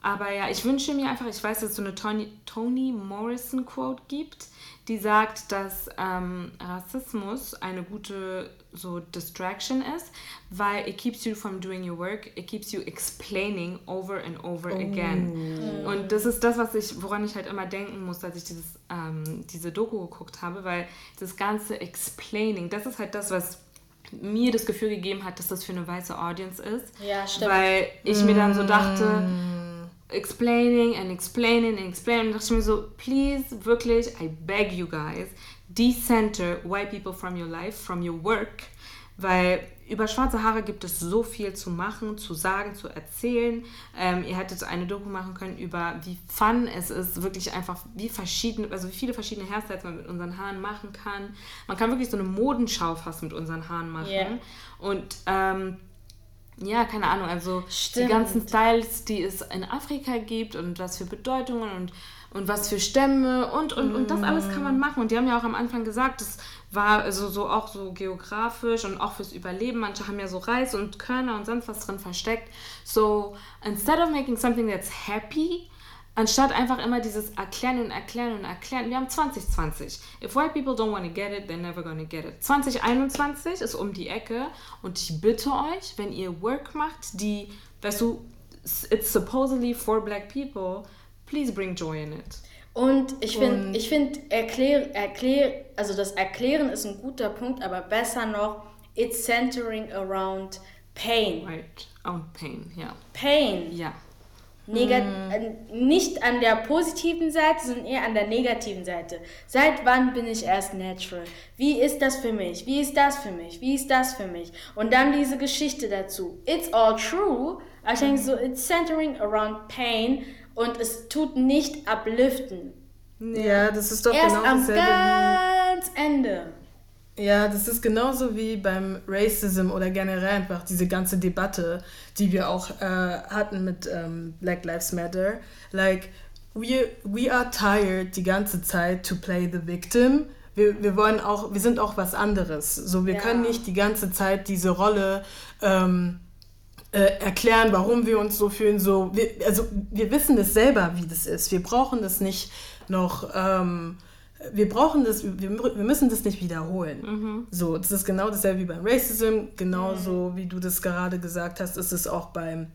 S2: Aber ja, ich wünsche mir einfach, ich weiß, dass es so eine Toni, Toni Morrison Quote gibt, die sagt, dass ähm, Rassismus eine gute so Distraction ist, weil it keeps you from doing your work, it keeps you explaining over and over oh. again. Und das ist das, was ich, woran ich halt immer denken muss, als ich dieses, ähm, diese Doku geguckt habe, weil das ganze Explaining, das ist halt das, was mir das Gefühl gegeben hat, dass das für eine weiße Audience ist.
S3: Ja, stimmt.
S2: Weil ich mir dann so dachte, mm. Explaining and explaining and explaining, und dachte ich mir so, please, wirklich, I beg you guys, decenter white people from your life, from your work, weil über schwarze Haare gibt es so viel zu machen, zu sagen, zu erzählen. Ähm, ihr hättet eine Doku machen können über, wie fun es ist, wirklich einfach, wie verschiedene, also wie viele verschiedene Hairstyles man mit unseren Haaren machen kann. Man kann wirklich so eine Modenschau fast mit unseren Haaren machen. Yeah. Und ähm, ja, keine Ahnung, also Stimmt. die ganzen Styles, die es in Afrika gibt und was für Bedeutungen und und was für Stämme und, und, und das alles kann man mm. machen. Und die haben ja auch am Anfang gesagt, das war also so auch so geografisch und auch fürs Überleben. Manche haben ja so Reis und Körner und sonst was drin versteckt. So, instead of making something that's happy, anstatt einfach immer dieses Erklären und Erklären und Erklären. Wir haben 2020. If white people don't want to get it, they're never gonna get it. 2021 ist um die Ecke und ich bitte euch, wenn ihr Work macht, die, weißt du, it's supposedly for black people, Please bring joy in it.
S3: Und ich finde, ich finde, erklär, erklär, also das Erklären ist ein guter Punkt, aber besser noch, it's centering around pain.
S2: Right, on pain, ja. Yeah.
S3: Pain.
S2: Ja.
S3: Negat hm. Nicht an der positiven Seite, sondern eher an der negativen Seite. Seit wann bin ich erst natural? Wie ist das für mich? Wie ist das für mich? Wie ist das für mich? Und dann diese Geschichte dazu. It's all true. Aber ich denke so, it's centering around pain und es tut nicht ablüften.
S1: Ja, das ist doch
S3: Erst genau am ganz Ende.
S1: Ja, das ist genauso wie beim Racism oder generell einfach diese ganze Debatte, die wir auch äh, hatten mit ähm, Black Lives Matter. Like, we, we are tired die ganze Zeit to play the victim. Wir, wir wollen auch, wir sind auch was anderes. So, wir ja. können nicht die ganze Zeit diese Rolle ähm, äh, erklären, warum wir uns so fühlen. So, wir, also wir wissen es selber, wie das ist. Wir brauchen das nicht noch. Ähm, wir brauchen das, wir, wir müssen das nicht wiederholen. Mhm. So, das ist genau dasselbe wie beim Racism, genauso mhm. wie du das gerade gesagt hast, ist es auch beim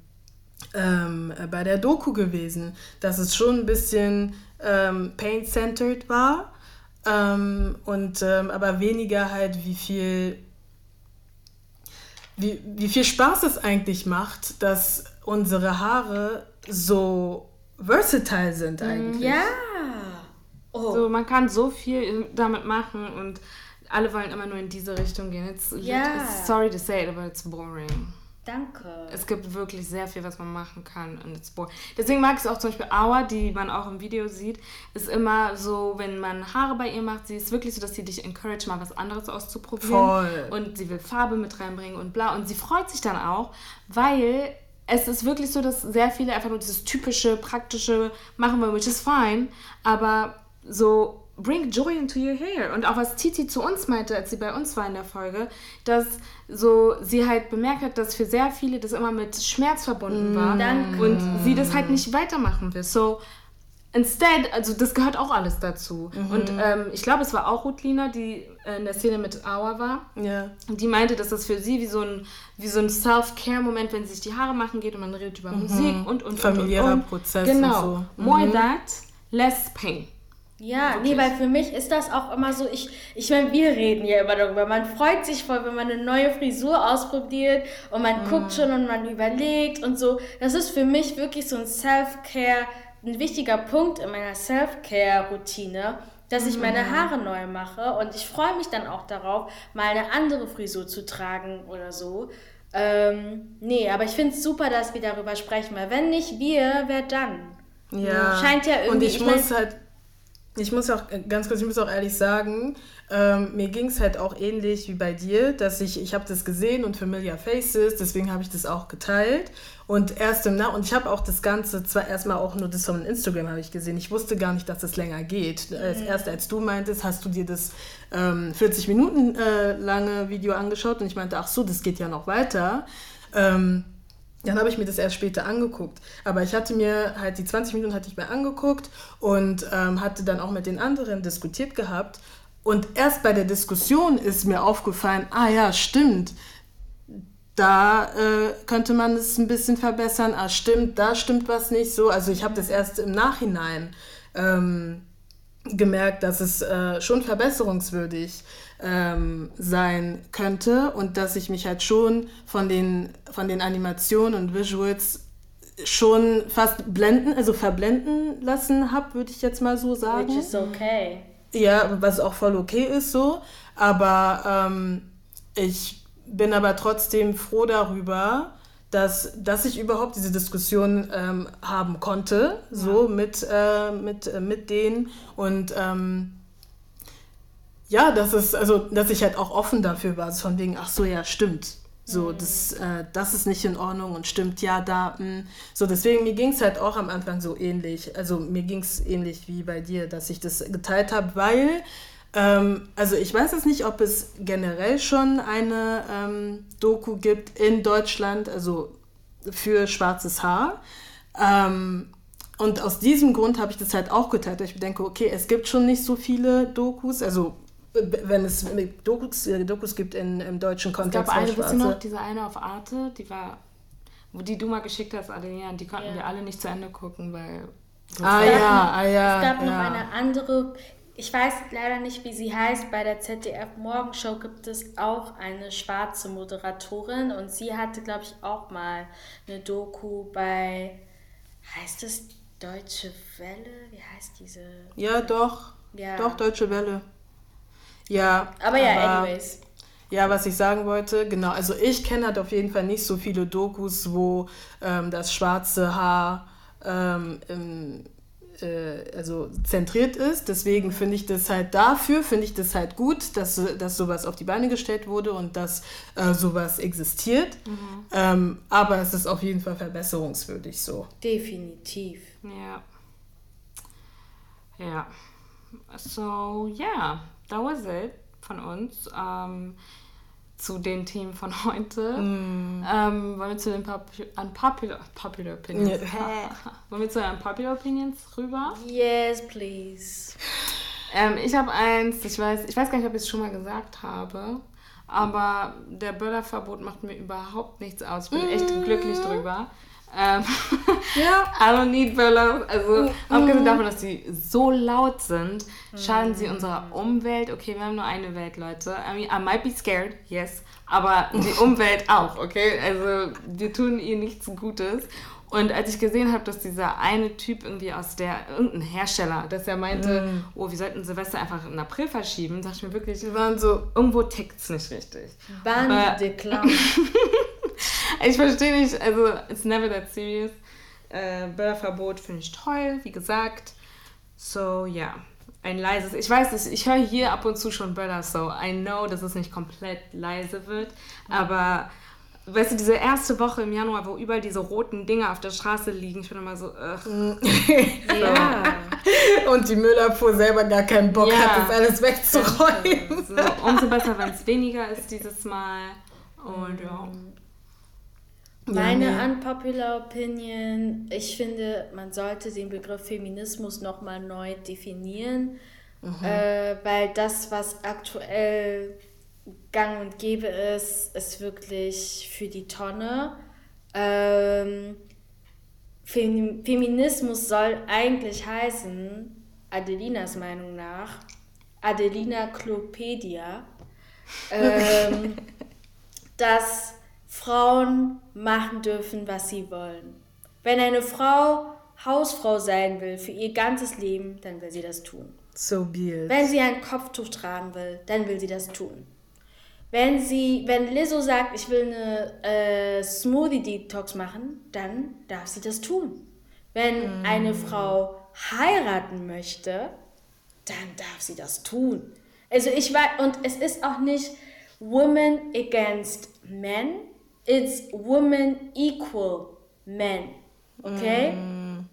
S1: ähm, bei der Doku gewesen, dass es schon ein bisschen ähm, pain-centered war ähm, und ähm, aber weniger halt wie viel wie, wie viel Spaß es eigentlich macht, dass unsere Haare so versatile sind eigentlich.
S3: Ja.
S2: Oh. So, man kann so viel damit machen und alle wollen immer nur in diese Richtung gehen. It's,
S3: ja.
S2: It's, sorry to say it, but it's boring.
S3: Danke.
S2: Es gibt wirklich sehr viel, was man machen kann und it's boring. Deswegen mag ich auch zum Beispiel Aua, die man auch im Video sieht, ist immer so, wenn man Haare bei ihr macht, sie ist wirklich so, dass sie dich encourage, mal was anderes auszuprobieren.
S1: Voll.
S2: Und sie will Farbe mit reinbringen und bla. Und sie freut sich dann auch, weil es ist wirklich so, dass sehr viele einfach nur dieses typische, praktische machen wollen, which is fine, aber so bring joy into your hair. Und auch was Titi zu uns meinte, als sie bei uns war in der Folge, dass so sie halt bemerkt hat, dass für sehr viele das immer mit Schmerz verbunden war.
S3: Danke.
S2: Und sie das halt nicht weitermachen will. So, instead, also das gehört auch alles dazu. Mhm. Und ähm, ich glaube, es war auch Rutlina, die in der Szene mit Aua war.
S1: Ja.
S2: Und die meinte, dass das für sie wie so ein, wie so ein Self-Care-Moment, wenn sie sich die Haare machen geht und man redet über mhm. Musik und und
S1: Familiärer
S2: und, und,
S1: Prozess
S2: genau.
S1: und so.
S2: Mhm. More that, less pain.
S3: Ja, Wirklich? nee, weil für mich ist das auch immer so, ich, ich meine, wir reden ja immer darüber. Man freut sich voll, wenn man eine neue Frisur ausprobiert und man mm. guckt schon und man überlegt und so. Das ist für mich wirklich so ein Self-Care, ein wichtiger Punkt in meiner Self-Care-Routine, dass ich meine mhm. Haare neu mache und ich freue mich dann auch darauf, mal eine andere Frisur zu tragen oder so. Ähm, nee, aber ich finde es super, dass wir darüber sprechen, weil wenn nicht wir, wer dann?
S1: Ja.
S3: Scheint ja irgendwie.
S1: Und ich, ich muss mein, halt ich muss auch äh, ganz kurz, ich muss auch ehrlich sagen, ähm, mir ging es halt auch ähnlich wie bei dir, dass ich, ich habe das gesehen und Familiar Faces, deswegen habe ich das auch geteilt. Und erst im Nach und ich habe auch das Ganze zwar erstmal auch nur das von Instagram habe ich gesehen. Ich wusste gar nicht, dass das länger geht. Mhm. Erst als du meintest, hast du dir das ähm, 40 Minuten äh, lange Video angeschaut und ich meinte, ach so, das geht ja noch weiter. Ähm, dann habe ich mir das erst später angeguckt. Aber ich hatte mir halt die 20 Minuten hatte ich mir angeguckt und ähm, hatte dann auch mit den anderen diskutiert gehabt. Und erst bei der Diskussion ist mir aufgefallen, ah ja, stimmt, da äh, könnte man es ein bisschen verbessern. Ah, stimmt, da stimmt was nicht so. Also ich habe das erst im Nachhinein ähm, gemerkt, dass es äh, schon verbesserungswürdig ähm, sein könnte und dass ich mich halt schon von den, von den Animationen und Visuals schon fast blenden, also verblenden lassen habe, würde ich jetzt mal so sagen.
S3: Which is okay.
S1: Ja, was auch voll okay ist so. Aber ähm, ich bin aber trotzdem froh darüber, dass, dass ich überhaupt diese Diskussion ähm, haben konnte, ja. so mit, äh, mit, äh, mit denen. Und ähm, ja, dass es, also, dass ich halt auch offen dafür war, von wegen, ach so, ja, stimmt. So, mhm. das, äh, das ist nicht in Ordnung und stimmt, ja, da, mh. Hm. So, deswegen, mir ging es halt auch am Anfang so ähnlich. Also, mir ging es ähnlich wie bei dir, dass ich das geteilt habe, weil, ähm, also, ich weiß jetzt nicht, ob es generell schon eine ähm, Doku gibt in Deutschland, also für schwarzes Haar. Ähm, und aus diesem Grund habe ich das halt auch geteilt, weil ich denke, okay, es gibt schon nicht so viele Dokus, also wenn es Dokus, äh, Dokus gibt in, im deutschen Kontext.
S2: Ich glaube, eine, wisst ihr noch, diese eine auf Arte, die war, wo die du mal geschickt hast, Adrian, die konnten ja. wir alle nicht zu Ende gucken, weil.
S1: Ah ja, ah ja.
S3: Es gab
S1: ja.
S3: noch eine andere, ich weiß leider nicht, wie sie heißt, bei der ZDF Morgenshow gibt es auch eine schwarze Moderatorin und sie hatte, glaube ich, auch mal eine Doku bei, heißt es Deutsche Welle? Wie heißt diese?
S1: Ja, doch. Ja. Doch, Deutsche Welle. Ja.
S3: Aber ja, aber, anyways.
S1: Ja, was ich sagen wollte, genau, also ich kenne halt auf jeden Fall nicht so viele Dokus, wo ähm, das schwarze Haar ähm, im, äh, also zentriert ist. Deswegen finde ich das halt dafür, finde ich das halt gut, dass, dass sowas auf die Beine gestellt wurde und dass äh, sowas existiert. Mhm. Ähm, aber es ist auf jeden Fall verbesserungswürdig so.
S3: Definitiv.
S2: Ja. Ja. So, ja. Yeah was it von uns. Ähm, zu den Themen von heute. Mm. Ähm, wollen wir zu den Popu unpopular, popular Opinions? Yeah. wollen wir zu den Unpopular Opinions rüber?
S3: Yes, please.
S2: Ähm, ich habe eins, ich weiß, ich weiß gar nicht, ob ich es schon mal gesagt habe, aber der Böllerverbot macht mir überhaupt nichts aus. Ich bin mm. echt glücklich drüber. Ähm, ja. I don't need Böller. Also, mm. abgesehen davon, dass sie so laut sind, schaden sie unserer Umwelt. Okay, wir haben nur eine Welt, Leute. I mean, I might be scared, yes. Aber die Umwelt auch, okay? Also, wir tun ihr nichts Gutes. Und als ich gesehen habe, dass dieser eine Typ irgendwie aus der, irgendein Hersteller, dass er meinte, mm. oh, wir sollten Silvester einfach in April verschieben, dachte ich mir wirklich, wir waren so, irgendwo tickt es nicht richtig. Bande de Clown. ich verstehe nicht, also, it's never that serious. Äh, Böllerverbot finde ich toll, wie gesagt. So, ja. Yeah. Ein leises, ich weiß nicht, ich höre hier ab und zu schon Böller, so I know, dass es nicht komplett leise wird, aber weißt du, diese erste Woche im Januar, wo überall diese roten Dinger auf der Straße liegen, ich bin immer so, ugh.
S1: ja. Und die Müllabfuhr selber gar keinen Bock ja. hat, das alles wegzuräumen.
S2: So, umso besser, wenn es weniger ist dieses Mal. Und ja.
S3: Meine ja, unpopular Opinion, ich finde, man sollte den Begriff Feminismus nochmal neu definieren, mhm. äh, weil das, was aktuell gang und gäbe ist, ist wirklich für die Tonne. Ähm, Fem Feminismus soll eigentlich heißen, Adelinas Meinung nach, Adelina Klopedia, ähm, dass Frauen machen dürfen, was sie wollen. Wenn eine Frau Hausfrau sein will für ihr ganzes Leben, dann will sie das tun. So be it. Wenn sie ein Kopftuch tragen will, dann will sie das tun. Wenn sie, wenn Lizzo sagt, ich will eine äh, Smoothie Detox machen, dann darf sie das tun. Wenn mm. eine Frau heiraten möchte, dann darf sie das tun. Also ich weiß, und es ist auch nicht Women against Men, it's Women equal Men. Okay? Mm.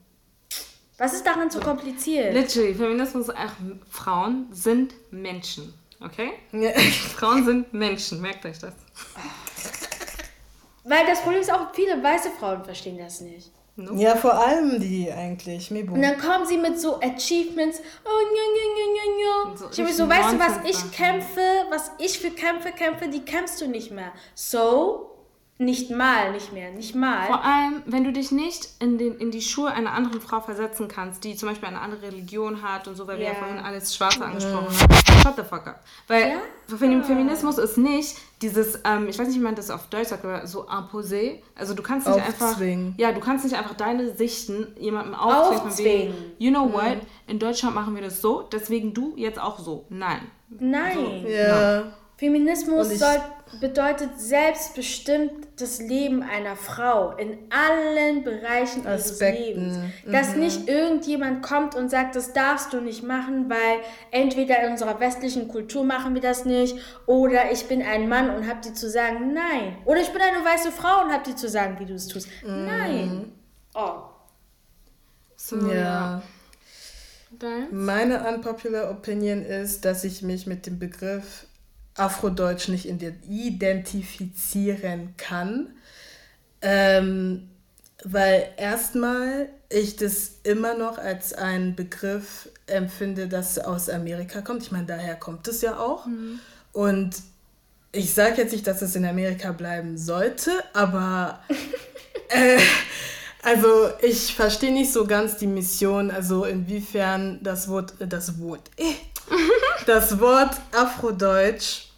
S3: Was ist daran so kompliziert?
S2: Literally, Feminismus, ach, Frauen sind Menschen. Okay? Ja. Frauen sind Menschen, merkt euch das.
S3: Weil das Problem ist auch, viele weiße Frauen verstehen das nicht.
S1: No. Ja, vor allem die eigentlich.
S3: Mebo. Und dann kommen sie mit so Achievements. Oh, ja, ja, ja, ja. So, ich habe so, weißt du, was ich kämpfe, was ich für Kämpfe kämpfe, die kämpfst du nicht mehr. So, nicht mal, nicht mehr, nicht mal.
S2: Vor allem, wenn du dich nicht in, den, in die Schuhe einer anderen Frau versetzen kannst, die zum Beispiel eine andere Religion hat und so, weil yeah. wir ja vorhin alles Schwarze angesprochen haben. Shut the fuck up. Weil ja? Feminismus ist nicht dieses, ähm, ich weiß nicht, wie man das auf Deutsch sagt, aber so imposé. Also du kannst nicht aufzwingen. einfach, ja, du kannst nicht einfach deine Sichten jemandem aufzwingen. aufzwingen. You know mhm. what? In Deutschland machen wir das so, deswegen du jetzt auch so. Nein. Nein. So,
S3: ja. No. Feminismus soll, bedeutet selbstbestimmtes Leben einer Frau in allen Bereichen Aspekten. ihres Lebens. Dass mhm. nicht irgendjemand kommt und sagt, das darfst du nicht machen, weil entweder in unserer westlichen Kultur machen wir das nicht oder ich bin ein Mann und hab dir zu sagen, nein. Oder ich bin eine weiße Frau und hab dir zu sagen, wie du es tust. Mhm. Nein. Oh.
S1: So, ja. ja. Meine unpopular Opinion ist, dass ich mich mit dem Begriff Afrodeutsch nicht identifizieren kann. Ähm, weil erstmal ich das immer noch als einen Begriff empfinde, das aus Amerika kommt. Ich meine, daher kommt es ja auch. Mhm. Und ich sage jetzt nicht, dass es in Amerika bleiben sollte, aber äh, also ich verstehe nicht so ganz die Mission, also inwiefern das Wort, das Wort, äh, das Wort Afrodeutsch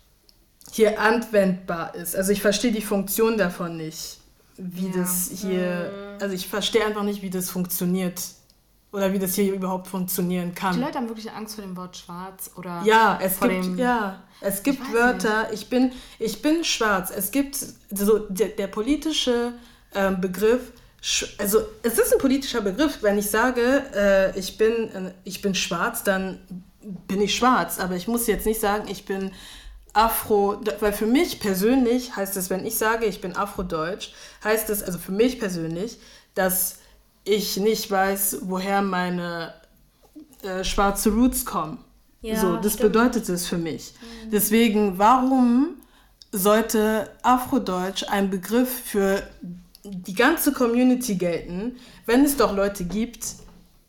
S1: hier anwendbar ist. Also ich verstehe die Funktion davon nicht, wie ja. das hier, mhm. also ich verstehe einfach nicht, wie das funktioniert. Oder wie das hier überhaupt funktionieren kann.
S2: Die Leute haben wirklich Angst vor dem Wort schwarz oder
S1: ja, es gibt, dem, ja, es gibt ich Wörter, ich bin, ich bin schwarz. Es gibt so der, der politische ähm, Begriff, also es ist ein politischer Begriff, wenn ich sage, äh, ich, bin, äh, ich bin schwarz, dann bin ich schwarz. Aber ich muss jetzt nicht sagen, ich bin Afro, weil für mich persönlich heißt es, wenn ich sage, ich bin Afrodeutsch, heißt es, also für mich persönlich, dass ich nicht weiß, woher meine äh, schwarze Roots kommen. Ja, so, das stimmt. bedeutet es für mich. Mhm. Deswegen, warum sollte Afrodeutsch ein Begriff für die ganze Community gelten, wenn es doch Leute gibt,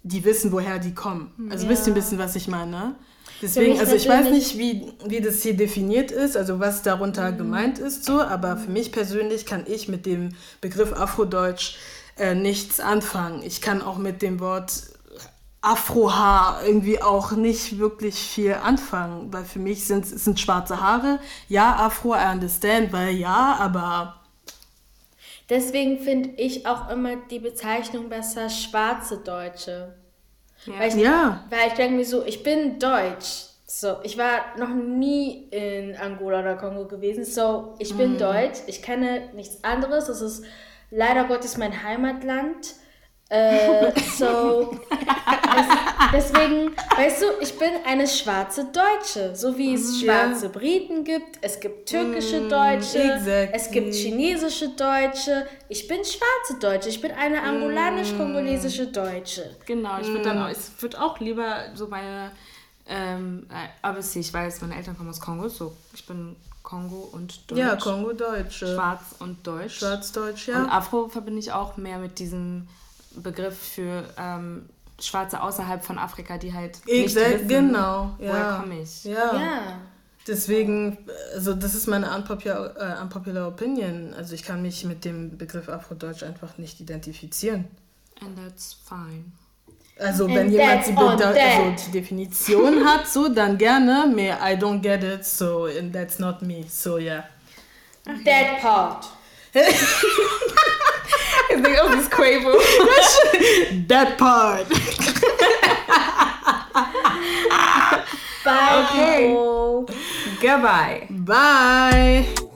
S1: die wissen, woher die kommen? Also ja. wisst ihr ein bisschen, was ich meine? Deswegen, also ich weiß nicht, wie, wie das hier definiert ist, also was darunter mhm. gemeint ist, so, aber für mich persönlich kann ich mit dem Begriff Afrodeutsch äh, nichts anfangen. Ich kann auch mit dem Wort Afrohaar irgendwie auch nicht wirklich viel anfangen, weil für mich sind, sind schwarze Haare. Ja, Afro, I understand, weil ja, aber
S3: Deswegen finde ich auch immer die Bezeichnung besser schwarze Deutsche.
S1: Ja.
S3: Weil ich,
S1: ja.
S3: Weil ich denke mir so, ich bin deutsch. So, ich war noch nie in Angola oder Kongo gewesen. So, ich bin
S1: Mhm.
S3: deutsch. Ich kenne nichts anderes. Das ist leider Gottes mein Heimatland. Äh, so, es, deswegen, weißt du, ich bin eine schwarze Deutsche. So wie es
S1: Ja.
S3: schwarze Briten gibt, es gibt türkische Deutsche,
S1: exactly.
S3: es gibt chinesische Deutsche. Ich bin schwarze Deutsche. Ich bin eine angolanisch-kongolesische Deutsche.
S2: Genau, ich würde dann auch, ich würde auch lieber so meine, ähm, äh, aber ich weiß, meine Eltern kommen aus Kongo, so ich bin Kongo und Deutsch.
S1: Ja, Kongo-Deutsche.
S2: Schwarz und Deutsch.
S1: Schwarz-Deutsch,
S2: Und
S1: ja.
S2: Afro verbinde ich auch mehr mit diesem Begriff für ähm, Schwarze außerhalb von Afrika, die halt nicht
S1: Exakt,
S2: wissen,
S1: genau.
S2: woher
S1: Ja.
S2: komme ich.
S1: Ja.
S3: Ja.
S1: Deswegen, also das ist meine unpopular, äh, unpopular Opinion. Also ich kann mich mit dem Begriff Afrodeutsch einfach nicht identifizieren.
S2: And that's fine.
S1: Also
S3: And
S1: wenn jemand die, also die Definition hat, so dann gerne. Mehr I don't get it, so and that's not me. So yeah.
S3: That part.
S2: Ich denke auch, das ist Quavo.
S1: That part.
S3: Bye.
S2: Okay.
S3: people.
S2: Goodbye.
S1: Bye.